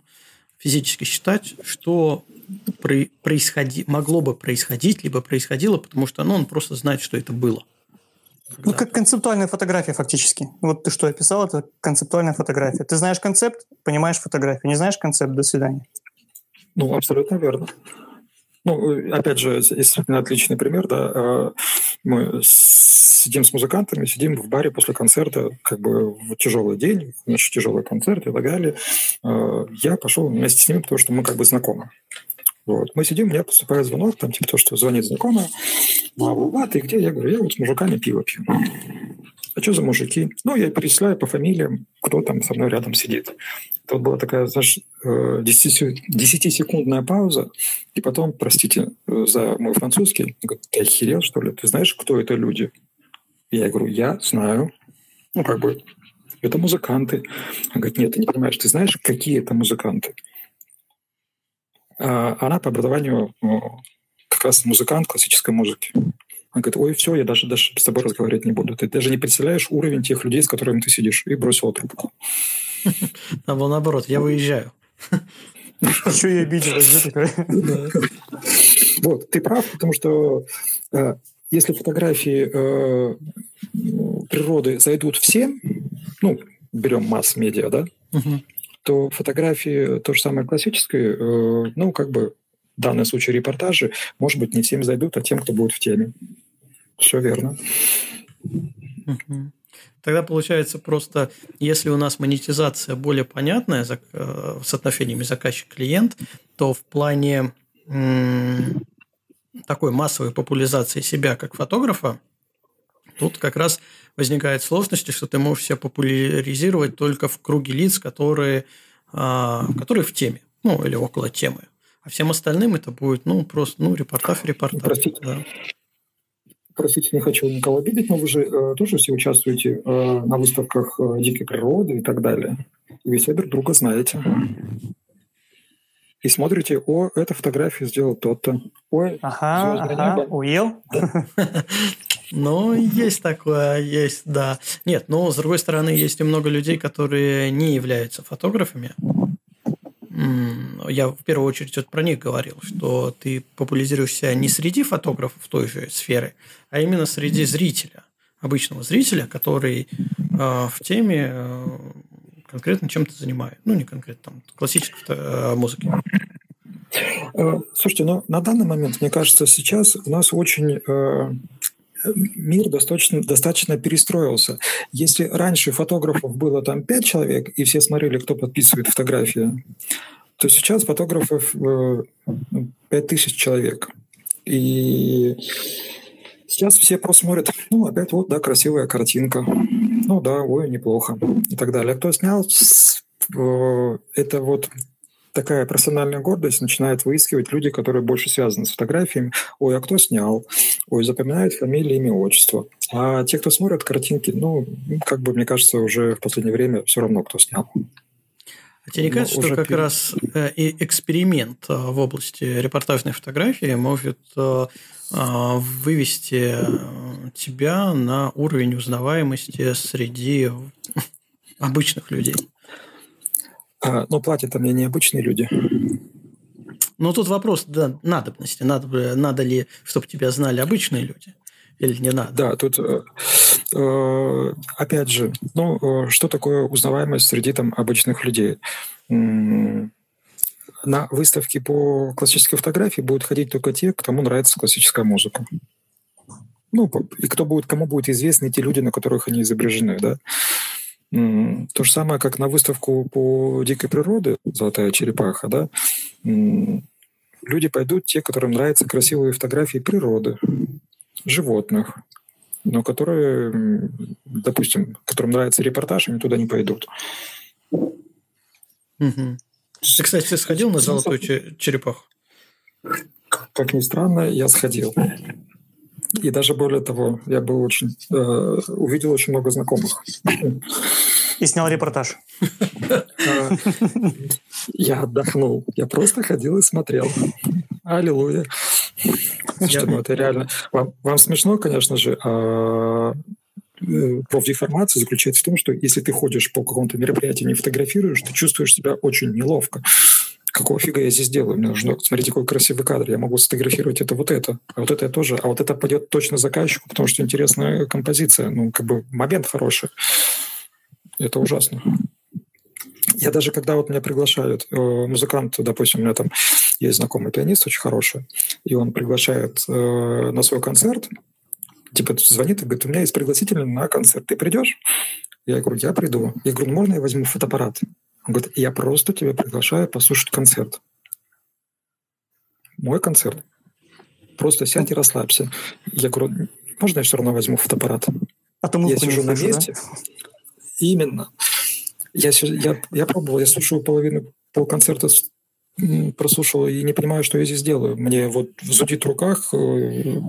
физически считать, что происходи, могло бы происходить, либо происходило, потому что ну, он просто знает, что это было. Ну, как концептуальная фотография фактически. Вот ты что описал, это концептуальная фотография. Ты знаешь концепт, понимаешь фотографию. Не знаешь концепт, до свидания. Ну, абсолютно верно. Ну, опять же, действительно отличный пример, да. Э, мы сидим с музыкантами, сидим в баре после концерта, как бы в тяжелый день, значит, тяжелый концерт и так далее. Э, я пошел вместе с ними, потому что мы как бы знакомы. Вот. Мы сидим, меня поступает звонок, там типа то, что звонит знакомая, а, ты где? Я говорю, я вот с мужиками пиво пью. А что за мужики? Ну, я перечисляю по фамилиям, кто там со мной рядом сидит. Тут была такая, знаешь, 10-секундная э, пауза, и потом, простите за мой французский, говорит, ты охерел, что ли? Ты знаешь, кто это люди? Я говорю, я знаю. Ну, как бы, это музыканты. Он говорит, нет, ты не понимаешь, ты знаешь, какие это музыканты? А она по образованию как раз музыкант классической музыки. Он говорит, ой, все, я даже, даже с тобой разговаривать не буду. Ты даже не представляешь уровень тех людей, с которыми ты сидишь. И бросила трубку. Там было наоборот, я выезжаю. Что я обидел? Вот, ты прав, потому что э, если фотографии э, природы зайдут всем, ну, берем масс-медиа, да, то фотографии то же самое классической, э, ну, как бы в данном случае репортажи, может быть, не всем зайдут, а тем, кто будет в теме. Все верно. Тогда получается просто, если у нас монетизация более понятная с э, соотношениями заказчик-клиент, то в плане такой массовой популяризации себя как фотографа, тут как раз возникает сложность, что ты можешь себя популяризировать только в круге лиц, которые, а, которые в теме, ну, или около темы. А всем остальным это будет, ну, просто, ну, репортаж, репортаж. Простите. Да. Простите, не хочу никого обидеть, но вы же э, тоже все участвуете э, на выставках э, дикой природы и так далее. И вы все друг друга знаете. И смотрите, о, эта фотография сделал тот-то. Ой, ага, ага, небо. уел. Ну, есть такое, есть, да. Нет, но с другой стороны, есть и много людей, которые не являются фотографами, я в первую очередь вот про них говорил, что ты популяризируешься не среди фотографов той же сферы, а именно среди зрителя, обычного зрителя, который э, в теме э, конкретно чем-то занимает. Ну, не конкретно, там, классической э, музыки. Э, слушайте, ну, на данный момент, мне кажется, сейчас у нас очень э, мир достаточно, достаточно перестроился. Если раньше фотографов было там пять человек, и все смотрели, кто подписывает фотографии, то сейчас фотографов пять тысяч человек. И сейчас все просто смотрят, ну, опять вот, да, красивая картинка. Ну да, ой, неплохо. И так далее. Кто снял, э, это вот такая профессиональная гордость начинает выискивать люди, которые больше связаны с фотографиями. Ой, а кто снял? Ой, запоминают фамилии, имя, отчество. А те, кто смотрят картинки, ну, как бы, мне кажется, уже в последнее время все равно, кто снял. А тебе не кажется, что как перед... раз э, и эксперимент э, в области репортажной фотографии может э, вывести тебя на уровень узнаваемости среди обычных людей? А, но платят мне необычные люди. Ну, тут вопрос да, надобности. Надо, надо ли, чтобы тебя знали обычные люди? Или не надо? Да, тут э, э опять же, ну, э, что такое узнаваемость среди там обычных людей? На выставке по классической фотографии будут ходить только те, кому нравится классическая музыка. Ну, и кто будет, кому будут известны те люди, на которых они изображены, да. То же самое, как на выставку по дикой природе «Золотая черепаха», да, люди пойдут те, которым нравятся красивые фотографии природы, животных, но которые, допустим, которым нравится репортаж, они туда не пойдут. Угу. Ты, кстати, сходил на золотую черепаху? Как ни странно, я сходил. И даже более того, я был очень э, увидел очень много знакомых. И снял репортаж. Э, я отдохнул. Я просто ходил и смотрел. Аллилуйя. Что, ну, это реально... Вам, вам смешно, конечно же, а э, профдеформация заключается в том, что если ты ходишь по какому-то мероприятию, не фотографируешь, ты чувствуешь себя очень неловко какого фига я здесь делаю? Мне нужно, смотрите, какой красивый кадр, я могу сфотографировать это вот это, а вот это я тоже, а вот это пойдет точно заказчику, потому что интересная композиция, ну, как бы момент хороший. Это ужасно. Я даже, когда вот меня приглашают, э, музыкант, допустим, у меня там есть знакомый пианист очень хороший, и он приглашает э, на свой концерт, типа звонит и говорит, у меня есть пригласительный на концерт, ты придешь? Я говорю, я приду. Я говорю, можно я возьму фотоаппарат? Он говорит, я просто тебя приглашаю послушать концерт. Мой концерт. Просто сядь и расслабься. Я говорю, можно я все равно возьму фотоаппарат? А то я сижу на месте. Да? Именно. Я, я, я пробовал, я слушаю половину полконцерта прослушал и не понимаю, что я здесь делаю. Мне вот зудит в руках, э,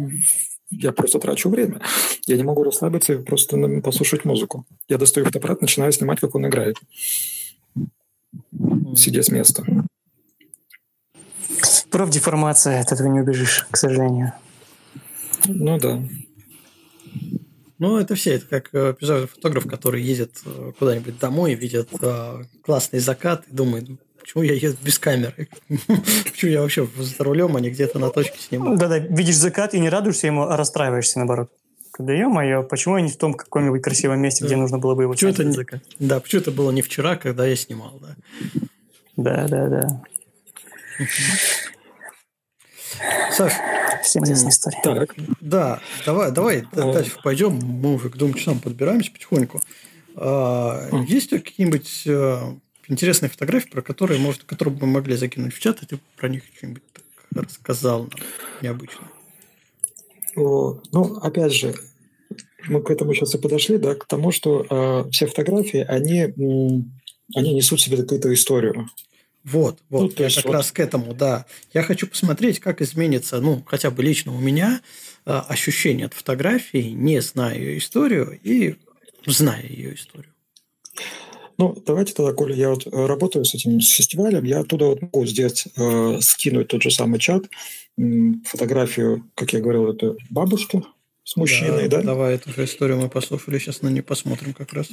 я просто трачу время. Я не могу расслабиться и просто послушать музыку. Я достаю фотоаппарат, начинаю снимать, как он играет сидя с места. Профдеформация, от этого не убежишь, к сожалению. Ну да. Ну, это все. Это как э, пейзажный фотограф, который едет э, куда-нибудь домой, видит э, классный закат и думает, почему я еду без камеры? почему я вообще за рулем, а не где-то на точке снимаю? Да-да, видишь закат и не радуешься ему, а расстраиваешься наоборот. Да ё-моё, почему я не в том каком-нибудь красивом месте, где нужно было бы его почему это не, Да, почему это было не вчера, когда я снимал, да. Да, да, да. Саш, всем известная история. Так, да, давай, давай дальше пойдем. Мы уже к двум часам подбираемся потихоньку. А, есть какие-нибудь интересные фотографии, про которые, может, которые бы мы могли закинуть в чат, и ты про них что-нибудь рассказал нам необычно? Ну, опять же, мы к этому сейчас и подошли, да, к тому, что э, все фотографии, они, они несут в себе какую-то историю. Вот, вот, ну, я как вот... раз к этому, да. Я хочу посмотреть, как изменится, ну, хотя бы лично у меня э, ощущение от фотографии, не зная ее историю и зная ее историю. Ну, давайте тогда, Коля, я вот э, работаю с этим с фестивалем, я оттуда вот могу сделать, э, скинуть тот же самый чат, э, фотографию, как я говорил, это бабушка, с мужчиной, да? да? Давай эту же историю мы послушали, сейчас на нее посмотрим как раз.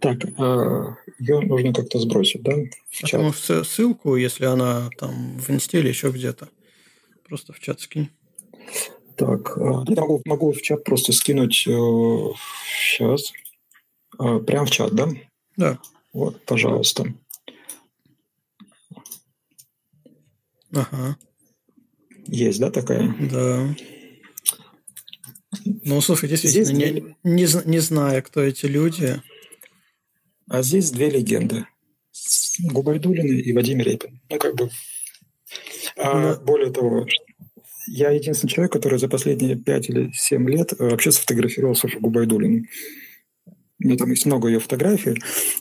Так, а ее нужно как-то сбросить, да? В чат. Потому что ссылку, если она там в инсте или еще где-то, просто в чат скинь. Так, а, я могу, могу в чат просто скинуть э, сейчас. Э, прям в чат, да? Да. Вот, пожалуйста. Ага. Есть, да, такая? Да. Ну, слушай, действительно, здесь не, две... не, не зная, кто эти люди. А здесь две легенды. Губайдулин и Вадим Репин. Ну, как бы... А, да. Более того, я единственный человек, который за последние пять или семь лет вообще сфотографировал Софью Губайдулину. У меня там есть много ее фотографий.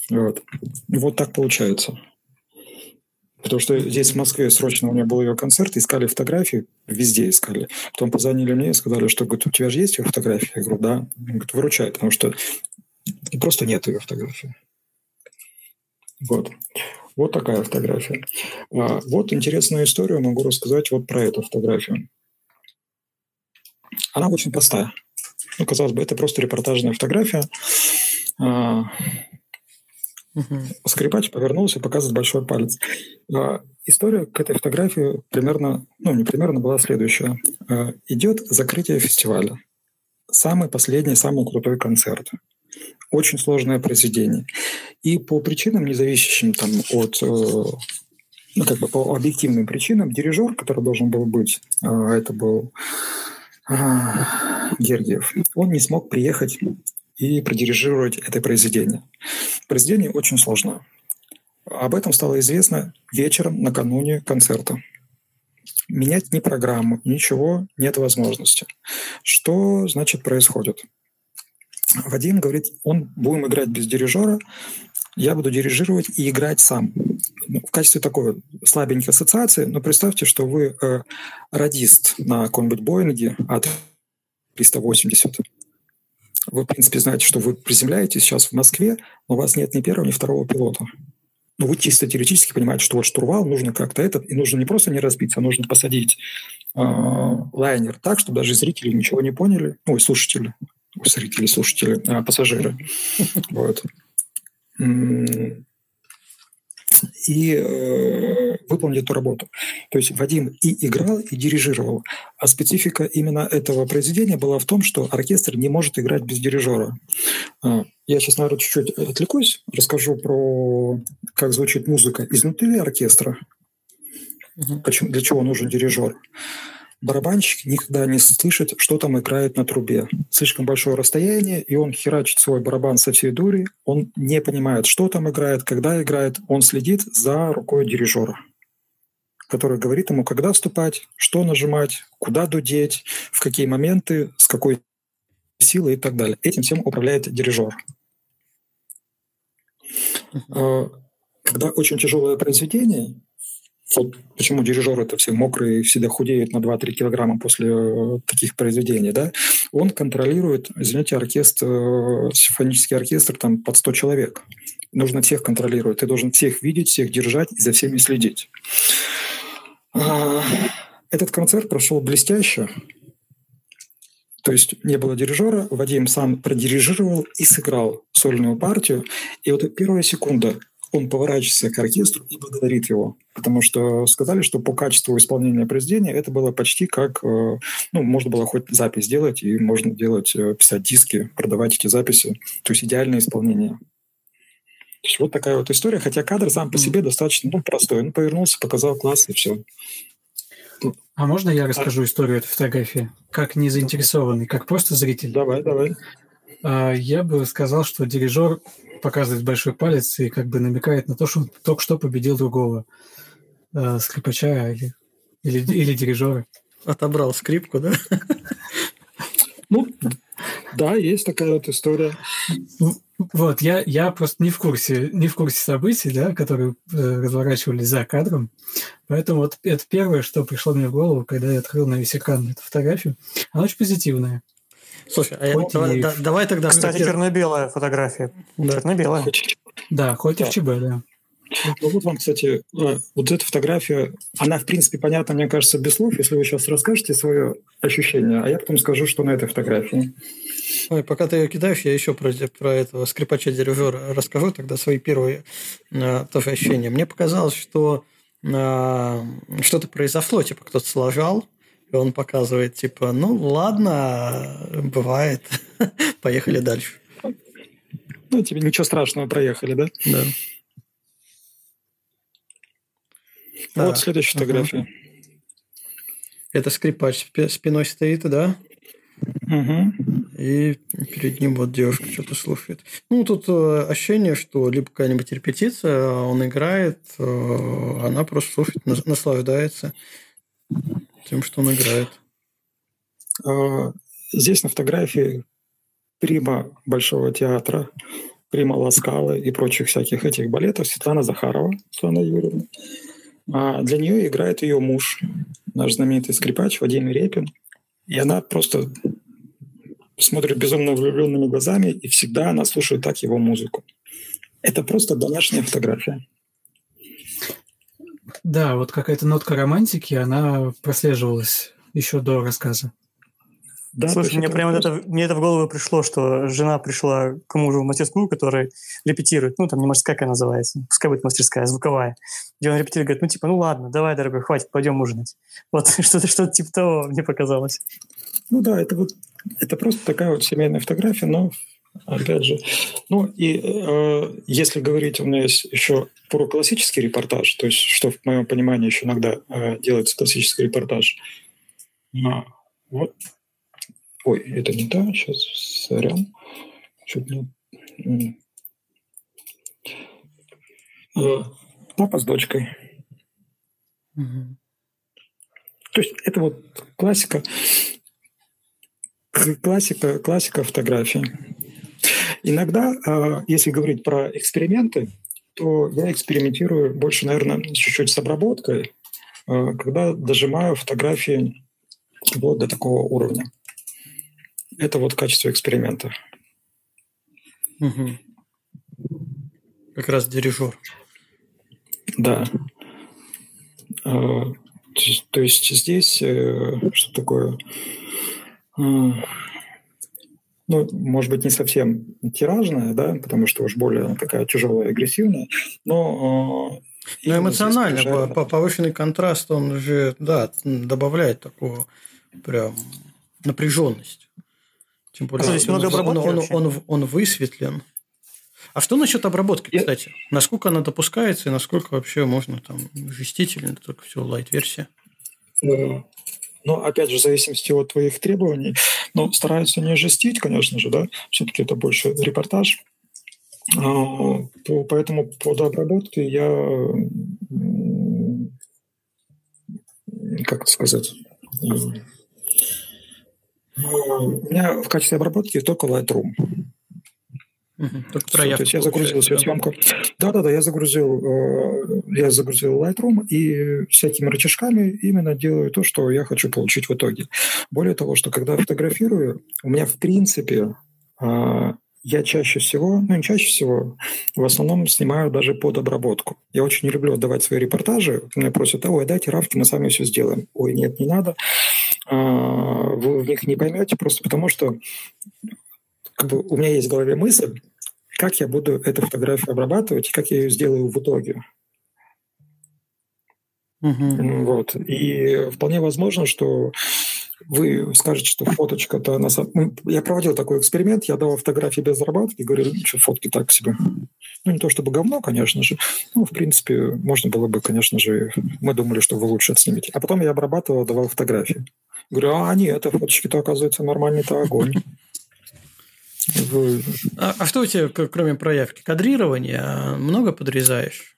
Вот. вот так получается. Потому что здесь в Москве срочно у меня был ее концерт, искали фотографии, везде искали. Потом позвонили мне и сказали, что говорит, у тебя же есть ее фотография? Я говорю, да. Он говорит, выручай, потому что просто нет ее фотографии. Вот. Вот такая фотография. А, вот интересную историю могу рассказать вот про эту фотографию. Она очень простая. Ну, казалось бы, это просто репортажная фотография. Угу. Скрипач повернулся и показывает большой палец. А, история к этой фотографии примерно, ну, не примерно, была следующая. А, идет закрытие фестиваля. Самый последний, самый крутой концерт очень сложное произведение. И по причинам, не зависящим там, от э, ну, как бы по объективным причинам, дирижер, который должен был быть, это был Гергиев, он не смог приехать и продирижировать это произведение. Произведение очень сложное. Об этом стало известно вечером накануне концерта. Менять ни программу, ничего нет возможности. Что значит происходит? Вадим говорит, он будем играть без дирижера, я буду дирижировать и играть сам. Ну, в качестве такой слабенькой ассоциации, но представьте, что вы э, радист на каком-нибудь Боинге от 380. Вы, в принципе, знаете, что вы приземляетесь сейчас в Москве, но у вас нет ни первого, ни второго пилота. Но вы чисто теоретически понимаете, что вот штурвал нужно как-то этот, и нужно не просто не разбиться, а нужно посадить э, лайнер так, чтобы даже зрители ничего не поняли, ну и слушатели, зрители, слушатели, а, пассажиры. Вот. И э, выполнить эту работу. То есть Вадим и играл, и дирижировал. А специфика именно этого произведения была в том, что оркестр не может играть без дирижера. А, я сейчас, наверное, чуть-чуть отвлекусь, расскажу про, как звучит музыка изнутри оркестра. Почему, для чего нужен дирижер барабанщик никогда не слышит, что там играет на трубе. Слишком большое расстояние, и он херачит свой барабан со всей дури. Он не понимает, что там играет, когда играет. Он следит за рукой дирижера который говорит ему, когда вступать, что нажимать, куда дудеть, в какие моменты, с какой силой и так далее. Этим всем управляет дирижер. А, когда очень тяжелое произведение, вот почему дирижеры это все мокрые, всегда худеют на 2-3 килограмма после э, таких произведений, да, он контролирует, извините, оркестр, э, симфонический оркестр там под 100 человек. Нужно всех контролировать. Ты должен всех видеть, всех держать и за всеми следить. А, этот концерт прошел блестяще. То есть не было дирижера, Вадим сам продирижировал и сыграл сольную партию. И вот первая секунда, он поворачивается к оркестру и благодарит его. Потому что сказали, что по качеству исполнения произведения это было почти как... Э, ну, можно было хоть запись сделать, и можно делать, э, писать диски, продавать эти записи. То есть идеальное исполнение. То есть вот такая вот история. Хотя кадр сам по себе достаточно ну, простой. Он повернулся, показал класс, и все. А можно я расскажу а... историю этой фотографии? Как не заинтересованный, как просто зритель? Давай, давай. А, я бы сказал, что дирижер показывает большой палец и как бы намекает на то, что он только что победил другого э, скрипача или, или, или дирижера. Отобрал скрипку, да? Ну, да, есть такая вот история. Вот, я, я просто не в курсе, не в курсе событий, да, которые э, разворачивались за кадром. Поэтому вот это первое, что пришло мне в голову, когда я открыл на весь экран эту фотографию. Она очень позитивная. Слушай, а я, давай, да, давай тогда... Кстати, черно-белая фотография. Да. Черно-белая. Да, хоть да. в ЧБ, да. Ну, вот вам, кстати, э, вот эта фотография, она, в принципе, понятна, мне кажется, без слов, если вы сейчас расскажете свое ощущение, а я потом скажу, что на этой фотографии. Ой, пока ты ее кидаешь, я еще про, про этого скрипача-дирижера расскажу тогда свои первые э, тоже ощущения. Мне показалось, что э, что-то произошло, типа кто-то сложал, и он показывает, типа, ну ладно, бывает, поехали дальше. Ну, тебе ничего страшного, проехали, да? Да. Вот так, следующая фотография. Это скрипач спиной стоит, да? Угу. И перед ним вот девушка что-то слушает. Ну, тут э, ощущение, что либо какая-нибудь репетиция, он играет, э, она просто слушает, наслаждается тем, что он играет. А, здесь на фотографии прима Большого театра, прима Ласкалы и прочих всяких этих балетов Светлана Захарова, Светлана Юрьевна. А для нее играет ее муж, наш знаменитый скрипач Вадим Репин. И она просто смотрит безумно влюбленными глазами, и всегда она слушает так его музыку. Это просто домашняя фотография. Да, вот какая-то нотка романтики, она прослеживалась еще до рассказа. Да, Слушай, мне прямо это, мне это в голову пришло, что жена пришла к мужу в мастерскую, который репетирует, ну, там не может, как она называется, пускай будет мастерская, звуковая, где он репетирует, говорит, ну, типа, ну, ладно, давай, дорогой, хватит, пойдем ужинать. Вот что-то что типа того мне показалось. Ну да, это вот, это просто такая вот семейная фотография, но опять же, ну и э, если говорить, у меня есть еще про классический репортаж, то есть что в моем понимании еще иногда э, делается классический репортаж. А, вот Ой, это не та, сейчас, сорян. Чуть не... А, папа с дочкой. Угу. То есть это вот классика, классика, классика фотографии. Иногда, а, если говорить про эксперименты, то я экспериментирую больше, наверное, чуть-чуть с обработкой, а, когда дожимаю фотографии вот до такого уровня. Это вот качество эксперимента. Угу. Как раз дирижер. Да. А, то есть здесь э, что такое? Ну, может быть, не совсем тиражная, да, потому что уж более такая тяжелая, агрессивная, но... Но эмоционально, повышенный контраст, он же, да, добавляет такую прям напряженность. Тем более, а здесь много обработки он, он, он, он высветлен. А что насчет обработки, кстати? Насколько она допускается и насколько вообще можно там жестить или только все лайт-версия? Ну, опять же, в зависимости от твоих требований. Но стараются не жестить, конечно же, да. Все-таки это больше репортаж. А, поэтому под обработкой я, как сказать, у меня в качестве обработки только Lightroom. Только проявку. То есть я загрузил всю съемку. Да-да-да, я загрузил, э, я загрузил Lightroom и всякими рычажками именно делаю то, что я хочу получить в итоге. Более того, что когда фотографирую, у меня в принципе э, я чаще всего, ну не чаще всего, в основном снимаю даже под обработку. Я очень не люблю отдавать свои репортажи. Меня просят, ой, дайте равки, мы сами все сделаем. Ой, нет, не надо. А, вы в них не поймете просто потому, что как бы, у меня есть в голове мысль, как я буду эту фотографию обрабатывать и как я ее сделаю в итоге. Угу. Вот. И вполне возможно, что вы скажете, что фоточка-то на самом... Ну, я проводил такой эксперимент, я давал фотографии без обработки, говорю, ну, что фотки так себе. Ну, не то чтобы говно, конечно же. Ну, в принципе, можно было бы, конечно же, мы думали, что вы лучше отснимете. А потом я обрабатывал, давал фотографии. Говорю, а нет, это фоточки-то, оказывается, нормальный-то огонь. А, а что у тебя, кроме проявки? Кадрирование много подрезаешь?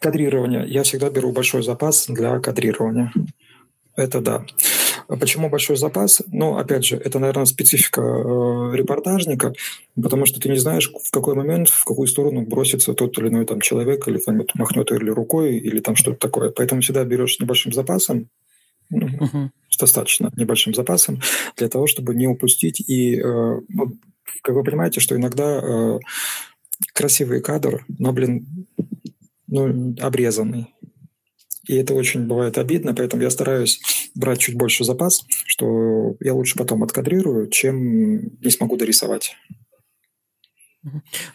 Кадрирование. Я всегда беру большой запас для кадрирования. Это да. А почему большой запас? Ну, опять же, это, наверное, специфика э, репортажника, потому что ты не знаешь, в какой момент, в какую сторону бросится тот или иной там человек, или там махнет или рукой, или там что-то такое. Поэтому всегда берешь небольшим запасом, ну, с достаточно небольшим запасом, для того, чтобы не упустить. И, э, ну, как вы понимаете, что иногда э, красивый кадр, но, блин, ну, обрезанный. И это очень бывает обидно, поэтому я стараюсь брать чуть больше запас, что я лучше потом откадрирую, чем не смогу дорисовать.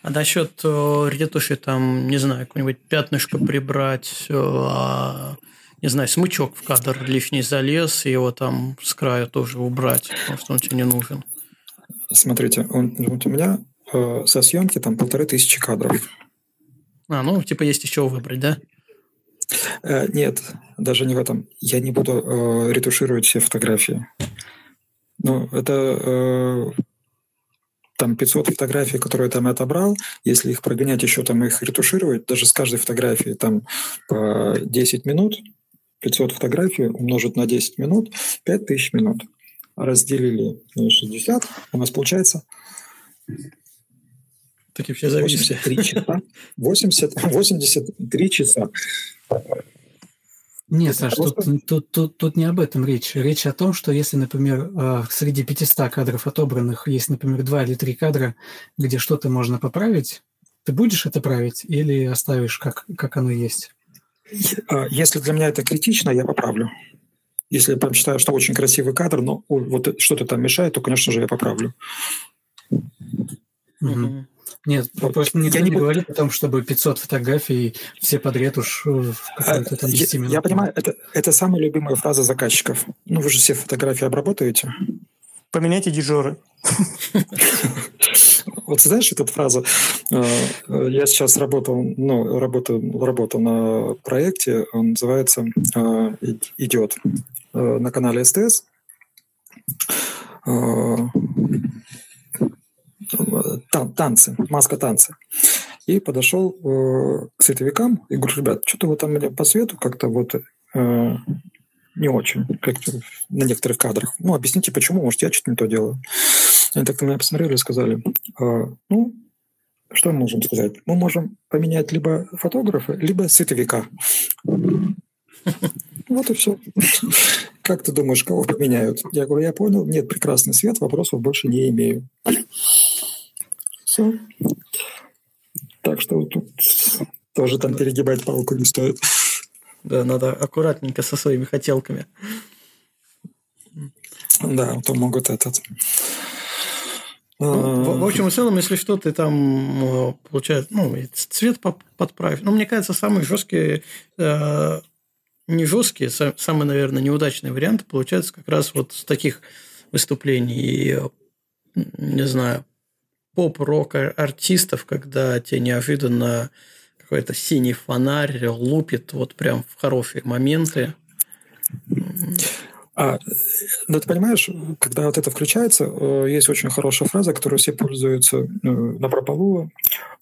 А насчет э, ретуши, там, не знаю, какое-нибудь пятнышко прибрать, э, не знаю, смычок в кадр лишний залез, и его там с края тоже убрать, потому что он тебе не нужен. Смотрите, он, вот у меня э, со съемки там полторы тысячи кадров. А, ну, типа есть еще выбрать, да? Э, нет, даже не в этом. Я не буду э, ретушировать все фотографии. Ну, это э, там 500 фотографий, которые я там отобрал, если их прогонять еще там их ретушировать, даже с каждой фотографии там по 10 минут, 500 фотографий умножить на 10 минут, 5000 минут. Разделили на 60, у нас получается так вообще зависит. 83 часа. 80, 83 часа. Нет, Саш, тут, тут, тут, тут не об этом речь. Речь о том, что если, например, а, среди 500 кадров отобранных есть, например, два или три кадра, где что-то можно поправить, Ты будешь это править или оставишь, как, как оно есть? А, если для меня это критично, я поправлю. Если я прям считаю, что очень красивый кадр, но вот что-то там мешает, то, конечно же, я поправлю. Угу. Нет, вот. просто никто я не, не говорит о том, чтобы 500 фотографий все подряд уж в какой-то там 10 минут. Я понимаю, это, это самая любимая фраза заказчиков. Ну, вы же все фотографии обработаете. Поменяйте дежуры. Вот знаешь эту фразу? Э, я сейчас работал, ну, работаю, работал на проекте, он называется э, э, на канале СТС тан танцы, маска танцы. И подошел э, к световикам и говорю, ребят, что-то вы там по свету как-то вот э, не очень, как на некоторых кадрах. Ну, объясните, почему, может, я что-то не то делаю. Они так на меня посмотрели и сказали, э, ну, что мы можем сказать? Мы можем поменять либо фотографа, либо световика. Вот и все. Как ты думаешь, кого поменяют? Я говорю, я понял, нет, прекрасный свет, вопросов больше не имею. Все. Так что тут тоже там перегибать палку не стоит. Да, надо аккуратненько со своими хотелками. Да, а то могут этот... Ну, в, в общем и целом, если что, ты там э, получается, ну, цвет подправь. Но мне кажется, самый жесткий э, не жесткие, самый, наверное, неудачный вариант получается как раз вот с таких выступлений, и, не знаю, поп-рок артистов, когда тебе неожиданно какой-то синий фонарь лупит вот прям в хорошие моменты. А, ну, ты понимаешь, когда вот это включается, э, есть очень хорошая фраза, которой все пользуются э, на прополу.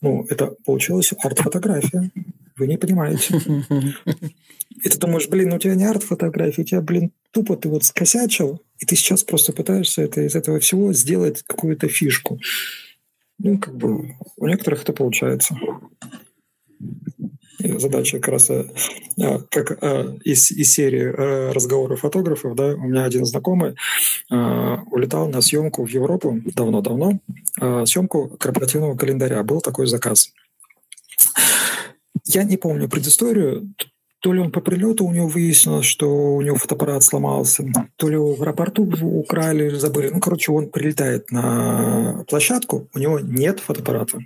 Ну, это получилась арт-фотография. Вы не понимаете. И ты думаешь, блин, ну у тебя не арт-фотография, у тебя, блин, тупо ты вот скосячил, и ты сейчас просто пытаешься это, из этого всего сделать какую-то фишку. Ну, как бы у некоторых это получается. И задача как раз э, а, как из, из серии разговоров фотографов, да, у меня один знакомый улетал на съемку в Европу давно-давно, съемку корпоративного календаря. Был такой заказ. Я не помню предысторию, то ли он по прилету у него выяснилось, что у него фотоаппарат сломался, то ли в аэропорту украли, забыли. Ну, короче, он прилетает на площадку, у него нет фотоаппарата.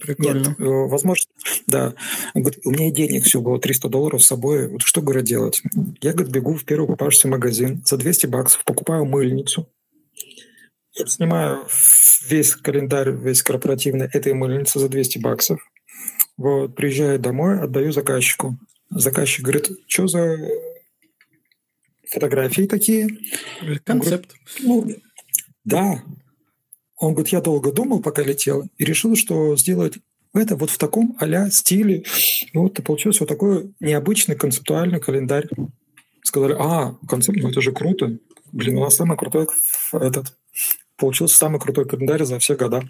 Прикольно. Нет, э, возможно, да. Он говорит, у меня денег все было 300 долларов с собой. Вот что, говорят, делать? Я, говорит, бегу в первый попавшийся магазин за 200 баксов, покупаю мыльницу, снимаю весь календарь, весь корпоративный этой мыльницы за 200 баксов, вот, приезжаю домой, отдаю заказчику. Заказчик говорит, что за фотографии такие? Концепт. Говорит, ну, да. Он говорит, я долго думал, пока летел, и решил, что сделать это вот в таком а стиле. И вот получился вот такой необычный концептуальный календарь. Сказали, а, концепт, ну это же круто. Блин, у нас самый крутой этот. Получился самый крутой календарь за все года.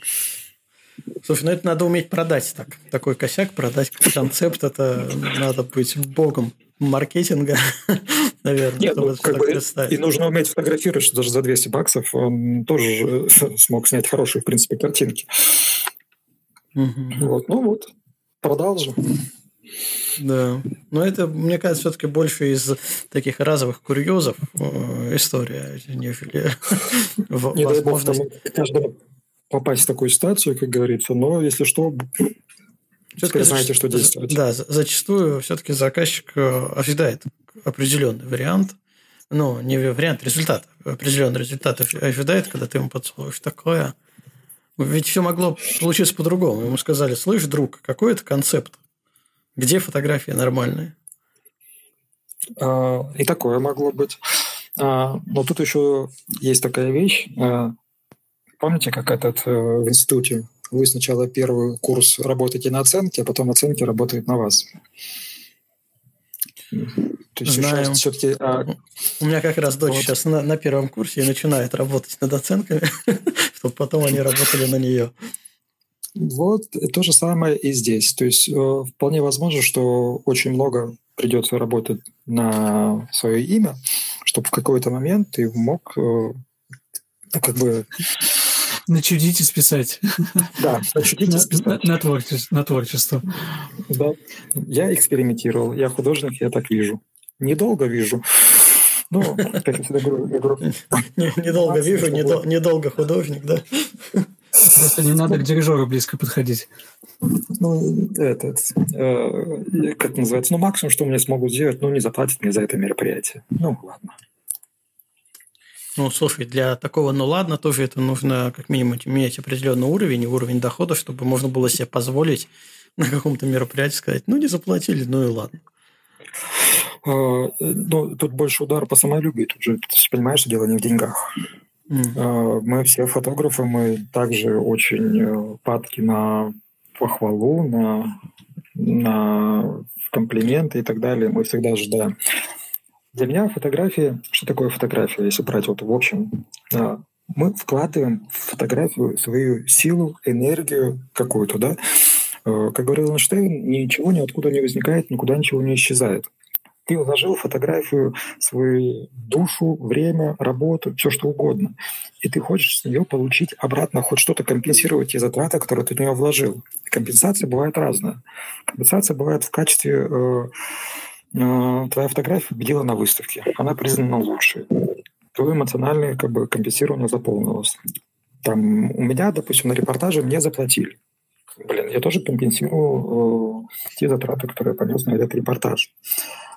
Слушай, ну это надо уметь продать так. Такой косяк, продать концепт, это надо быть богом маркетинга, наверное, Нет, ну, как бы, И нужно уметь фотографировать, что даже за 200 баксов он тоже смог снять хорошие, в принципе, картинки. Угу. Вот, ну вот, продал же. Да. Но это, мне кажется, все-таки больше из таких разовых курьезов э, история, нежели возможность... каждому попасть в такую ситуацию, как говорится, но если что, все-таки знаете, что действовать. Да, зачастую все-таки заказчик э, ожидает определенный вариант, ну, не вариант, результат, определенный результат ожидает, когда ты ему подсовываешь такое. Ведь все могло получиться по-другому. Ему сказали, слышь, друг, какой это концепт? Где фотография нормальная? А, и такое могло быть. А, но тут еще есть такая вещь. А, Помните, как этот э, в институте? Вы сначала первый курс работаете на оценке, а потом оценки работают на вас. То есть Знаю. все-таки... А... У меня как раз дочь вот. сейчас на, на первом курсе и начинает работать над оценками, чтобы потом они работали на нее. Вот то же самое и здесь. То есть э, вполне возможно, что очень много придется работать на свое имя, чтобы в какой-то момент ты мог э, ну, как бы начудите списать. Да, начудите списать. На, на, творчество, на творчество. Да, я экспериментировал, я художник, я так вижу. Недолго вижу. Ну, как я всегда говорю, я говорю недолго вижу, недолго художник, да? Просто не надо к дирижеру близко подходить. Ну, этот, э, как называется, ну, максимум, что мне смогут сделать, ну, не заплатят мне за это мероприятие. Ну, ладно. Ну, слушай, для такого, ну ладно, тоже это нужно как минимум иметь определенный уровень, уровень дохода, чтобы можно было себе позволить на каком-то мероприятии сказать, ну, не заплатили, ну и ладно. А, ну, тут больше удар по самолюбию. Тут же, ты понимаешь, дело не в деньгах. Mm. Мы все фотографы, мы также очень э, падки на похвалу, на, на комплименты и так далее. Мы всегда ожидаем. Для меня фотография, что такое фотография, если брать вот в общем, мы вкладываем в фотографию свою силу, энергию какую-то, да. Э, как говорил Эйнштейн, ничего ниоткуда не возникает, никуда ничего не исчезает. Ты вложил фотографию свою душу, время, работу, все что угодно. И ты хочешь с нее получить обратно, хоть что-то компенсировать те затраты, которые ты в нее вложил. Компенсация бывает разная. Компенсация бывает в качестве э, твоя фотография победила на выставке. Она признана лучшей. Твое эмоциональное как бы, компенсирование заполнилось. Там, у меня, допустим, на репортаже мне заплатили. Блин, я тоже компенсирую э, те затраты, которые понес на этот репортаж.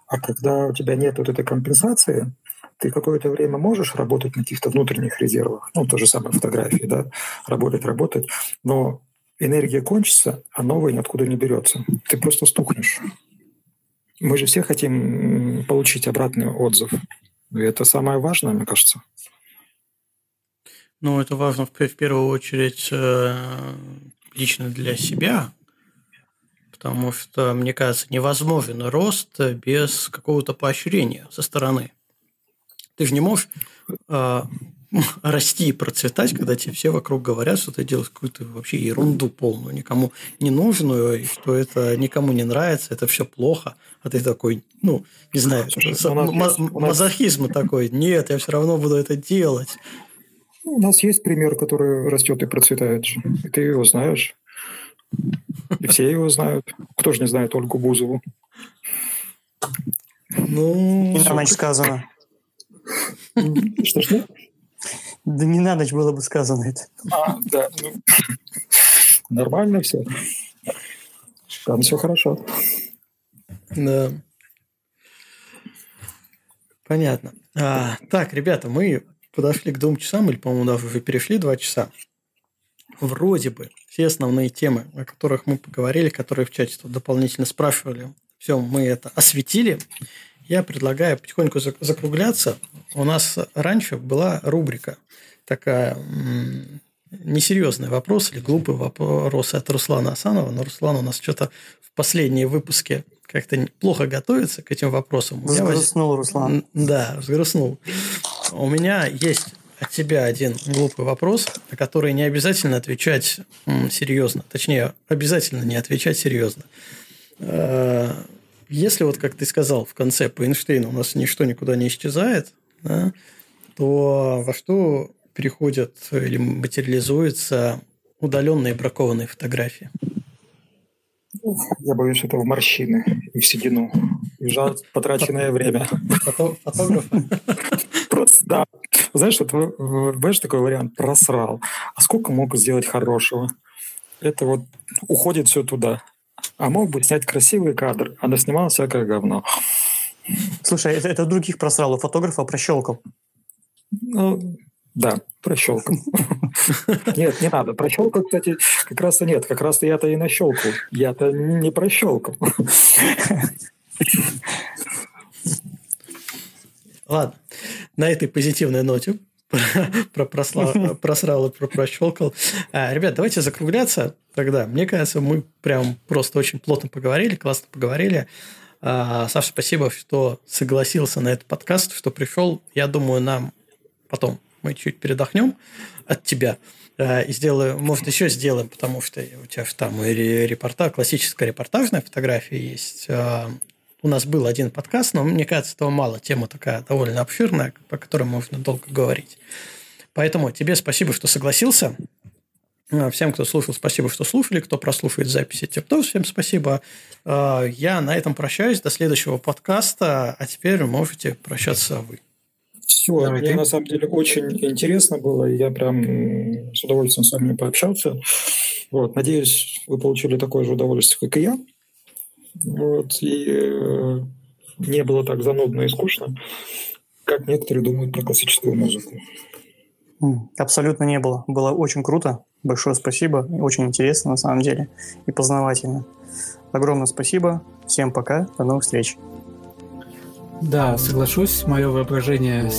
А когда у тебя нет вот этой компенсации, ты какое-то время можешь работать на каких-то внутренних резервах, ну, то же самое фотографии, да, работать, работать, но энергия кончится, а новая ниоткуда не берется. Ты просто стухнешь. Мы же все хотим получить обратный отзыв. И это самое важное, мне кажется. Ну, это важно в первую очередь э, лично для себя, потому что, мне кажется, невозможен рост без какого-то поощрения со стороны. Ты же не можешь э, расти и процветать, когда тебе все вокруг говорят, что ты делаешь какую-то вообще ерунду полную, никому не нужную, и что это никому не нравится, это все плохо, а ты такой, ну, не знаю, Слушай, нас, мазохизм нас... такой, нет, я все равно буду это делать. У нас есть пример, который растет и процветает же, и ты его знаешь. И все его знают. Кто же не знает Ольгу Бузову? Ну, не на ночь сказано. Да не на ночь было бы сказано это. А, да. Ну, нормально все. Там все хорошо. Да. Понятно. А, так, ребята, мы подошли к двум часам, или, по-моему, даже уже перешли два часа вроде бы все основные темы, о которых мы поговорили, которые в чате тут дополнительно спрашивали, все, мы это осветили. Я предлагаю потихоньку закругляться. У нас раньше была рубрика такая несерьезный вопрос или глупый вопрос от Руслана Асанова. Но Руслан у нас что-то в последние выпуске как-то плохо готовится к этим вопросам. Взгрустнул, воз... Руслан. Да, взгрустнул. У меня есть от тебя один глупый вопрос, на который не обязательно отвечать серьезно. Точнее, обязательно не отвечать серьезно. Э, если вот, как ты сказал, в конце по Эйнштейну у нас ничто никуда не исчезает, да, то во что переходят или материализуются удаленные бракованные фотографии? Я боюсь, это в морщины и в седину. И жаль потраченное время. Фотограф? Просто, да. Знаешь, вот, знаешь, такой вариант просрал. А сколько мог сделать хорошего? Это вот уходит все туда. А мог бы снять красивый кадр, а наснимал всякое говно. Слушай, это, это других просрал, у фотографа прощелкал. Ну, да, прощелкал. Нет, не надо. Прощелкал, кстати, как раз-то нет. Как раз-то я-то и нащелкал. Я-то не прощелкал. Ладно, на этой позитивной ноте про просрал и про прощелкал. А, ребят, давайте закругляться тогда. Мне кажется, мы прям просто очень плотно поговорили, классно поговорили. А, Саша, спасибо, что согласился на этот подкаст, что пришел. Я думаю, нам потом мы чуть передохнем от тебя а, и сделаем, может, еще сделаем, потому что у тебя же там и репортаж, классическая репортажная фотография есть. У нас был один подкаст, но мне кажется, этого мало. Тема такая довольно обширная, по которой можно долго говорить. Поэтому тебе спасибо, что согласился. А, всем, кто слушал, спасибо, что слушали. Кто прослушивает записи, тем тоже всем спасибо. А, я на этом прощаюсь. До следующего подкаста. А теперь можете прощаться вы. Все, Давай, мне ты. на самом деле очень интересно было. Я прям с удовольствием с вами пообщался. Вот, надеюсь, вы получили такое же удовольствие, как и я. Вот, и э, не было так занудно и скучно, как некоторые думают про классическую музыку. Абсолютно не было. Было очень круто. Большое спасибо. Очень интересно на самом деле и познавательно. Огромное спасибо. Всем пока. До новых встреч. Да, соглашусь. Мое воображение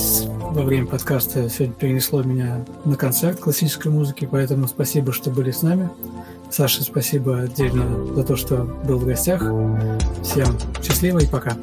во время подкаста сегодня перенесло меня на концерт классической музыки, поэтому спасибо, что были с нами. Саша, спасибо отдельно за то, что был в гостях. Всем счастливо и пока.